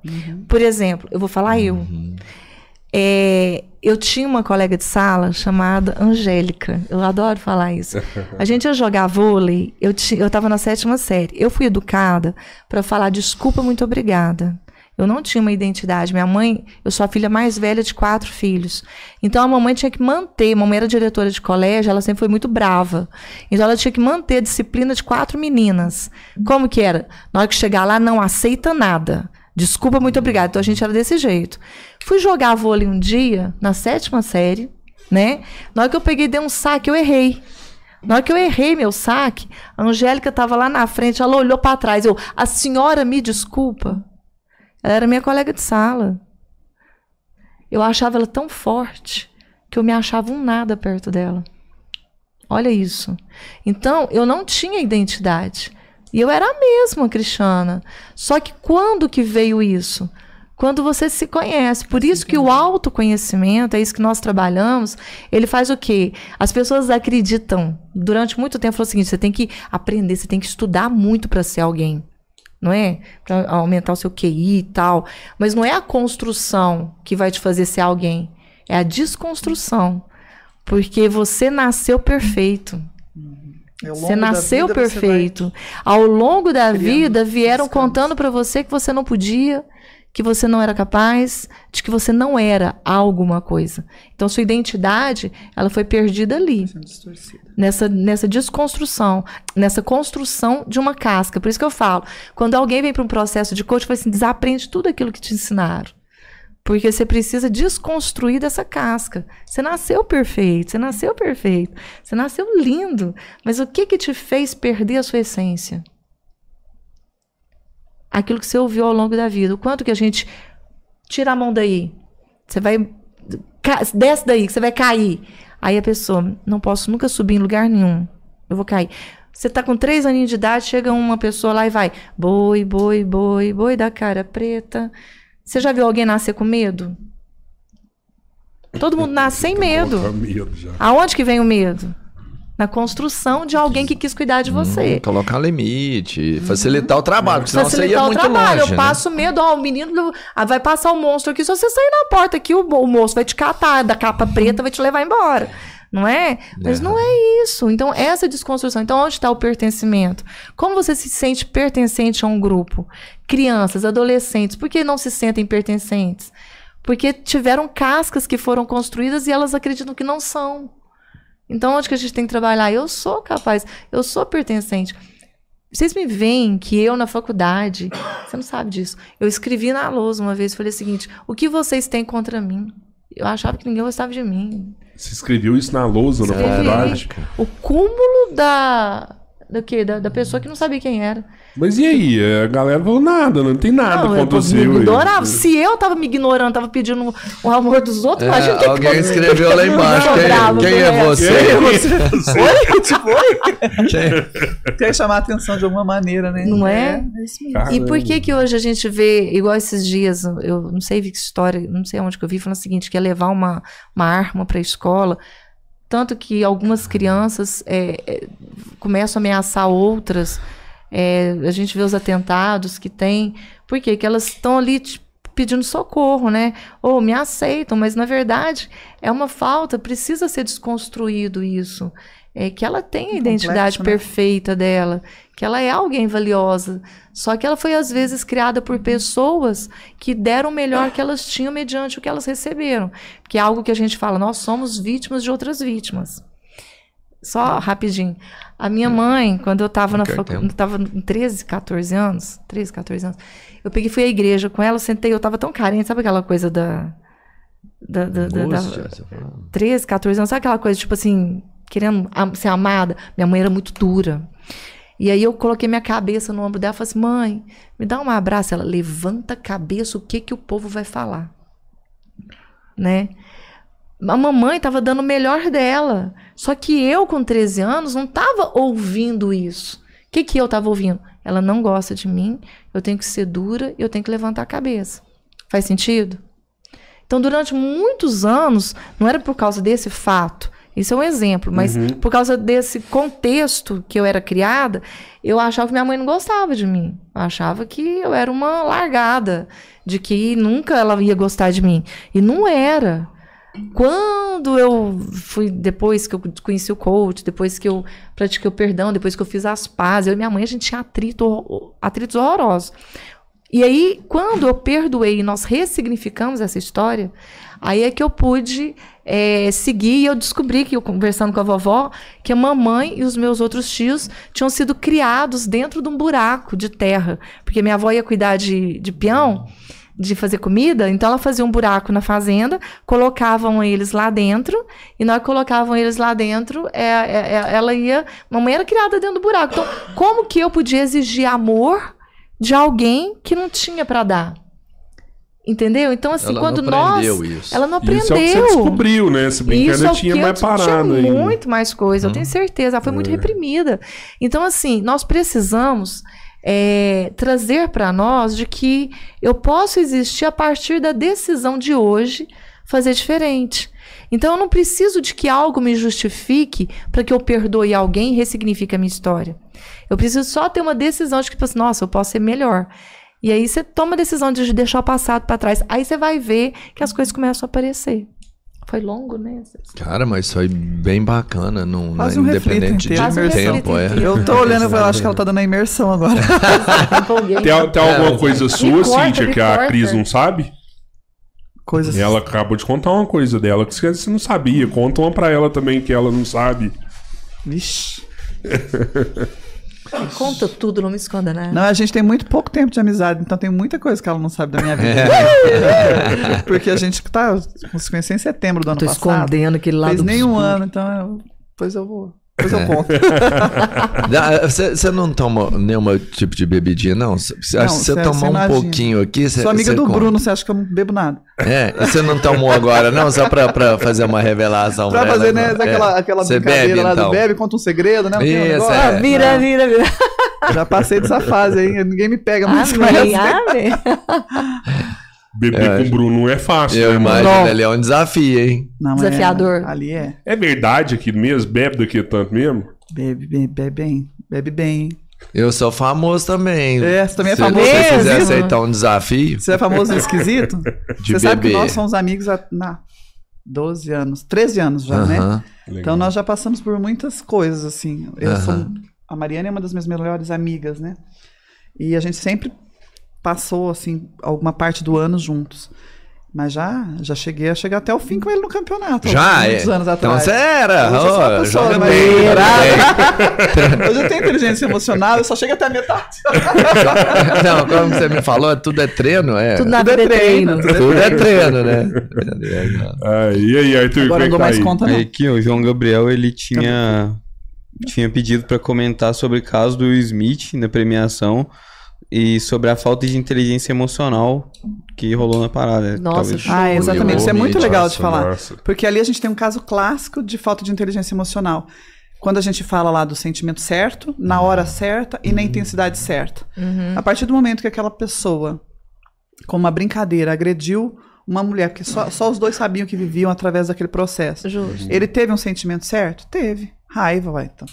Por exemplo, eu vou falar eu. É, eu tinha uma colega de sala chamada Angélica. Eu adoro falar isso. A gente ia jogar vôlei. Eu estava na sétima série. Eu fui educada para falar desculpa, muito obrigada. Eu não tinha uma identidade. Minha mãe, eu sou a filha mais velha de quatro filhos. Então a mamãe tinha que manter. A mamãe era diretora de colégio, ela sempre foi muito brava. Então ela tinha que manter a disciplina de quatro meninas. Como que era? Na hora que chegar lá, não aceita nada. Desculpa, muito obrigada. Então a gente era desse jeito. Fui jogar vôlei um dia, na sétima série, né? Na hora que eu peguei dei um saque, eu errei. Na hora que eu errei meu saque, a Angélica estava lá na frente, ela olhou para trás. Eu, a senhora me desculpa. Ela era minha colega de sala. Eu achava ela tão forte que eu me achava um nada perto dela. Olha isso. Então, eu não tinha identidade. E eu era a mesma, Cristiana. Só que quando que veio isso? Quando você se conhece. Por isso que o autoconhecimento, é isso que nós trabalhamos, ele faz o quê? As pessoas acreditam, durante muito tempo, falou o seguinte: você tem que aprender, você tem que estudar muito para ser alguém. Não é? Para aumentar o seu QI e tal. Mas não é a construção que vai te fazer ser alguém. É a desconstrução. Porque você nasceu perfeito. Você nasceu você perfeito. Ao longo da criando vida vieram contando para você que você não podia, que você não era capaz, de que você não era alguma coisa. Então sua identidade, ela foi perdida ali, vai nessa nessa desconstrução, nessa construção de uma casca. Por isso que eu falo, quando alguém vem para um processo de coach, vai assim, desaprende tudo aquilo que te ensinaram. Porque você precisa desconstruir dessa casca. Você nasceu perfeito, você nasceu perfeito, você nasceu lindo. Mas o que que te fez perder a sua essência? Aquilo que você ouviu ao longo da vida. O quanto que a gente tira a mão daí. Você vai desce daí, que você vai cair. Aí a pessoa, não posso nunca subir em lugar nenhum. Eu vou cair. Você tá com três aninhos de idade, chega uma pessoa lá e vai, boi, boi, boi, boi da cara preta. Você já viu alguém nascer com medo? Todo mundo nasce sem medo. Aonde que vem o medo? Na construção de alguém que quis cuidar de você. Hum, colocar limite, facilitar o trabalho, porque senão você ia Facilitar o muito trabalho. longe. eu né? passo medo, ó, o menino ah, vai passar o monstro aqui. Se você sair na porta aqui, o, o moço vai te catar da capa preta, vai te levar embora. Não é? Mas É. não é isso. Então, essa desconstrução. Então, onde está o pertencimento? Como você se sente pertencente a um grupo? Crianças, adolescentes, por que não se sentem pertencentes? Porque tiveram cascas que foram construídas e elas acreditam que não são. Então, onde que a gente tem que trabalhar? Eu sou capaz, eu sou pertencente. Vocês me veem que eu na faculdade, você não sabe disso. Eu escrevi na lousa uma vez, falei o seguinte: o que vocês têm contra mim? Eu achava que ninguém gostava de mim. Você escreveu isso na lousa na faculdade? O cúmulo da. Do quê? Da, da pessoa que não sabia quem era. Mas e aí? A galera falou nada, não tem nada não, contra você. me ué. ignorava. Se eu tava me ignorando, tava pedindo o amor dos outros, É, imagina o que alguém que escreveu lá embaixo. Quem, bravo quem com é você? Quem é você? Oi? Tipo, oi? Quem- Quer chamar a atenção de alguma maneira, né? Não é? É isso mesmo. Caramba. E por que que hoje a gente vê, igual esses dias, eu não sei que história, não sei onde que eu vi, falando o seguinte, que é levar uma, uma arma para a escola, tanto que algumas crianças é, é, começam a ameaçar outras, é, a gente vê os atentados que tem, por quê? Que elas estão ali tipo, pedindo socorro, né? Ou me aceitam, mas na verdade é uma falta, precisa ser desconstruído isso. É que ela tem a identidade né? perfeita dela, que ela é alguém valiosa. Só que ela foi, às vezes, criada por pessoas que deram o melhor que elas tinham mediante o que elas receberam. Que é algo que a gente fala, nós somos vítimas de outras vítimas. Só rapidinho. A minha mãe, quando eu estava na Ok, facu- tempo. eu tava com 13, 14 anos, 13, 14 anos, eu peguei fui à igreja com ela, eu sentei, eu tava tão carente, sabe aquela coisa da. da, da, da- da- Angústia, você fala. 13, 14 anos, sabe aquela coisa, tipo assim, querendo ser amada? Minha mãe era muito dura. E aí eu coloquei minha cabeça no ombro dela e falei assim, mãe, me dá um abraço. Ela, levanta a cabeça, o que que o povo vai falar? Né? A mamãe estava dando o melhor dela. Só que eu, com 13 anos, não estava ouvindo isso. O que, que eu estava ouvindo? Ela não gosta de mim, eu tenho que ser dura, eu tenho que levantar a cabeça. Faz sentido? Então, durante muitos anos, não era por causa desse fato, isso é um exemplo, mas por causa desse contexto que eu era criada, eu achava que minha mãe não gostava de mim. Eu achava que eu era uma largada, de que nunca ela ia gostar de mim. E não era. Quando eu fui, depois que eu conheci o coach, depois que eu pratiquei o perdão, depois que eu fiz as pazes, eu e minha mãe, a gente tinha atrito, atritos horrorosos. E aí, quando eu perdoei e nós ressignificamos essa história, aí é que eu pude é, seguir e eu descobri que, eu conversando com a vovó, que a mamãe e os meus outros tios tinham sido criados dentro de um buraco de terra. Porque minha avó ia cuidar de, de peão de fazer comida, então ela fazia um buraco na fazenda, colocavam eles lá dentro, e que colocavam eles lá dentro, é, é- é- ela ia. Mamãe era criada dentro do buraco. Então, como que eu podia exigir amor de alguém que não tinha pra dar? Entendeu? Então, assim, Ela quando não nós. aprendeu isso. Ela não aprendeu. Isso é o que você descobriu, né? Se bem que Isso ainda é o tinha que eu mais tinha parado ainda. muito mais coisa, eu tenho certeza. Ela foi muito reprimida. Então, assim, nós precisamos é, trazer para nós de que eu posso existir a partir da decisão de hoje fazer diferente. Então, eu não preciso de que algo me justifique para que eu perdoe alguém e ressignifique a minha história. Eu preciso só ter uma decisão de que, tipo assim, nossa, eu posso ser melhor. E aí você toma a decisão de deixar o passado para trás. Aí você vai ver que as coisas começam a aparecer. Foi longo, né? Cara, mas foi bem bacana, não, é um reflito independente de inteiro. Quase um tempo. É. Eu tô olhando, eu acho que ela tá dando a imersão agora. Tem, tem alguma coisa sua, Cíntia, que a. Cris não sabe? Coisas. Ela acabou de contar uma coisa dela que você não sabia. Conta uma pra ela também que ela não sabe. Vixe. Conta tudo, não me esconda nada. Não, a gente tem muito pouco tempo de amizade, então tem muita coisa que ela não sabe da minha vida. Porque a gente tá se conheceu em setembro do ano Tô passado. escondendo aquele lado Fez nem um obscuro. ano, então eu- depois eu vou. Depois eu conto. Você não toma nenhum tipo de bebidinha, não? Cê- cê- Não, acho que você cê- tomar um imagina. pouquinho aqui. Cê, Sou amiga do come. Bruno, você acha que eu não bebo nada? É, e você não tomou agora, não? Só pra, pra fazer uma revelação. Pra fazer, né, não. aquela, É. aquela Cê brincadeira bebe, lá então. do bebe, conta um segredo, né? Não um Isso, é. Ah, vira, vira, vira. Já passei dessa fase aí, ninguém me pega mais Amém, essa. amém. Beber com o Bruno não é fácil, Eu né, imagino, Não. ali é um desafio, hein? Não, é- Desafiador. ali é. É verdade aquilo mesmo? Bebe daqui tanto mesmo? Bebe, bebe, bebe bem. Bebe bem. Eu sou famoso também. É, você também é famoso. Se você quiser Mesmo? aceitar um desafio Você é famoso e esquisito? de você sabe que beber. nós somos amigos há na 12 anos, 13 anos já, né? Aham. Então nós já passamos por muitas coisas, assim. Eu Aham. sou, a Mariana é uma das minhas melhores amigas, né? E a gente sempre passou, assim, alguma parte do ano juntos. Mas já, já cheguei a chegar até o fim com ele no campeonato. Já, é. muitos anos Então atrás. você era. Ó, pessoa joga bem. joga liberada. Hoje eu tenho inteligência emocional, eu só chego até a metade. Não, como você me falou, tudo é treino, é. Tudo na Tudo é vida é treino, treino. tudo Tudo é treino, né? Ah, e aí, Arthur, Agora eu não dou é mais tá aí? conta, não. Que o João Gabriel, ele tinha, tinha pedido pra comentar sobre o caso do Smith na premiação e sobre a falta de inteligência emocional que rolou na parada. Nossa, Talvez-. Ah, exatamente. Isso é muito legal de falar. Porque ali a gente tem um caso clássico de falta de inteligência emocional. Quando a gente fala lá do sentimento certo, na hora certa e na intensidade certa. A partir do momento que aquela pessoa, com uma brincadeira, agrediu uma mulher, porque só, só os dois sabiam que viviam através daquele processo. Justo. Ele teve um sentimento certo? Teve. Raiva, vai. Então.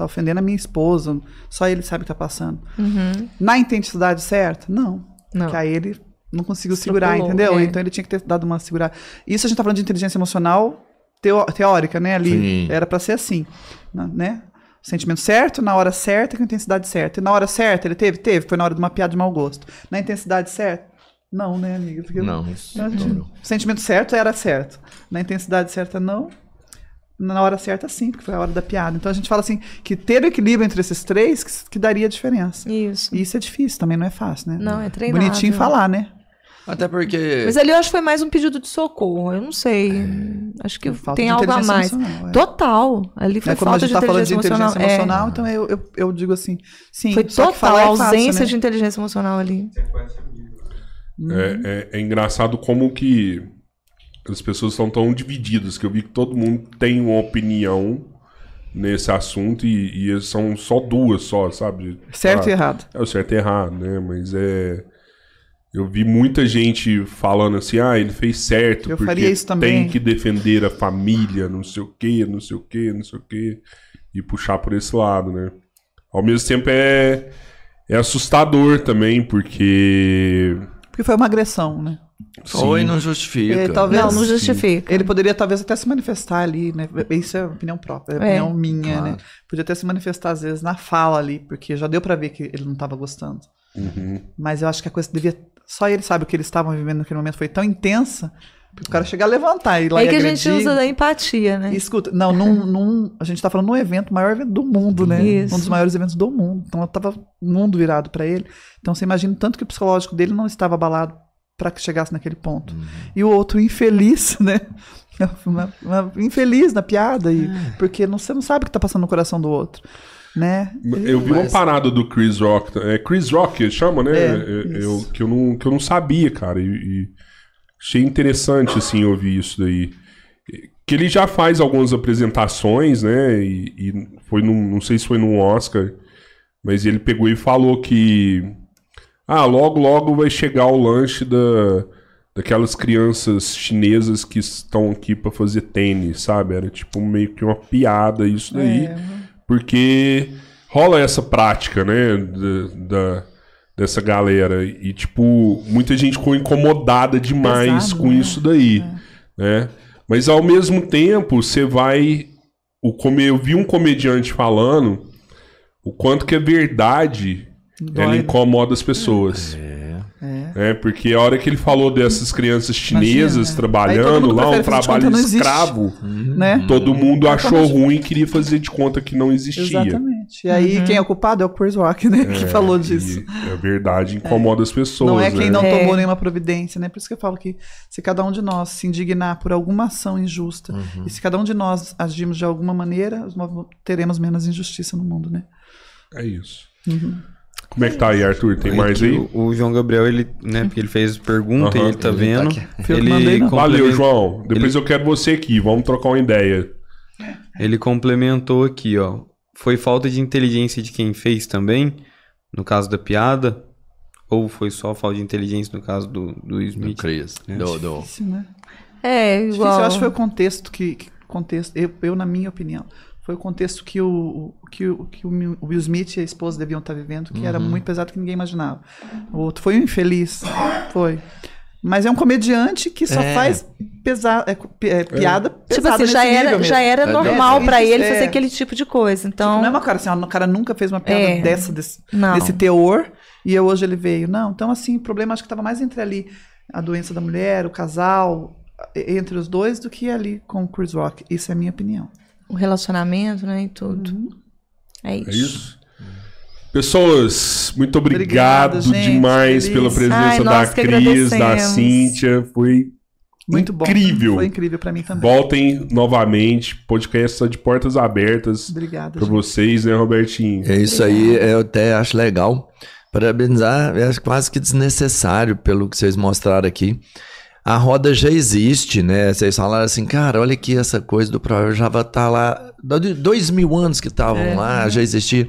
Tá ofendendo a minha esposa. Só ele sabe o que tá passando. Uhum. Na intensidade certa? Não. Não. Porque aí ele não conseguiu segurar, entendeu? é. Então ele tinha que ter dado uma segurada. Isso a gente tá falando de inteligência emocional teo- teórica, né? Ali Sim. era para ser assim, né? Sentimento certo, na hora certa, com a intensidade certa. E na hora certa ele teve? Teve. Foi na hora de uma piada de mau gosto. Na intensidade certa? Não, né, amiga? Porque Não, o sentimento certo era certo. Na intensidade certa, não. Na hora certa, sim, porque foi a hora da piada. Então a gente fala assim, que ter o equilíbrio entre esses três que, que daria a diferença. Isso. E isso é difícil, também não é fácil, né? Não, é treinável. Bonitinho falar, né? Até porque. Mas ali eu acho que foi mais um pedido de socorro. Eu não sei. Acho que Falta tem algo a mais. emocional, é. Total. Ali foi É, falta gente de tá falando inteligência de inteligência emocional. emocional, É. então eu, eu, eu digo assim, sim. Foi que total a é fácil, ausência né? de inteligência emocional ali. É, é- é engraçado como que as pessoas estão tão divididas, que eu vi que todo mundo tem uma opinião nesse assunto e, e são só duas só, sabe? Certo e Ah, errado. É o certo e errado, né? Mas é. Eu vi muita gente falando assim, ah, ele fez certo, Eu porque tem que defender a família, não sei o quê, não sei o quê, não sei o quê, e puxar por esse lado, né? Ao mesmo tempo é, é assustador também, porque. Porque foi uma agressão, né? Foi, não justifica. É, talvez- Não, não justifica. Ele poderia talvez até se manifestar ali, né? Isso é opinião própria, é É. opinião minha, Claro. né? Podia até se manifestar às vezes na fala ali, porque já deu pra ver que ele não tava gostando. Uhum. Mas eu acho que a coisa devia. Só ele sabe o que eles estavam vivendo naquele momento foi tão intensa que o cara chegar a levantar e lá É e que a gente usa da empatia, né? E escuta, não, num, num- a gente tá falando num evento, o maior evento do mundo, né? Isso. Um dos maiores eventos do mundo. Então tava o mundo virado pra ele. Então você imagina o tanto que o psicológico dele não estava abalado para que chegasse naquele ponto. E o outro infeliz, né? Uma- uma- infeliz na piada, e, porque não, você não sabe o que tá passando no coração do outro. Né? Eu vi uma parada do Chris Rock. É Chris Rock chama, né? É, Eu- que, eu não, que eu não sabia, cara. E, e achei interessante, assim, ouvir isso daí. Que ele já faz algumas apresentações, né? E, e foi num. Não sei se foi num Oscar, mas ele pegou e falou que. Ah, logo, logo vai chegar o lanche da, daquelas crianças chinesas que estão aqui pra fazer tênis, sabe? Era tipo meio que uma piada isso daí. É, Porque rola essa prática, né? Da, da- dessa galera. E, tipo, muita gente ficou incomodada demais Pesado, com né? isso daí. Né? Mas ao mesmo tempo, você vai. O come... Eu vi um comediante falando o quanto que é verdade Dói, ela incomoda as pessoas. É. É, porque a hora que ele falou dessas crianças chinesas Imagina. Trabalhando lá, um trabalho escravo, Né? todo mundo achou Exatamente. ruim e queria fazer de conta que não existia. Exatamente. E aí, quem é o culpado é o Chris Rock, né? que falou disso. A verdade incomoda as pessoas. Não é quem né? não É. tomou nenhuma providência, né? Por isso que eu falo que se cada um de nós se indignar por alguma ação injusta, Uhum. e se cada um de nós agirmos de alguma maneira, nós teremos menos injustiça no mundo, né? É isso. Como é que tá aí, Arthur? Tem mais aí? O, o João Gabriel, ele, né, porque ele fez pergunta e ele tá Ele tá vendo. que mandei, não. Valeu, João. Depois eu quero você aqui. Vamos trocar uma ideia. Ele complementou aqui, ó. Foi falta de inteligência de quem fez também, no caso da piada? Ou foi só falta de inteligência no caso do, do Do Smith? Chris. Do, do... Difícil, né? É, Difícil, igual. eu acho que foi o contexto que. que contexto, eu, eu, na minha opinião, foi o contexto que o, que, o, que o Will Smith e a esposa deviam estar vivendo, que era Uhum. muito pesado que ninguém imaginava. O outro foi um infeliz. Foi. Mas é um comediante que só É. faz pesa, é, pi- é, piada Tipo pesada assim, já era, mesmo. já era É, normal é, pra isso, ele é. fazer aquele tipo de coisa. Então, Não é uma cara assim, ó, o cara nunca fez uma piada É. dessa, desse, Não. desse teor, e eu, hoje ele veio. Não, então assim, o problema acho que estava mais entre ali a doença da mulher, o casal, entre os dois, do que ali com o Chris Rock. Isso é a minha opinião. O relacionamento, né, e tudo. É isso. É isso? Pessoas, muito obrigado, Obrigado, gente. demais Feliz. pela presença Ai, da Cris, da. Cíntia. Foi Muito bom. incrível. Foi incrível pra mim também. Voltem novamente. Podcast está de portas abertas Obrigada. para vocês, né, Robertinho? É isso aí, eu até acho legal. Parabenizar, é quase que desnecessário pelo que vocês mostraram aqui. A roda já existe, né? Vocês falaram assim, cara, olha aqui essa coisa do Pro Java tá lá, dois mil anos que estavam É. lá, já existia.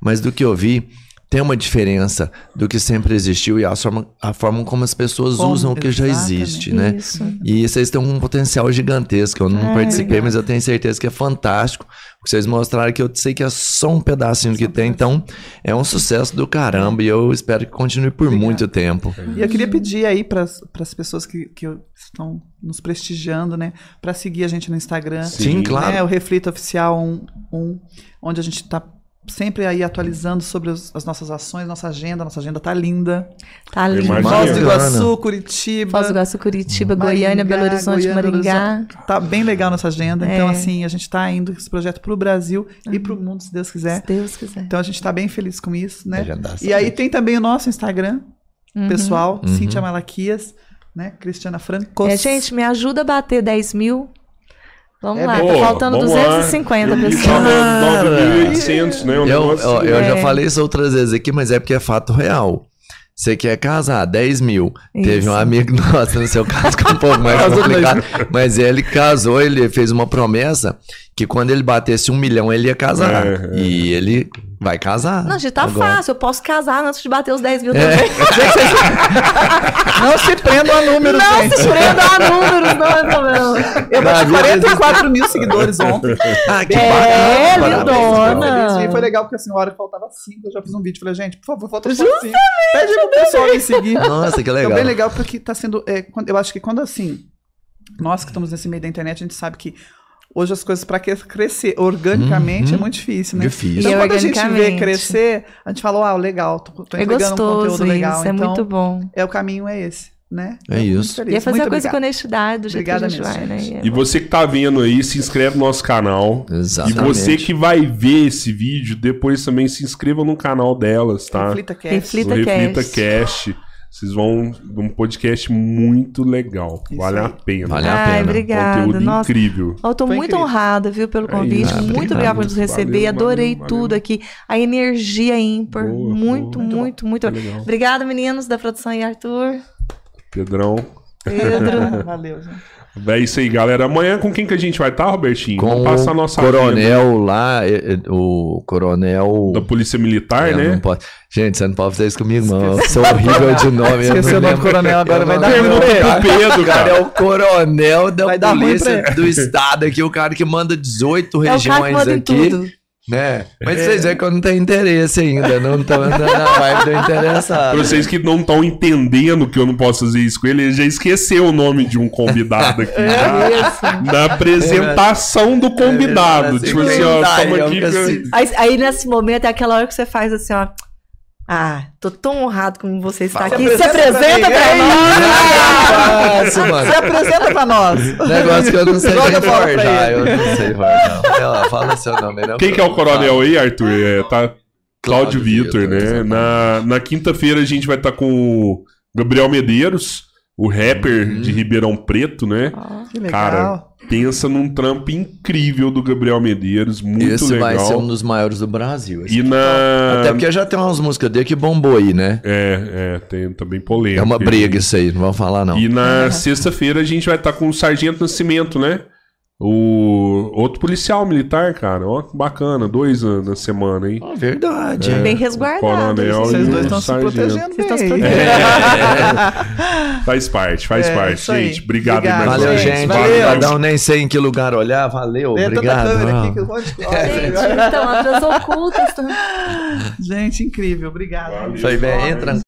Mas do que eu vi, tem uma diferença do que sempre existiu e a forma, a forma como as pessoas Como, usam o que já existe, né? Isso. E vocês têm um potencial gigantesco. Eu não Ai, participei, obrigada. mas eu tenho certeza que é fantástico. Vocês mostraram que eu sei que é só um pedacinho que tem. Então, é um sucesso do caramba. E eu espero que continue por Obrigada. muito tempo. E eu queria pedir aí para as pessoas que, que estão nos prestigiando, né, para seguir a gente no Instagram. Sim, claro. né, o Reflita Oficial 1, um, onde a gente está sempre aí atualizando sobre os- as nossas ações, nossa agenda. Nossa agenda tá linda. Tá. Imagina. Foz do. Iguaçu, Curitiba. Foz do Iguaçu, Curitiba, Maringá, Goiânia, Belo Horizonte, Goiânia, Belo Maringá. Horizonte. Tá bem legal nossa agenda. Então, É. assim, a gente tá indo com esse projeto pro Brasil e pro mundo, se Deus quiser. Se Deus quiser. Então a gente tá bem feliz com isso, né? E aí tem também o nosso Instagram, Uhum. pessoal, Uhum. Cíntia Malaquias, né? Cristiana Francos. É, gente, me ajuda a bater 10 mil. Vamos É lá, Pô, tá faltando vamos lá. 250 Eu vi pessoas. só 9.800, né? Um Eu, eu, eu já É. falei isso outras vezes aqui, mas é porque é fato real. Você quer casar, 10 mil. Teve Isso. um amigo nosso, no seu caso, que é um pouco mais complicado. Mas ele casou, ele fez uma promessa que quando ele batesse um milhão, ele ia casar. É, é. E ele vai casar. Não, gente, tá agora. fácil. Eu posso casar antes de bater os 10 mil É. também. Não se prendam a números, Não gente. se prenda a números, não é problema. Eu bati vida 44 mil seguidores ontem. Ah, que É, bacana. lindona. E foi legal porque assim, a hora que faltava 5, eu já fiz um vídeo. Falei, gente, por favor, falta só 5. Pede pro pessoal me seguir. Nossa, que legal. Então, bem legal porque tá sendo. é, quando- eu acho que quando assim, nós que estamos nesse meio da internet, a gente sabe que hoje as coisas para crescer organicamente Uhum. é muito difícil, né? Difícil. Então, E quando a gente vê crescer, a gente fala, uau, legal, tô, tô É entregando um gostoso conteúdo legal. isso, é então, muito bom. é o caminho é esse, né? É isso. E é fazer Muito a coisa com obrigada. honestidade, do jeito Obrigada que a gente vai, né? E é E você que tá vendo aí, se inscreve no nosso canal. Exatamente. E você que vai ver esse vídeo, depois também se inscreva no canal delas, tá? Reflita Cast. Reflita no Reflita Cast. Cast. Vocês vão um podcast muito legal. Isso vale a aí. pena. Vale a Ai, pena. obrigada. Conteúdo Nossa, incrível. eu tô Foi muito incrível. honrada, viu, pelo É convite. isso, muito obrigado. obrigada por nos receber. Valeu, Adorei valeu, tudo valeu. aqui. A energia ímpar. Boa, muito, boa. muito, muito. Legal. Obrigada, meninos da produção e Arthur. Pedrão. Pedro. Valeu, gente. É isso aí, galera. Amanhã com quem que a gente vai estar, Robertinho? Com Vamos passar a nossa o agenda coronel lá, o coronel... da Polícia Militar, Eu né? não posso- Gente, você não pode fazer isso comigo, não. Eu sou horrível de nome. eu Esqueceu o nome do coronel agora, vai dar ruim pra Pergunta pro Pedro, O cara é o coronel da Vai polícia do estado aqui, o cara que manda 18 É o cara que regiões manda em aqui. Né? Mas vocês veem que eu não tenho interesse ainda, não tô andando na vibe do Pra interessado. vocês que não estão entendendo que eu não posso fazer isso com ele, ele já esqueceu o nome de um convidado aqui. É já, na apresentação do convidado. tipo assim, ó, estamos aqui. com- Aí, aí, nesse momento é aquela hora que você faz assim, ó. Ah, tô tão honrado como você está Fala. aqui. Se Se apresenta apresenta pra pra mim. nós. Mano. Se apresenta pra nós. Negócio que eu não sei ele. Eu não sei forjar. Ela, Fala seu nome, né? Quem que é o coronel aí, Arthur? É, tá Cláudio Cláudio Vitor, né? exatamente. Na, na quinta-feira a gente vai estar com o Gabriel Medeiros, o rapper Uhum. de Ribeirão Preto, né? Que legal. Cara, pensa num trampo incrível do Gabriel Medeiros, muito Esse legal. vai ser um dos maiores do Brasil. esse E na. Até porque já tem umas músicas dele que bombou aí, né? É, é, tem também polêmica. É uma briga isso aí, não vamos falar não. E na sexta-feira a gente vai estar com o Sargento Nascimento, né? O outro policial militar, cara. Ó, que bacana. Dois na, na semana, hein? Ah, verdade. É. Bem resguardado. Coronel Vocês e dois estão se protegendo Vocês estão se protegendo. Faz parte, faz É, parte, gente. Obrigado, Obrigado, mais uma Valeu, gente. Valeu. Nem sei em que lugar olhar. Valeu, obrigado. câmera Ah. aqui que eu pode... Gente, então, as ocultas. Gente, incrível. Obrigado. Valeu. Foi bem, entra